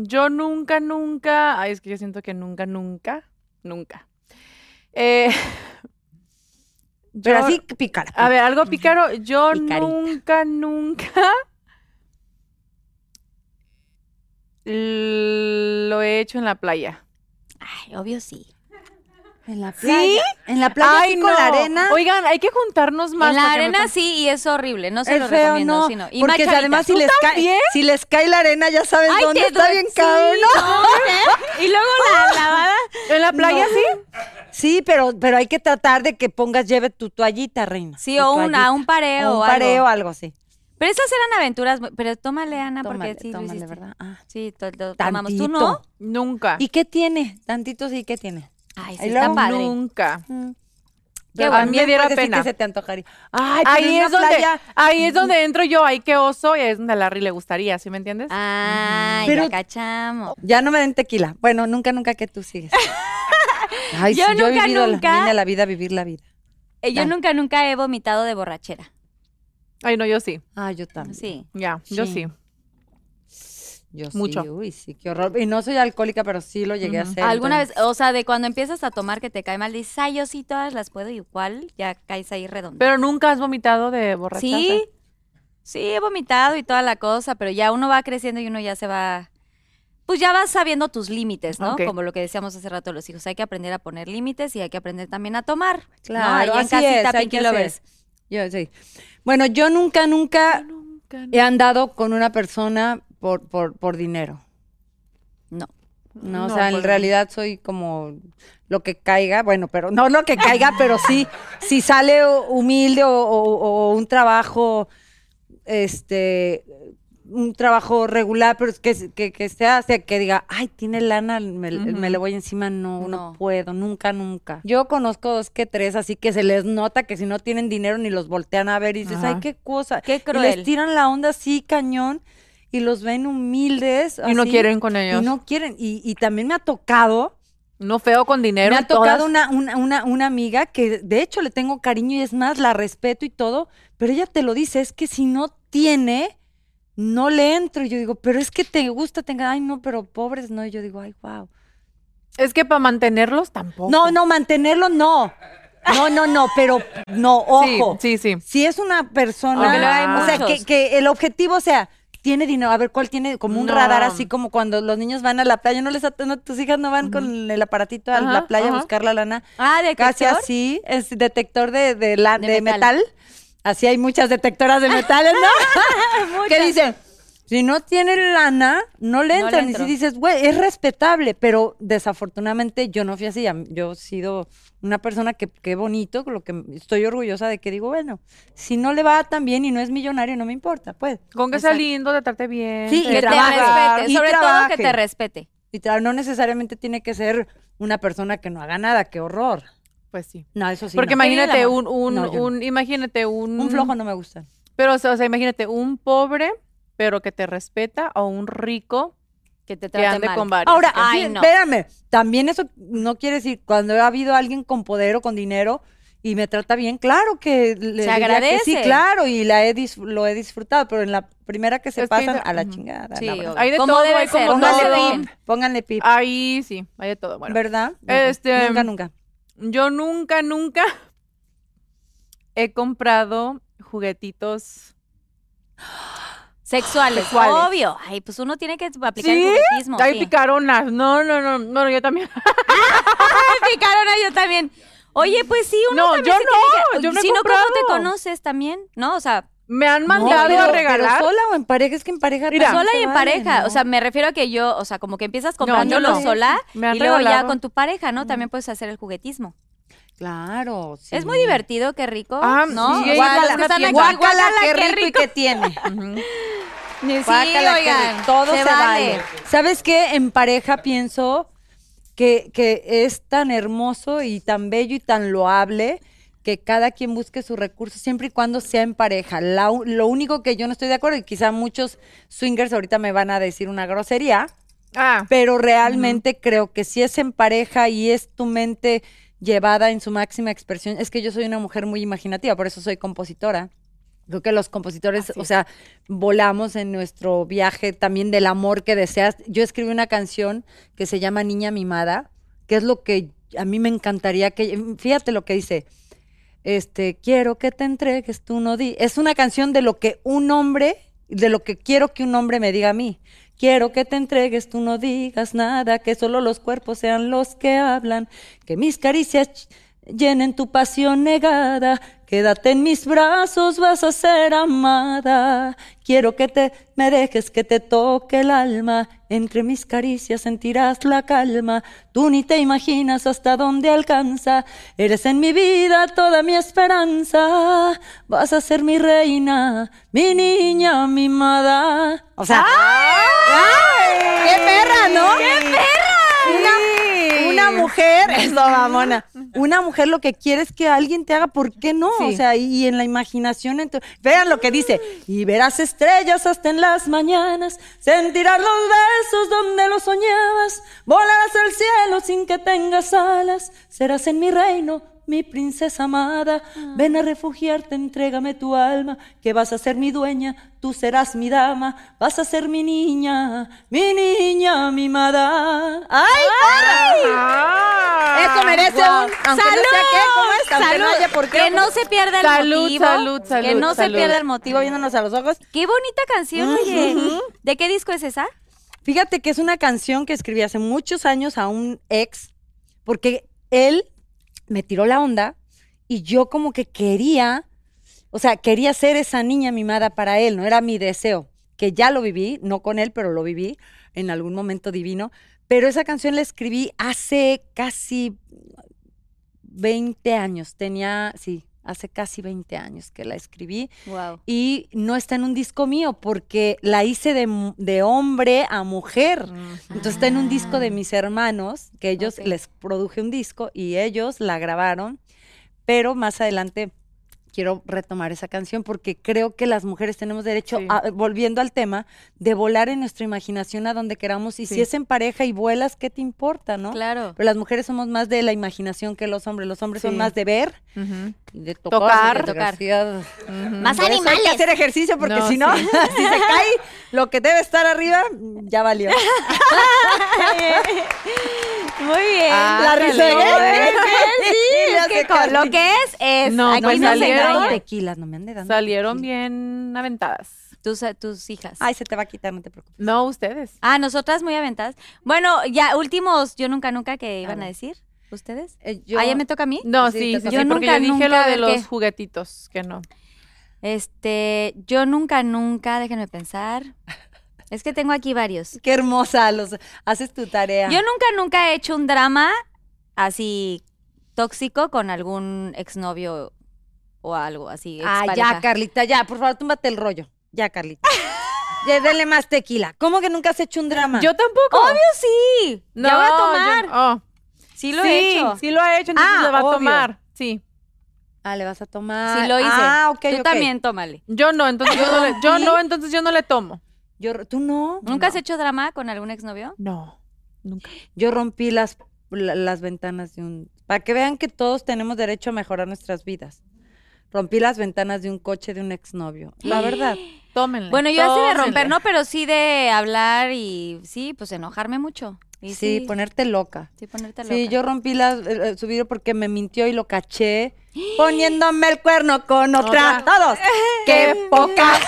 Yo nunca, nunca. Ay, es que yo siento que nunca, nunca, nunca. Eh, Pero yo- así pícara. A ver, algo pícaro. Yo Picarita. nunca, nunca lo he hecho en la playa. Ay, obvio sí. En la playa. En la playa Ay, con la arena. Oigan, hay que juntarnos más. en la me arena sí y es horrible, no se es lo feo, recomiendo. no. sí, no. Y porque más además si les, cae, si les cae la arena ya sabes Ay, dónde está bien sí, cabrón. Y luego la lavada. ¿En la playa sí? Sí, pero, pero hay que tratar de que pongas, lleve tu toallita, reina. Sí, o una, un pareo. O un pareo, algo. algo así. Pero esas eran aventuras, pero tómale, Ana, Tómale, porque sí tómale. ¿verdad? Ah. Sí, to- to- tomamos. ¿Tú no? Nunca. ¿Y qué tiene? Tantito sí, ¿qué tiene? Ay, sí, está padre. Nunca. Pero bueno. también Me diera pena. que se te antojaría. Ay, pero Ahí en es, donde, playa- ahí es donde entro yo, ay, qué oso, y ahí es donde a Larry le gustaría, ¿sí me entiendes? Ay, Pero- ya cachamos. Ya no me den tequila. Bueno, nunca, nunca que tú sigues. Ay, Yo sí, yo he nunca, vivido la- nunca- vine a la vida a vivir la vida. Eh, Yo nunca, nunca he vomitado de borrachera. Ay, no, yo sí. Ah, yo también. Sí. Ya, yo Sí. sí. Yo Mucho. sí, uy, sí, qué horror. Y no soy alcohólica, pero sí lo llegué a hacer. ¿Alguna entonces- vez, o sea, de cuando empiezas a tomar que te cae mal, dices, ay, yo sí todas las puedo igual, ya caes ahí redondo. Pero nunca has vomitado de borrachaza. Sí, sí, he vomitado y toda la cosa, pero ya uno va creciendo y uno ya se va, pues ya vas sabiendo tus límites, ¿no? Como lo que decíamos hace rato los hijos, hay que aprender a poner límites y hay que aprender también a tomar. Claro, ¿no? Ahí en así casita, es, hay que. Yo sí. Bueno, yo nunca, nunca Nunca. he andado con una persona por, por, por dinero. No. No, o sea, pues en no. realidad soy como lo que caiga, bueno, pero no lo que caiga, pero sí, si sale humilde o, o- o un trabajo, este, un trabajo regular, pero que, que, que sea, sea, que diga, ay, tiene lana, me, le voy encima, no, no, No. puedo, nunca, nunca. Yo conozco dos que tres, así que se les nota que si no tienen dinero ni los voltean a ver y dices, Ajá. ay, qué cosa. Qué Y les cruel. tiran la onda así, cañón, y los ven humildes. Y no quieren con ellos. y no quieren. Y, y también me ha tocado, No feo con dinero. me ha tocado una, una, una, una amiga que de hecho le tengo cariño y es más, la respeto y todo, pero ella te lo dice, es que si no tiene, no le entro. Y yo digo, pero es que te gusta, tenga, ay no, pero pobres no. Y yo digo, ay, wow. Es que para mantenerlos tampoco. No, no, mantenerlo no. No, no, no, pero no, Sí, ojo. sí, sí. Si es una persona, hay o sea, que, que el objetivo sea, tiene dinero, a ver cuál tiene, como un No. radar así como cuando los niños van a la playa, no les no, tus hijas no van con el aparatito a la playa a buscar la lana, Ah, de casi así, es detector de, de, la, De de metal. metal. así hay muchas detectoras de metales, ¿no? que dicen, si no tiene lana, no le No le entran. y si dices, güey, es respetable, pero desafortunadamente yo no fui así. Yo he sido una persona que, qué bonito, con lo que estoy orgullosa de que digo, bueno, si no le va tan bien y no es millonario, no me importa, pues. Con que sea lindo, de trate bien. Sí, te y Que te respete, y sobre todo que trabaje. te respete. Y no necesariamente tiene que ser una persona que no haga nada, qué horror. Pues sí. No, eso sí. Porque no. imagínate un, un, No, yo no. un, imagínate un, un flojo no me gusta. Pero, o sea, o sea, imagínate un pobre, pero que te respeta, o un rico Que te que trate ande mal. con varios. Ahora, Ay, sí, no. espérame, también eso no quiere decir, cuando ha habido alguien con poder o con dinero y me trata bien, claro que le Se diría que agradece. sí, claro, y la he lo he disfrutado, pero en la primera que se Es que pasan, a la chingada. Sí, la. Hay de ¿Cómo todo, debe hay como ser? Pónganle todo. pip, pónganle pip, Ahí sí, hay de todo. Bueno, ¿verdad? Este- Nunca, nunca. yo nunca, nunca he comprado juguetitos. Sexuales, Sexuales. obvio. Ay, pues uno tiene que aplicar ¿Sí? el juguetismo. Hay sí. picaronas. No, no, no, no, yo también. Ay, picarona yo también. Oye, pues sí, uno No, también yo se no, tiene que- yo no he Si no, ¿cómo te conoces también? ¿No? O sea, Me han No, mandado pero- a pero regalar. sola o en pareja? Es que en pareja Mira, sola y en vale, pareja. ¿no? O sea, me refiero a que yo, o sea, como que empiezas comprándolo no. sola Me han y luego ya con tu pareja, ¿no? También puedes hacer el juguetismo. Claro, sí. Es muy divertido, qué rico, Ah, ¿no? sí, O sea, guácala, los que están aquí, Guácala, guácala, qué rico, y qué tiene. Ujú. Sí, Guácala, qué oigan, rico. todo se se, vale. vale. ¿Sabes qué? En pareja pienso que, que es tan hermoso y tan bello y tan loable que cada quien busque su recurso siempre y cuando sea en pareja. La lo único que yo no estoy de acuerdo, y quizá muchos swingers ahorita me van a decir una grosería, Ah, pero realmente creo que si es en pareja y es tu mente llevada en su máxima expresión, es que yo soy una mujer muy imaginativa, por eso soy compositora. Creo que los compositores, Así o sea, volamos en nuestro viaje también del amor que deseas. Yo escribí una canción que se llama Niña Mimada, que es lo que a mí me encantaría que, fíjate lo que dice, este, quiero que te entregues, tú no di. Es una canción de lo que un hombre, de lo que quiero que un hombre me diga a mí. Quiero que te entregues, tú no digas nada, que solo los cuerpos sean los que hablan, que mis caricias llenen tu pasión negada. Quédate en mis brazos, vas a ser amada. Quiero que te me dejes que te toque el alma. Entre mis caricias sentirás la calma. Tú ni te imaginas hasta dónde alcanza. Eres en mi vida toda mi esperanza. Vas a ser mi reina, mi niña mimada. O sea, ¡qué perra, ¿no? ¡Qué perra! Una, una mujer, eso mamona. Una mujer lo que quiere es que alguien te haga, ¿por qué no? O sea, y, y en la imaginación, ento- vean lo que dice, y verás estrellas hasta en las mañanas, sentirás los besos donde los soñabas, volarás al cielo sin que tengas alas, serás en mi reino. Mi princesa amada, ven a refugiarte, entrégame tu alma, que vas a ser mi dueña, tú serás mi dama, vas a ser mi niña, mi niña mimada. ¡Ay, Ah, eso merece un. Aunque no sea qué, ¿cómo es? No Salud. haya por qué. Que no se pierda el Salud, motivo. salud, que salud, no se salud. pierda el motivo. viéndonos a los ojos. Qué bonita canción, oye. ¿De qué disco es esa? Fíjate que es una canción que escribí hace muchos años a un ex, porque él me tiró la onda y yo como que quería, o sea, quería ser esa niña mimada para él, no era mi deseo, que ya lo viví, no con él, pero lo viví en algún momento divino. Pero esa canción la escribí hace casi 20 años, tenía, sí, hace casi 20 años que la escribí Wow. y no está en un disco mío porque la hice de, de hombre a mujer. Entonces está en un disco de mis hermanos, que ellos les produje un disco y ellos la grabaron, pero más adelante quiero retomar esa canción porque creo que las mujeres tenemos derecho, Sí. a- volviendo al tema, de volar en nuestra imaginación a donde queramos y si es en pareja y vuelas, ¿qué te importa, no? Claro. Pero las mujeres somos más de la imaginación que los hombres. Los hombres son más de ver y de tocar. Tocar. de Tocar. Más Por eso Hay que animales. hacer ejercicio porque No, si no, sí. si se cae lo que debe estar arriba, ya valió. Muy bien. Ah, La resegué. Sí, Que con lo que es, es. No, Aquí pues no salieron- tequilas, no me ande dando. Salieron tequila. bien aventadas. Tus, tus hijas. Ay, se te va a quitar, no te preocupes. No, ustedes. Ah, nosotras muy aventadas. Bueno, ya últimos, yo nunca, nunca, que iban a decir? ¿Ustedes? Eh, yo- ¿Ah, ya me toca a mí? No, Sí, sí, te sí, Yo porque nunca, yo dije nunca, lo de los ¿qué? juguetitos, que no. Este, yo nunca, nunca, déjenme pensar. Es que tengo aquí varios. Qué hermosa, los haces tu tarea. Yo nunca, nunca he hecho un drama así tóxico con algún exnovio o algo así. Ah, ya. Carlita, ya, por favor, túmbate el rollo. Ya, Carlita. ya, dale más tequila. ¿Cómo que nunca has hecho un drama? Yo tampoco. Obvio sí. no, ya voy a yo- tomar. oh, Sí lo sí, he hecho. Sí lo ha hecho, entonces Ah, le va obvio. a tomar. Sí. Ah, le vas a tomar. Sí lo hice. Ah, ok, Tú ok. también, tómale. Yo no, entonces yo no le, yo no, entonces yo no le tomo. Yo, ¿Tú no? ¿Nunca No. has hecho drama con algún exnovio? No, nunca. Yo rompí las, la- las ventanas de un... Para que vean que todos tenemos derecho a mejorar nuestras vidas. Rompí las ventanas de un coche de un exnovio. La verdad. Tómenle. Bueno, yo así de romper, no, pero sí de hablar y sí, pues enojarme mucho. Sí, ponerte loca. Sí, ponerte Sí, loca. yo rompí la, el- su vidrio porque me mintió y lo caché poniéndome el cuerno con otra. Todos. ¡Qué poca!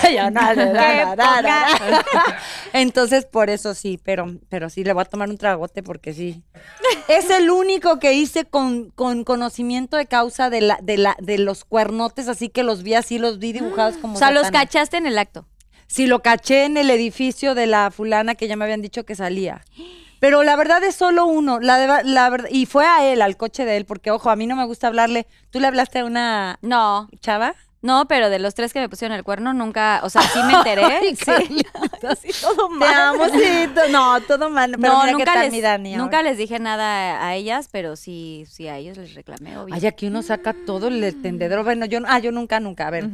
Entonces, por eso sí, pero, pero sí, le voy a tomar un tragote porque sí. Es el único que hice con, con conocimiento de causa de, la, de, la, de los cuernotes, así que los vi así, los vi dibujados como O sea, los cachaste en el acto. Sí, lo caché en el edificio de la fulana que ya me habían dicho que salía. Pero la verdad es solo uno, la, de- la verdad, y fue a él, al coche de él, porque ojo, a mí no me gusta hablarle. ¿Tú le hablaste a una No, chava? no, pero de los tres que me pusieron el cuerno, nunca, o sea, sí me enteré. Ay, sí. Carlita. Sí, todo Te mal. amo, sí, to- no, todo mal. Pero no, mira qué nunca tal les, mi Dani ahora. nunca les dije nada a, ellas, pero sí, sí a ellos les reclamé, obvio. Ay, aquí uno saca todo el tendedero. Bueno, yo, ah, yo nunca, nunca. A ver,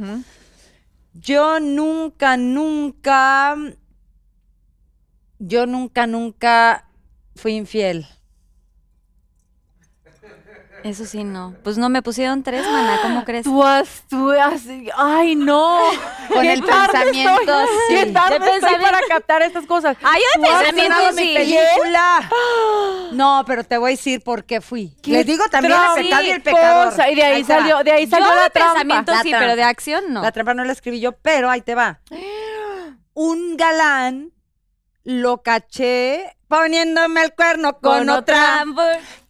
yo nunca, nunca, yo nunca, nunca fui infiel. Eso sí, no. Pues no, me pusieron tres, mana, ¿cómo crees? Tú has, tú has, ay no. Con el pensamiento, sí. Qué tarde De estoy para captar estas cosas. Ay, yo de pensamiento sí. película. No, pero te voy a decir por qué fui. ¿Qué Les digo también el pecado y el pecador. Cosa, y de ahí salió, de ahí salió Yo la de trampa. pensamiento La sí, trampa. pero de acción no. La trampa no la escribí yo, pero ahí te va. Un galán lo caché poniéndome el cuerno con, otra.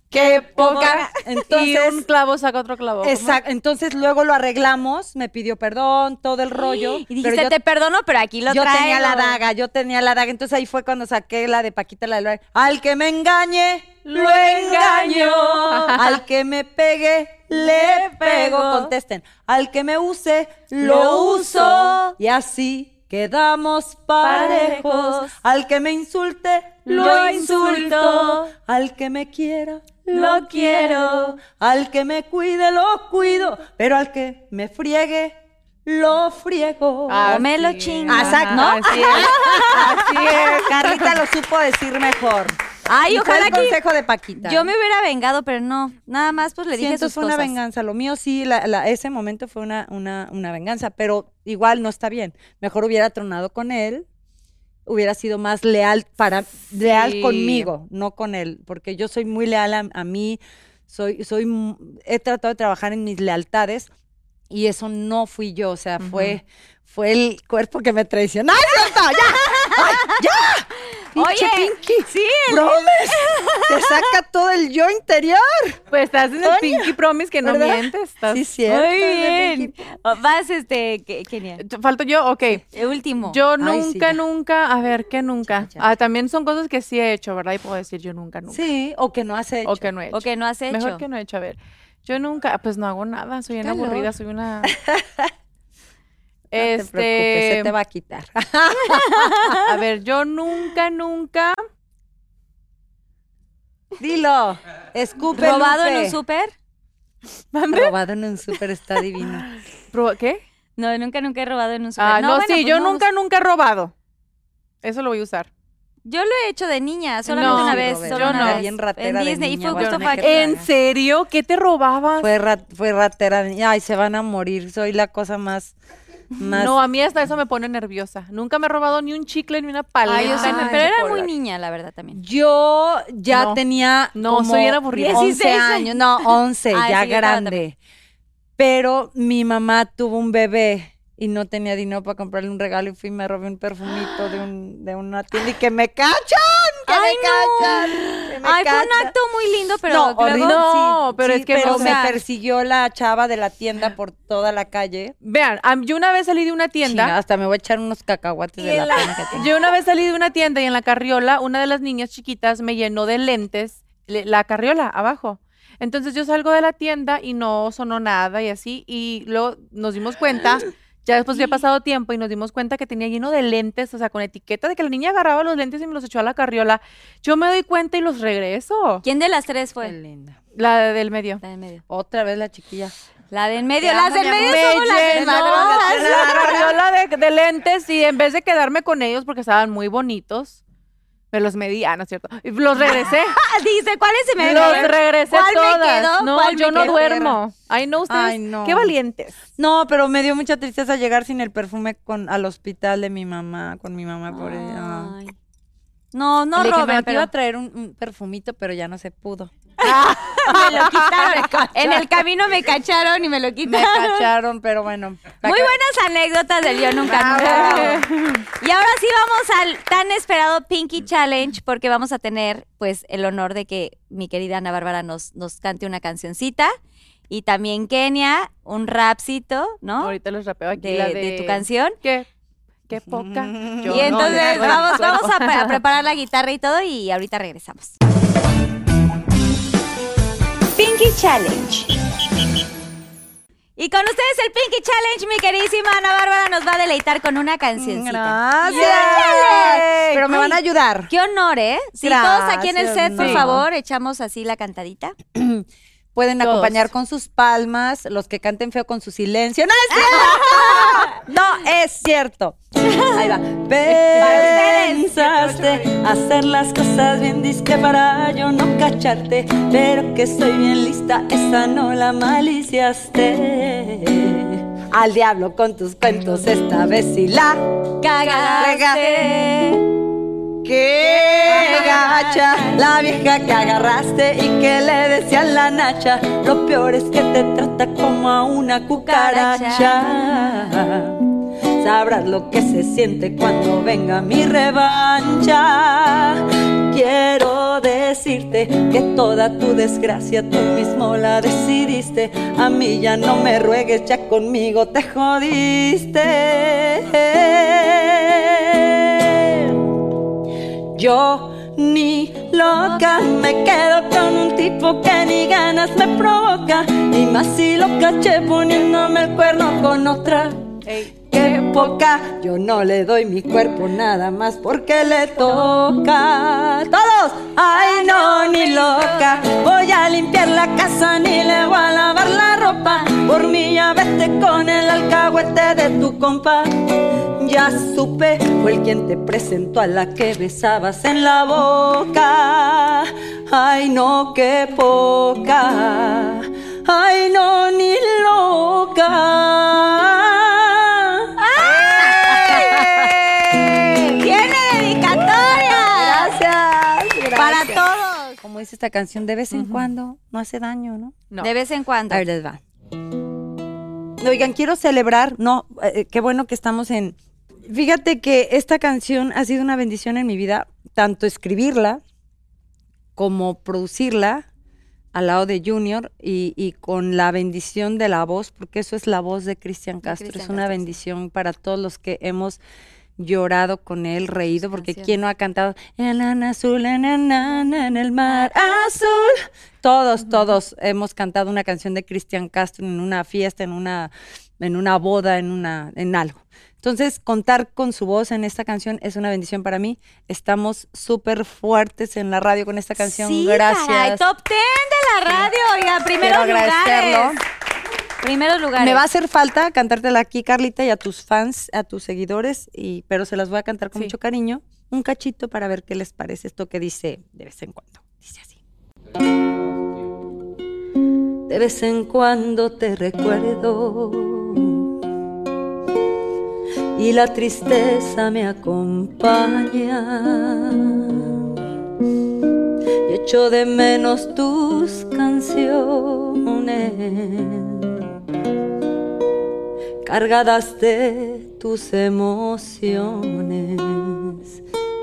Qué poca. y Entonces, un clavo saca otro clavo. exacto. Entonces luego lo arreglamos, me pidió perdón, todo el rollo. Y pero dijiste, yo- te perdono, pero aquí lo yo traigo. tenía la daga, yo tenía la daga. Entonces ahí fue cuando saqué la de Paquita, la de Al que me engañe, lo engaño. Al que me pegue, le pego. Contesten. Al que me use, lo uso. Y así quedamos parejos. Al que me insulte, lo, insulto. Al que me quiera, Lo quiero. Al que me cuide, lo cuido. Pero al que me friegue, lo friego. O me lo es. chingas, Exacto. ¿no? Así es. Así es. Carlita lo supo decir mejor. Ay, ojalá el que consejo de Paquita. yo me hubiera vengado, pero no. Nada más, pues le dije sus fue una cosas. venganza. Lo mío sí, la- la- ese momento fue una, una, una venganza, pero igual no está bien. Mejor hubiera tronado con él, hubiera sido más leal para leal Sí. conmigo, no con él, porque yo soy muy leal a, a mí, soy, soy, he tratado de trabajar en mis lealtades y eso no fui yo, o sea, fue, fue el cuerpo que me traicionó. ¡Ay! ¡Ya! ¡Ay, ya! Oye, Pinky. sí. Te saca todo el yo interior. Pues estás en el Pinky Promise que no ¿verdad? mientes. Estás... Sí, cierto. Muy bien. Vas, este, ¿qué- Kenia. ¿Falto yo? Ok. El último. Yo Ay, nunca, sí, nunca, a ver, ¿qué nunca? Ya, ya. Ah, también son cosas que sí he hecho, ¿verdad? Y puedo decir yo nunca, nunca. Sí, o que no has hecho. O que no he hecho. O que no has hecho. Mejor que no he hecho, a ver. Yo nunca, pues no hago nada, soy una aburrida, soy una... No te este, preocupes, se te va a quitar. a ver, yo nunca, nunca... Dilo. Escupe, ¿Robado en un súper? Robado en un súper está divino. ¿Qué? No, nunca, nunca he robado en un súper. Ah, no, bueno, sí, pues yo no, nunca, nunca he robado. Eso lo voy a usar. Yo lo he hecho de niña, solamente No, una vez. Robert, solo yo una no. vez. Bien ratera en de Disney. niña, y fue justo para que que... ¿En serio? ¿Qué te robabas? Fue, rat- fue ratera. de niña. Ay, se van a morir. Soy la cosa más. Más No, a mí hasta eso me pone nerviosa. Nunca me he robado ni un chicle ni una paleta. Ay, yo pero era muy niña, la verdad, también. Yo ya No. tenía. No, como soy bien aburrida. 11 16 años. No, 11, Ay, ya sí, grande. Pero mi mamá tuvo un bebé y no tenía dinero para comprarle un regalo y fui y me robé un perfumito de, un, de una tienda y que me cachan, que Ay, me no. cachan, que me Ay, fue un acto muy lindo, pero no, luego... No, sí, pero sí, es que, pero o me persiguió la chava de la tienda por toda la calle. Vean, yo una vez salí de una tienda. Hasta me voy a echar unos cacahuates de la pena que tengo. Yo una vez salí de una tienda y en la carriola, una de las niñas chiquitas me llenó de lentes le- la carriola abajo. Entonces yo salgo de la tienda y no sonó nada y así. Y luego nos dimos cuenta, ya después había pasado tiempo y nos dimos cuenta que tenía lleno de lentes, o sea, con etiqueta de que la niña agarraba los lentes y me los echó a la carriola. Yo me doy cuenta y los regreso. ¿Quién de las tres fue? linda. La del medio. La del medio. Otra vez la chiquilla. La del medio. Las del medio somos las desmadrosas. la carriola de, de lentes y en vez de quedarme con ellos porque estaban muy bonitos, me los medí, ah, no es cierto, los regresé. Ah, Dice, ¿cuáles se me los regresé ¿Cuál me todas. quedó? No, ¿Cuál yo me no quedó? duermo. Ay, no, ustedes, Ay, no. qué valientes. No, pero me dio mucha tristeza llegar sin el perfume con, al hospital de mi mamá, con mi mamá por ella. Ay. No, no Le dije, roben, "No, te iba a traer un, un perfumito, pero ya no se pudo. Me lo quitaron. en el camino me cacharon y me lo Me quitaron. cacharon, pero bueno. Muy buenas anécdotas del Yo Nunca Nunca. Y ahora sí vamos al tan esperado Pinky Challenge porque vamos a tener pues el honor de que mi querida Ana Bárbara nos, nos cante una cancioncita y también Kenia un rapcito, ¿no? Ahorita los rapeo aquí De, la de de... tu canción. ¿Qué? ¿Qué poca? Yo y entonces vamos, vamos a, pre- a preparar la guitarra y todo y ahorita regresamos. Pinky Challenge. Y con ustedes el Pinky Challenge, mi queridísima Ana Bárbara nos va a deleitar con una cancioncita. Gracias. Pero me van a Ay, ayudar. Qué honor, ¿eh? Sí, todos aquí en el set, por favor, echamos así la cantadita. Pueden Todos. acompañar con sus palmas, los que canten feo con su silencio. ¡No es cierto! ¡No es cierto! Ahí va. Pensaste hacer las cosas bien disque para yo no cacharte, pero que soy bien lista, esa no la maliciaste. Al diablo con tus cuentos esta vez sí la Cagaste. ¡Qué gacha! La vieja que agarraste y que le decía la nacha. Lo peor es que te trata como a una cucaracha. Sabrás lo que se siente cuando venga mi revancha. Quiero decirte que toda tu desgracia tú mismo la decidiste. A mí ya no me ruegues, ya conmigo te jodiste. Yo ni loca me quedo con un tipo que ni ganas me provoca. Y más si lo caché poniéndome el cuerno con otra. Qué poca, yo no le doy mi cuerpo nada más porque le toca. Todos, ay no, ni loca. Voy a limpiar la casa ni le voy a lavar la ropa. Por mí ya vete con el alcahuete de tu compa. Ya supe, fue el quien te presentó a la que besabas en la boca. Ay, no, qué poca. Ay, no, ni loca. ¡Tiene dedicatoria! Gracias, Para gracias. todos. Como dice esta canción, de vez en cuando no hace daño, ¿no? No. De vez en cuando. A ver, les va. Oigan, quiero celebrar, no, eh, qué bueno que estamos en... Fíjate que esta canción ha sido una bendición en mi vida, tanto escribirla como producirla al lado de Junior y, y con la bendición de la voz, porque eso es la voz de Cristian Castro, es una Castro, bendición para todos los que hemos llorado con él, reído, porque quién no ha cantado en la azul, en el mar azul. Todos, todos hemos cantado una canción de Cristian Castro en una fiesta, en una, en una boda, en una, en algo. Entonces, contar con su voz en esta canción es una bendición para mí. Estamos súper fuertes en la radio con esta canción. Sí, Gracias. caray, top 10 de la radio, oiga, primeros Quiero agradecerlo. lugares. Primeros lugares. Me va a hacer falta cantártela aquí, Carlita, y a tus fans, a tus seguidores, y, pero se las voy a cantar con Sí. mucho cariño. Un cachito para ver qué les parece esto que dice de vez en cuando. Dice así. De vez en cuando te recuerdo y la tristeza me acompaña. Y echo de menos tus canciones cargadas de tus emociones.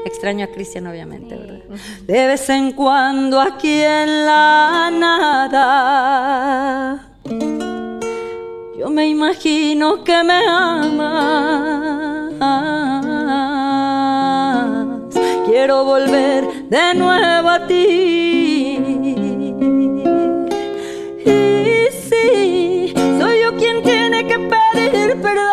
Extraño a Cristian, obviamente, ¿verdad? De vez en cuando aquí en la nada, yo me imagino que me amas. Quiero volver de nuevo a ti. Y sí, soy yo quien tiene que pedir perdón.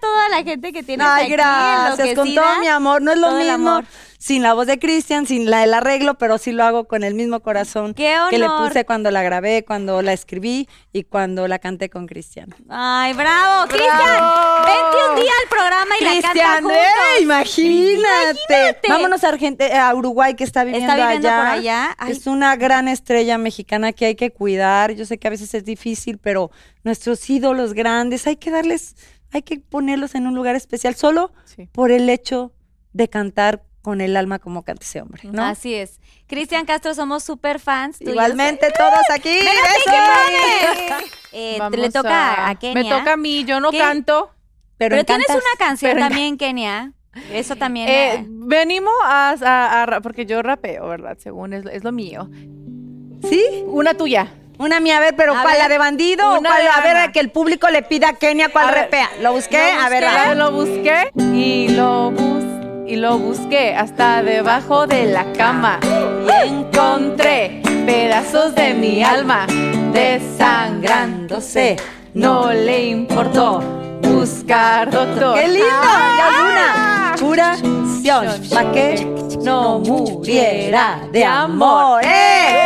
Toda la gente que tienes Ay, aquí, gracias, con todo mi amor. No es lo el mismo sin la voz de Cristian, sin la del arreglo, pero sí lo hago con el mismo corazón ¡Qué que le puse cuando la grabé, cuando la escribí y cuando la canté con Cristian. Ay, bravo. Cristian, vente un día al programa y la canta Cristian, juntos. ¡eh! imagínate. Imagínate. Vámonos a, Argente- a Uruguay, que está viviendo, viviendo allá. por allá. Ay. Es una gran estrella mexicana que hay que cuidar. Yo sé que a veces es difícil, pero nuestros ídolos grandes hay que darles, hay que ponerlos en un lugar especial solo Sí. por el hecho de cantar con el alma como canta ese hombre, ¿no? Así es. Cristian Castro, somos súper fans. Igualmente todos aquí. besos. Eh, le toca a, Kenia. Me toca a mí, yo no ¿Qué? canto. Pero, Pero tienes una canción Pero- también, Kenia. Eso también. Eh, eh, venimos a, a- a ra- porque yo rapeo, ¿verdad? Según es, es lo mío. ¿Sí? Una tuya. Una mía, a ver, pero A ¿cuál? ver. ¿La de bandido o cuál? A ver, Ana. que el público le pida a Kenia cuál A ver, repea. ¿Lo busqué? Lo a ver, busqué, va. Lo busqué y lo bus y lo busqué hasta debajo de la cama y encontré pedazos de mi alma desangrándose. No le importó buscar doctor. ¡Qué lindo! Ah. Curación. ¿Para que no muriera de amor? ¡Eh!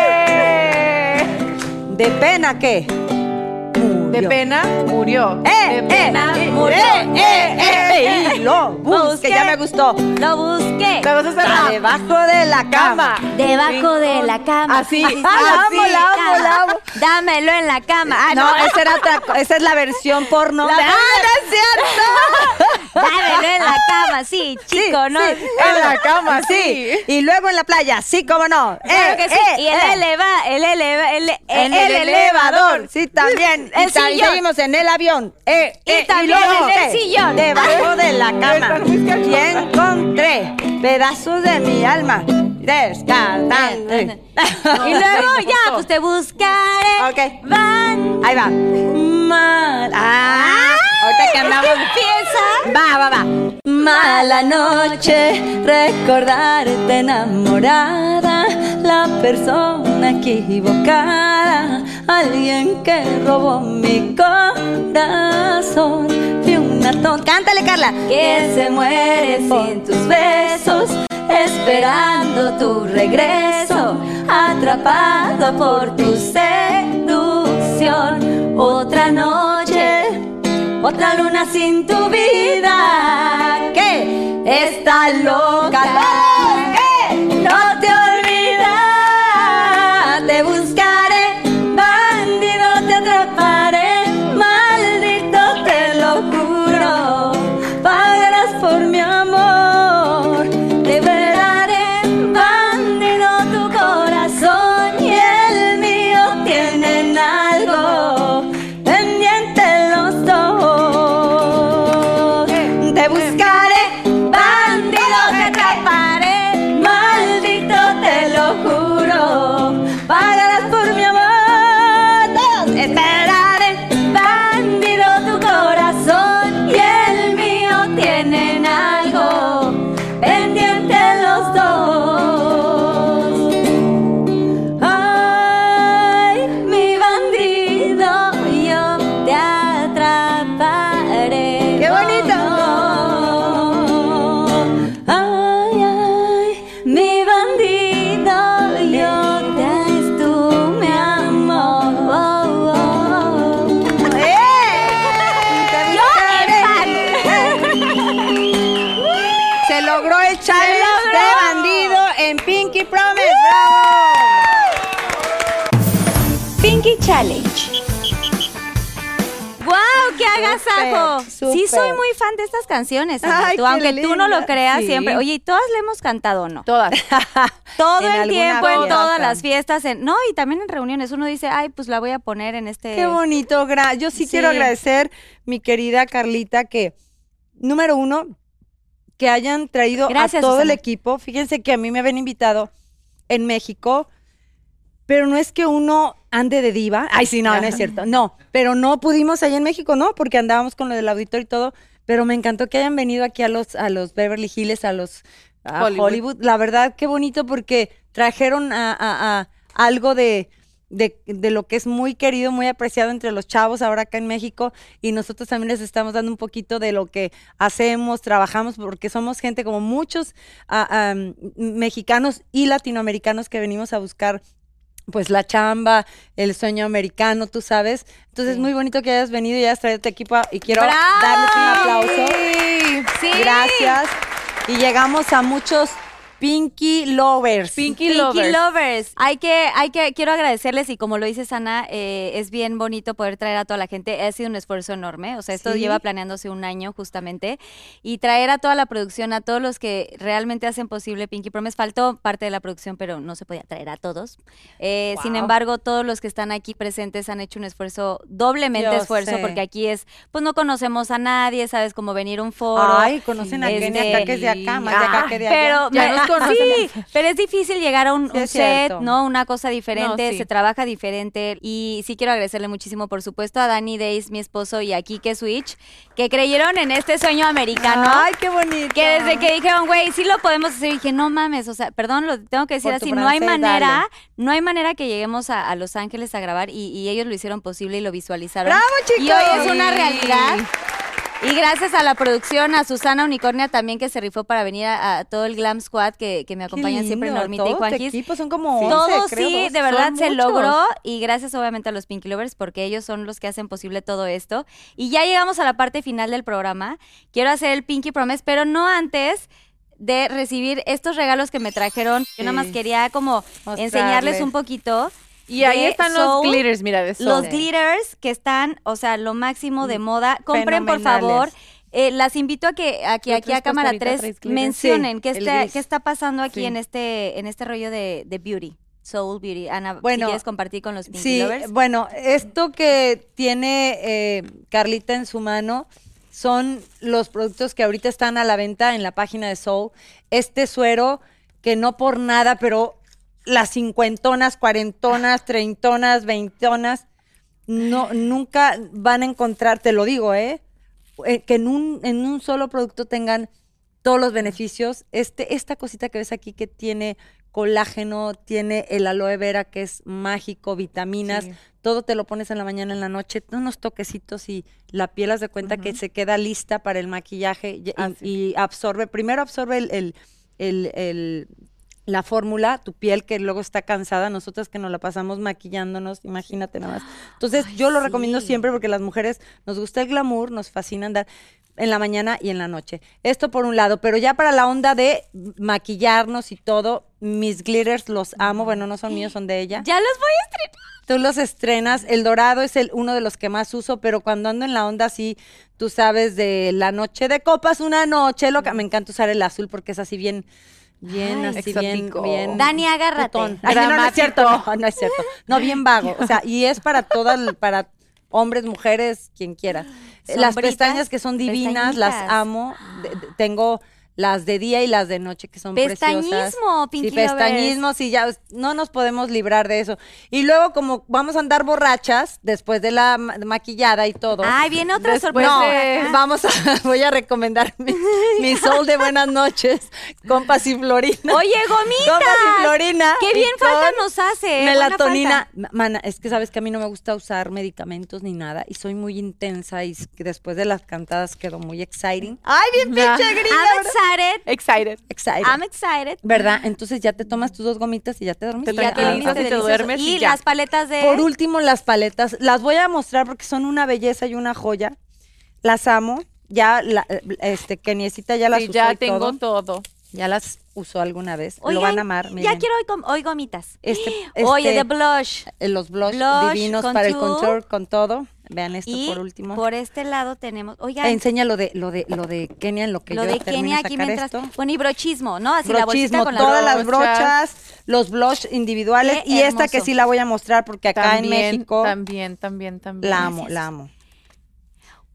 ¡Eh! ¿De pena qué? De Murió. pena murió. ¡Eh! de pena eh, murió. ¡Eh! ¡Eh! ¡Eh! Y lo busqué. Ya me gustó. Lo busqué. La debajo de la cama. Debajo de la cama. Así, Sí, sí, Ah, la así. amo, la amo, la amo. Dámelo en la cama. Ah, No, esa, era otra, esa es la versión porno. La- ¡Ah, no es cierto! Dámelo en la cama, sí, Sí, chico, ¿no? sí. En la cama, sí. Y luego en la playa, sí, cómo no. Claro Eh, que sí. eh, y el eh. eleva, el eleva, el, el el elevador, sí, también. El y ta- y sillón. seguimos en el avión. Eh, Y eh, también luego, en el sillón. Debajo de la cama. Y encontré pedazos de mi alma. Descartando. Y luego ya, pues te buscaré. Ok. Van. Ahí va. Mal. Ah, ahorita que andamos. Empieza. Va, va, va. Mala noche, recordarte enamorada, la persona equivocada, alguien que robó mi corazón. Fui una tonta. Cántale, Carla. Que se muere sin tus besos, esperando tu regreso, atrapado por tu seducción. Otra noche, otra luna sin tu vida. ¿Qué? Está loca. Sí, soy muy fan de estas canciones. Ana, Ay, tú, qué aunque tú no lo creas Sí. siempre. Oye, ¿y todas le hemos cantado o no? Todas. Todo el tiempo, en todas las fiestas. En, no, y también en reuniones. Uno dice, ay, pues la voy a poner en este. Qué bonito. gra- Yo sí, Sí. quiero agradecer, mi querida Carlita, que, número uno, que hayan traído Gracias, a todo el equipo. Fíjense que a mí me habían invitado en México, pero no es que uno ande de diva. Ay, sí, no, no es cierto. No, pero no pudimos allá en México, ¿no? Porque andábamos con lo del auditorio y todo. Pero me encantó que hayan venido aquí a los, a los Beverly Hills, a los a Hollywood. Hollywood. La verdad, qué bonito porque trajeron a, a- a algo de, de, de lo que es muy querido, muy apreciado entre los chavos ahora acá en México y nosotros también les estamos dando un poquito de lo que hacemos, trabajamos, porque somos gente como muchos ah, am, mexicanos y latinoamericanos que venimos a buscar pues la chamba, el sueño americano, tú sabes. Entonces es muy bonito que hayas venido y hayas traído tu equipo y quiero darles un aplauso. Sí. Gracias. Y llegamos a muchos Pinky Lovers. Pinky, Pinky Lovers. Lovers. Hay que, hay que, quiero agradecerles y como lo dice Sana, eh, es bien bonito poder traer a toda la gente. Ha sido un esfuerzo enorme. O sea, esto Sí. lleva planeándose un año justamente. Y traer a toda la producción, a todos los que realmente hacen posible Pinky Promise. Faltó parte de la producción, pero no se podía traer a todos. Eh, Sin embargo, todos los que están aquí presentes han hecho un esfuerzo, doblemente Yo esfuerzo, sé. porque aquí es, pues no conocemos a nadie, ¿sabes? Como venir a un foro. Ay, conocen a Kenia Este, acá que es de acá, más de acá Ah, que de allá. Pero Ya me- conocen. Sí, pero es difícil llegar a un, Sí, un es set. ¿no? Una cosa diferente, No, sí. se trabaja diferente. Y sí quiero agradecerle muchísimo, por supuesto, a Danny Days, mi esposo, y a Kike Switch, que creyeron en este sueño americano. Ay, qué bonito. Que desde que dijeron, güey, sí lo podemos hacer, dije, no mames, o sea, perdón, lo tengo que decir Por así, no hay manera, dale. no hay manera que lleguemos a, a Los Ángeles a grabar y, y ellos lo hicieron posible y lo visualizaron. ¡Bravo, chicos! Y hoy es una realidad. Y gracias a la producción, a Susana Unicornia también que se rifó para venir a, a todo el Glam Squad que, que me acompañan siempre, lindo, Normita y Juanquis. equipo son como 11, Todo creo, sí, de verdad se muchos. logró y gracias obviamente a los Pinky Lovers porque ellos son los que hacen posible todo esto. Y ya llegamos a la parte final del programa. Quiero hacer el Pinky Promise, pero no antes de recibir estos regalos que me trajeron. Yo nada más quería como Mostrarles. enseñarles un poquito. Y ahí están los glitters, mira, de Soul. Los glitters que están, o sea, lo máximo de moda. Compren, por favor. Eh, las invito a que aquí, ¿Lo aquí a cámara puesto 3 ahorita? ¿Traes glitter? mencionen Sí, qué, está, qué está pasando aquí Sí. en este en este rollo de, de beauty, soul beauty. Ana, si Bueno, quieres compartir con los Pinky Sí, Lovers. bueno, esto que tiene eh, Carlita en su mano son los productos que ahorita están a la venta en la página de Soul. Este suero que no por nada, pero las cincuentonas, cuarentonas, treintonas, veintonas, no, nunca van a encontrar, te lo digo, ¿eh? Eh, que en un, en un solo producto tengan todos los beneficios. Este, esta cosita que ves aquí que tiene colágeno, tiene el aloe vera que es mágico, vitaminas, Sí. todo te lo pones en la mañana, en la noche, unos toquecitos y la piel haz de cuenta que se queda lista para el maquillaje y, y- Ah, sí. y absorbe, primero absorbe el, el- el- el- la fórmula, tu piel que luego está cansada, nosotras que nos la pasamos maquillándonos, imagínate nada más. Entonces yo lo recomiendo siempre porque las mujeres nos gusta el glamour, nos fascina andar en la mañana y en la noche. Esto por un lado, pero ya para la onda de maquillarnos y todo, mis glitters los amo, bueno, no son míos, son de ella. Ya los voy a estrenar. Tú los estrenas, el dorado es el uno de los que más uso, pero cuando ando en la onda así, tú sabes de la noche de copas, una noche loca, me encanta usar el azul porque es así bien bien Ay, así bien exótico. bien Dani, agárrate. Ay, no, no es cierto, no, no es cierto. No, bien vago, o sea, y es para todas para hombres, mujeres, quien quiera. Las pestañas que son divinas, las amo. De- de- tengo las de día y las de noche que son preciosas. Pestañismo, Pinky Sí, pestañismo, sí, ya no nos podemos librar de eso. Y luego como vamos a andar borrachas después de la ma- maquillada y todo. Ay, viene otra Después sorpresa. no, vamos a, voy a recomendar mi, mi sol de buenas noches, compas y Florina. Oye, gomitas. Compas y Florina. Qué bien falta con nos hace. ¿eh? Melatonina. Mana, es que sabes que a mí no me gusta usar medicamentos ni nada y soy muy intensa y después de las cantadas quedo muy exciting. Ay, bien pinche gringa. Excited. Excited. Excited. I'm excited. ¿Verdad? Entonces ya te tomas tus dos gomitas y ya te dormiste. Te Y ya te dormiste y te duermes Y las paletas de... Por último, las paletas. Las voy a mostrar porque son una belleza y una joya. Las amo. Ya, la, este, Keniecita ya las Sí, usó ya y tengo todo. todo. Ya las usó alguna vez. Lo van a amar. Ya miren. quiero hoy, hoy gomitas. Este, Oye, este, de blush. eh, los blush, blush, divinos para el contour. con todo. Vean esto Y por último. por este lado tenemos... Oigan, Enseña lo de, lo de, lo de Kenia en lo que lo yo de Kenia aquí mientras... esto. Bueno, y brochismo, ¿no? Así la bolsita Brochismo, con la todas las brochas. brochas, los blush individuales Qué y esta que sí la voy a mostrar porque acá También, en México También, también, también. la amo, la amo.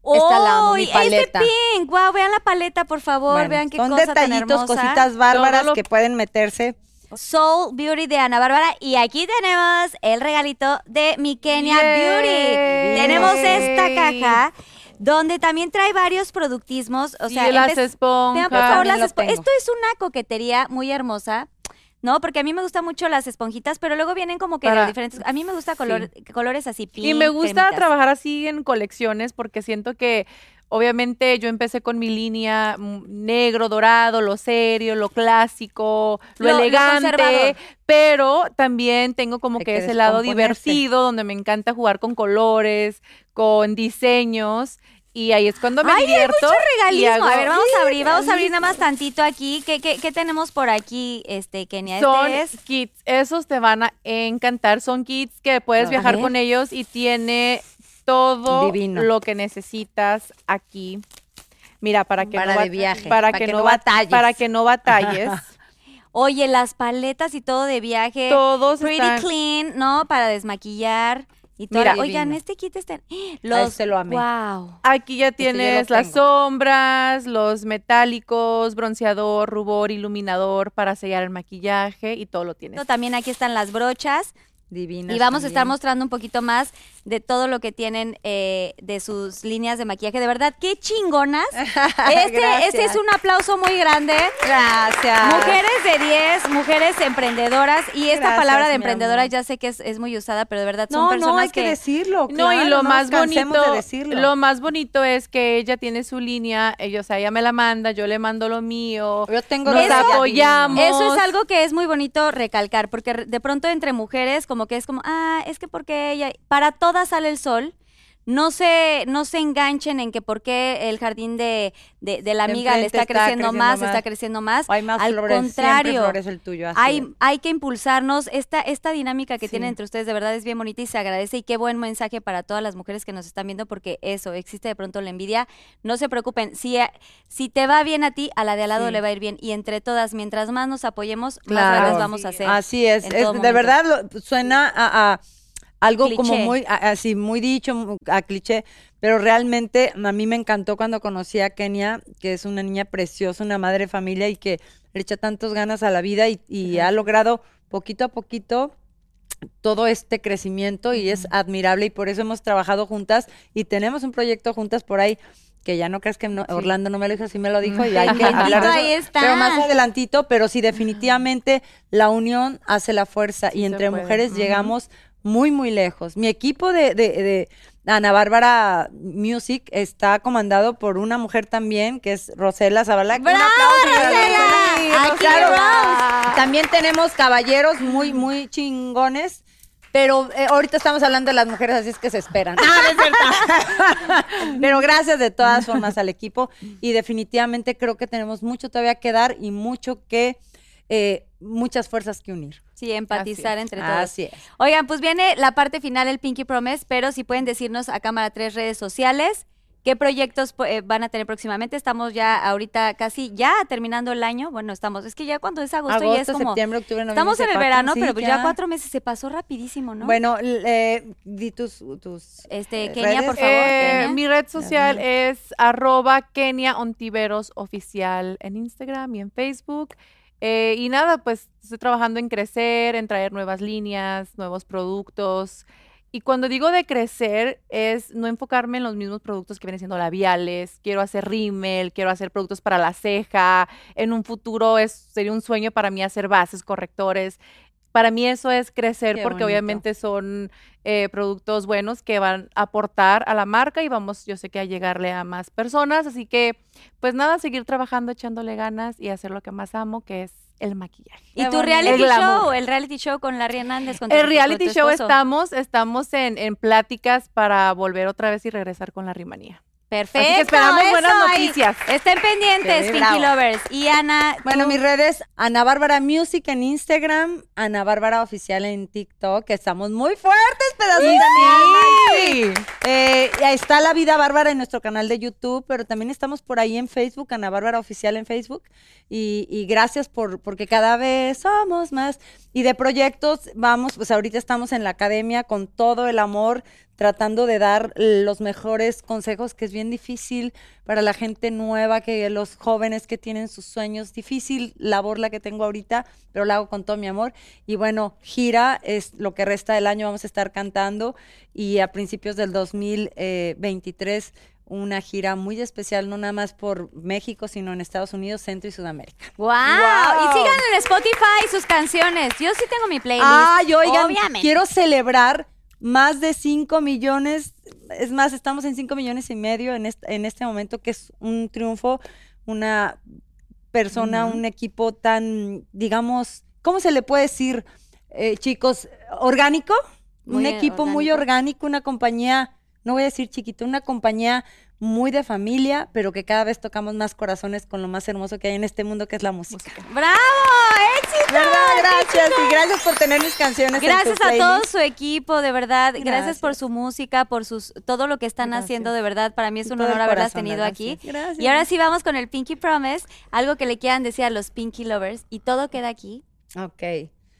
Esta la amo, mi ¡Uy, paleta. Este pink, wow, vean la paleta, por favor, Bueno, vean qué son cosa tan detallitos, hermosa. cositas bárbaras lo- que pueden meterse. Soul Beauty de Ana Bárbara. Y aquí tenemos el regalito de mi Kenia Yay. Beauty. Tenemos esta caja donde también trae varios productismos. O sea, las empe- esponjas. Vean, por favor, las lo espo- tengo. Esto es una coquetería muy hermosa ¿no? Porque a mí me gustan mucho las esponjitas, pero luego vienen como que de Para- diferentes. A mí me gusta color, colores así pink. Y me gusta cremitas. trabajar así en colecciones porque siento que obviamente yo empecé con mi línea mm, negro, dorado, lo serio, lo clásico, lo, elegante, pero también tengo como que ese lado divertido donde me encanta jugar con colores, con diseños y ahí es cuando me ¡Ay, hay divierto. mucho y regalismo! hago- A ver, vamos a abrir, vamos a abrir nada más tantito aquí. ¿Qué, qué, qué tenemos por aquí, este, Kenia? Este Son es- kits, esos te van a encantar. Son kits que puedes viajar con ellos y tiene todo Divino. lo que necesitas aquí. Mira, para que Para no de viaje, para, que, no bat- batalles. para que no batalles. Oye, las paletas y todo de viaje. Todos Pretty están clean, ¿no? Para desmaquillar y todo. Mira. Oigan, Divino. este kit está... Los... este lo amé. Wow. Aquí ya Este tienes las tengo. sombras, los metálicos, bronceador, rubor, iluminador para sellar el maquillaje y todo lo tienes. También aquí están las brochas. Divinas Y vamos a estar mostrando un poquito más de todo lo que tienen eh, de sus líneas de maquillaje. De verdad, qué chingonas. Este, este es un aplauso muy grande. Gracias. Mujeres de 10, mujeres emprendedoras. Y esta Gracias, palabra de amor. ya sé que es, es muy usada, pero de verdad son No, personas no, hay que, que... decirlo. No, y lo no más bonito, de decirlo. lo más bonito es que ella tiene su línea, ella, o sea, ella me la manda, yo le mando lo mío. Yo tengo Nos apoyamos. Eso es algo que es muy bonito recalcar, porque de pronto entre mujeres como que es como, ah, es que porque ella, para todas sale el sol. No se, no se enganchen en que por qué el jardín de, de, de la amiga le está, está creciendo, creciendo más, más. está creciendo más. Hay más Al flores, contrario, el tuyo. así hay, hay que impulsarnos. Esta, esta dinámica que Sí. tienen entre ustedes de verdad es bien bonita y se agradece. Y qué buen mensaje para todas las mujeres que nos están viendo, porque eso, existe de pronto la envidia. No se preocupen, si, eh, si te va bien a ti, a la de al lado Sí. le va a ir bien. Y entre todas, mientras más nos apoyemos, más grandes vamos a ser. Así es, de verdad lo- suena a, a algo como muy así muy dicho, a cliché, pero realmente a mí me encantó cuando conocí a Kenia, que es una niña preciosa, una madre de familia y que le echa tantos ganas a la vida y, y ha logrado poquito a poquito todo este crecimiento y es admirable y por eso hemos trabajado juntas y tenemos un proyecto juntas por ahí que ya no crees que no- Orlando no me lo dijo, sí me lo dijo y hay que hablar de eso, ahí está. pero más adelantito, pero sí definitivamente la unión hace la fuerza y entre mujeres llegamos muy muy lejos. Mi equipo de, de, de Ana Bárbara Music está comandado por una mujer también que es Rosela Zavala. ¡Bravo, Rosela! Aquí. Rose. También tenemos caballeros muy muy chingones. Pero eh, ahorita estamos hablando de las mujeres, así es que se esperan. Ah, es. Pero gracias de todas formas al equipo y definitivamente creo que tenemos mucho todavía que dar y mucho que, eh, muchas fuerzas que unir. Sí, empatizar entre todos. Así es. Oigan, pues viene la parte final, el Pinky Promise, pero si pueden decirnos a cámara tres redes sociales, qué proyectos eh, van a tener próximamente. Estamos ya ahorita casi ya terminando el año. Bueno, estamos, es que ya cuando es agosto, ya es Agosto, como... septiembre, octubre, noviembre. Estamos en el verano, sí, pero pues ya. cuatro meses se pasó rapidísimo, ¿no? Bueno, eh, di tus, tus Este, eh, Kenia, redes. por favor. Eh, Kenia. mi red social es arroba Kenia Ontiveros oficial en Instagram y en Facebook. Eh, y nada, pues estoy trabajando en crecer, en traer nuevas líneas, nuevos productos. Y cuando digo de crecer es no enfocarme en los mismos productos que vienen siendo labiales. Quiero hacer rímel, quiero hacer productos para la ceja. En un futuro es, sería un sueño para mí hacer bases, correctores. Para mí eso es crecer Qué porque bonito. obviamente son eh, productos buenos que van a aportar a la marca y vamos, yo sé que a llegarle a más personas. Así que, pues nada, seguir trabajando, echándole ganas y hacer lo que más amo, que es el maquillaje. ¿Y tu reality El glamour. show? El reality show con Larry Hernández. Con tu- El con reality tu show esposo. estamos, estamos en, en pláticas para volver otra vez y regresar con la rimanía. Perfecto. Así que esperamos buenas ahí. noticias. Estén pendientes, Sí, Pinky bravo. Lovers. Y Ana, Bueno, tú- mis redes, Ana Bárbara Music en Instagram, Ana Bárbara Oficial en TikTok, que estamos muy fuertes, pedazos de mi alma. Sí. Eh, y ahí está La Vida Bárbara en nuestro canal de YouTube, pero también estamos por ahí en Facebook, Ana Bárbara Oficial en Facebook. Y, y gracias por, porque cada vez somos más. Y de proyectos, vamos, pues ahorita estamos en la academia con todo el amor, tratando de dar los mejores consejos, que es bien difícil para la gente nueva, que los jóvenes que tienen sus sueños, difícil labor la que tengo ahorita, pero la hago con todo mi amor. Y bueno, gira es lo que resta del año, vamos a estar cantando y a principios del 2023 una gira muy especial, no nada más por México, sino en Estados Unidos, Centro y Sudamérica. ¡Wow! Y sigan en Spotify sus canciones. Yo sí tengo mi playlist. Ay, oigan, obviamente. quiero celebrar más de 5 millones, es más, estamos en 5 millones y medio en este, en este momento, que es un triunfo, una persona, un equipo tan, digamos, ¿cómo se le puede decir, eh, chicos? ¿Orgánico? un equipo muy orgánico, una compañía, no voy a decir chiquito, una compañía muy de familia, pero que cada vez tocamos más corazones con lo más hermoso que hay en este mundo, que es la música. ¡Bravo! ¡Éxito! ¿Verdad? Gracias. Y gracias por tener mis canciones. en tu Gracias a todo su equipo, de verdad. Gracias, Gracias. por su música, por sus todo lo que están Gracias. haciendo, de verdad. Para mí es un Todo honor haberlas tenido aquí. gracias. Gracias. Y ahora sí vamos con el Pinky Promise, algo que le quieran decir a los Pinky Lovers. Y todo queda aquí. Ok.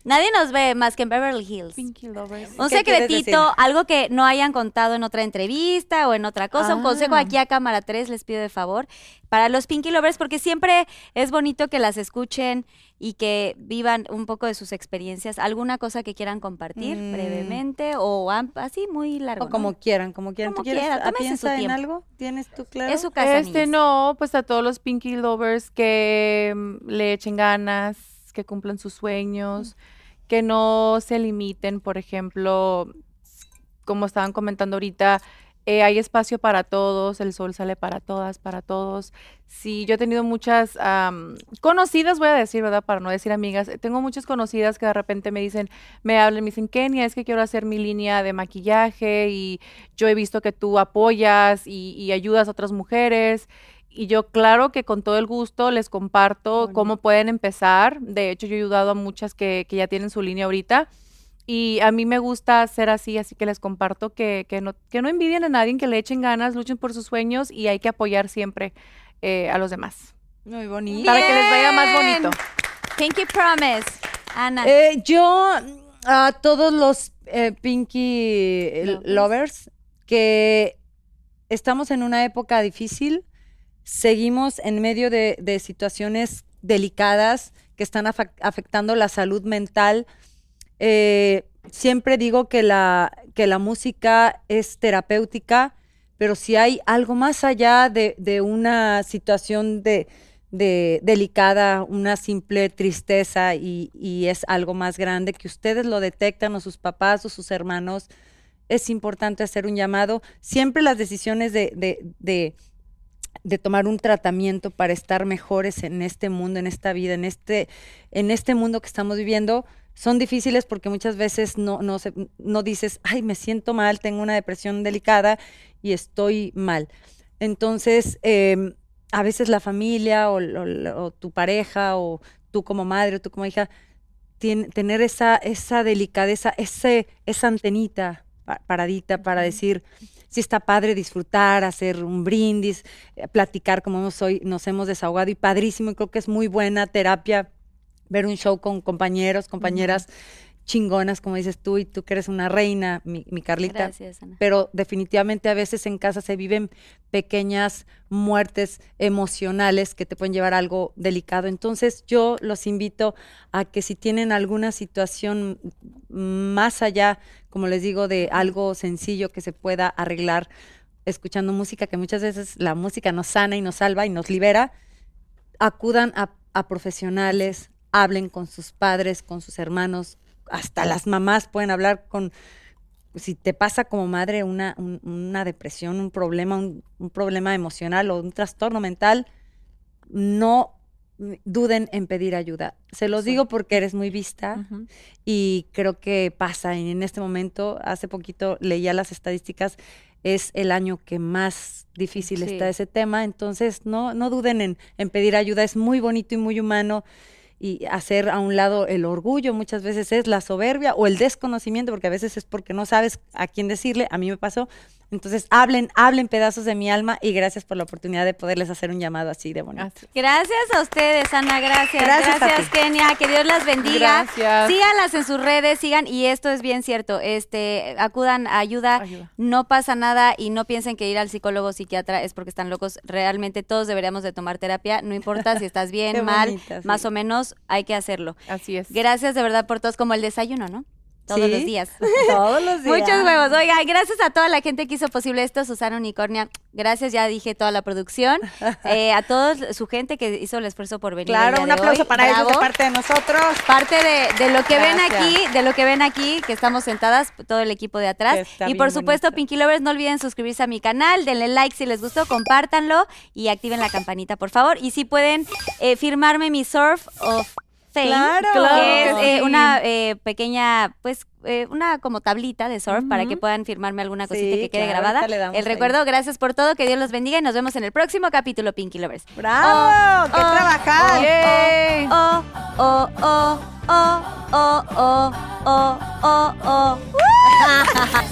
Nadie nos ve más que en Beverly Hills. Pinky Lovers. Un ¿Qué quieres secretito, algo que no hayan contado en otra entrevista o en otra cosa. Un Ah. consejo aquí a Cámara 3, les pido de favor. Para los Pinky Lovers, porque siempre es bonito que las escuchen y que vivan un poco de sus experiencias. ¿Alguna cosa que quieran compartir Mm. brevemente o así muy largo? O como ¿no? quieran, como quieran. Como ¿Tú quieres, quieran, piensa en tiempo. algo? ¿Tienes tú claro? Es su casa, Este niñas. no, pues a todos los Pinky Lovers que mm, le echen ganas, que cumplan sus sueños, que no se limiten, por ejemplo, como estaban comentando ahorita, eh, hay espacio para todos, el sol sale para todas, para todos. Sí, yo he tenido muchas conocidas, voy a decir, ¿verdad? Para no decir amigas, eh, tengo muchas conocidas que de repente me dicen, me hablan, me dicen, Kenia, es que quiero hacer mi línea de maquillaje y yo he visto que tú apoyas y, y ayudas a otras mujeres. Y yo, claro que con todo el gusto les comparto cómo pueden empezar. De hecho, yo he ayudado a muchas que, que ya tienen su línea ahorita. Y a mí me gusta ser así, así que les comparto que, que no, que no envidien a nadie, que le echen ganas, luchen por sus sueños y hay que apoyar siempre eh, a los demás. Muy bonito. Para que les vaya más bonito. Pinky Promise. Ana. Eh, yo, a todos los eh, Pinky Lovers. lovers que estamos en una época difícil, seguimos en medio de, de situaciones delicadas que están afectando la salud mental. Eh, siempre digo que la, que la música es terapéutica, pero si hay algo más allá de, de una situación de, de- delicada, una simple tristeza y, y es algo más grande, que ustedes lo detectan o sus papás o sus hermanos, es importante hacer un llamado. Siempre las decisiones de, de- de- tomar un tratamiento para estar mejores en este mundo, en esta vida, en este, en este mundo que estamos viviendo, son difíciles porque muchas veces no, no, se- no dices, ay, me siento mal, tengo una depresión delicada y estoy mal. Entonces, em, a veces la familia o, o tu pareja o tú como madre o tú como hija, tener esa, esa delicadeza, ese, esa antenita pa- paradita para decir, si está padre disfrutar, hacer un brindis, eh, platicar como hemos hoy, nos hemos desahogado y padrísimo, y creo que es muy buena terapia ver un show con compañeros, compañeras chingonas, como dices tú, y tú que eres una reina, mi, mi Carlita Gracias, Ana. pero definitivamente a veces en casa se viven pequeñas muertes emocionales que te pueden llevar a algo delicado. Entonces yo los invito a que si tienen alguna situación más allá, como les digo, de algo sencillo que se pueda arreglar escuchando música, que muchas veces la música nos sana y nos salva y nos libera, acudan a, a profesionales, hablen con sus padres, con sus hermanos, hasta las mamás pueden hablar con, si te pasa como madre una, un- una depresión, un problema, un, un problema emocional o un trastorno mental, no duden en pedir ayuda. Se los digo porque eres muy vista y creo que pasa y en este momento, hace poquito leía las estadísticas, es el año que más difícil Sí. está ese tema, entonces no, no duden en, en pedir ayuda, es muy bonito y muy humano y hacer a un lado el orgullo muchas veces es la soberbia o el desconocimiento, porque a veces es porque no sabes a quién decirle, a mí me pasó. Entonces hablen, hablen pedazos de mi alma y gracias por la oportunidad de poderles hacer un llamado así de bonito. Gracias a ustedes, Ana, gracias. Gracias a Gracias, ti. Kenia. Que Dios las bendiga. Gracias. Síganlas en sus redes, sigan, y esto es bien cierto, este, acudan a ayuda, Ayuda. no pasa nada y no piensen que ir al psicólogo o psiquiatra es porque están locos. Realmente todos deberíamos de tomar terapia, no importa si estás bien, mal, bonita, sí. más o menos, hay que hacerlo. Así es. Gracias de verdad por todos, como el desayuno, ¿no? Todos ¿Sí? los días. Todos los días. Muchos huevos. Oiga, gracias a toda la gente que hizo posible esto. Susana Unicornia, gracias, ya dije toda la producción. Eh, a todos su gente que hizo el esfuerzo por venir. el Claro, día un de aplauso hoy. para ellos de Bravo. parte de nosotros. Parte de, de lo que ven aquí, de lo que ven aquí, que estamos sentadas, todo el equipo de atrás. Y por supuesto, bonito. Pinky Lovers, no olviden suscribirse a mi canal, denle like si les gustó, compártanlo y activen la campanita, por favor. Y si pueden eh, firmarme mi Surf of Fame, Claro. que es eh, una eh, pequeña, pues, eh, una como tablita de surf para que puedan firmarme alguna Sí, cosita que quede claro, grabada. ahorita le damos El ahí. recuerdo, gracias por todo, que Dios los bendiga y nos vemos en el próximo capítulo, Pinky Lovers. ¡Bravo! ¡Qué oh, trabajar! Yay. Oh, oh, oh, oh, oh, oh, oh, oh, oh.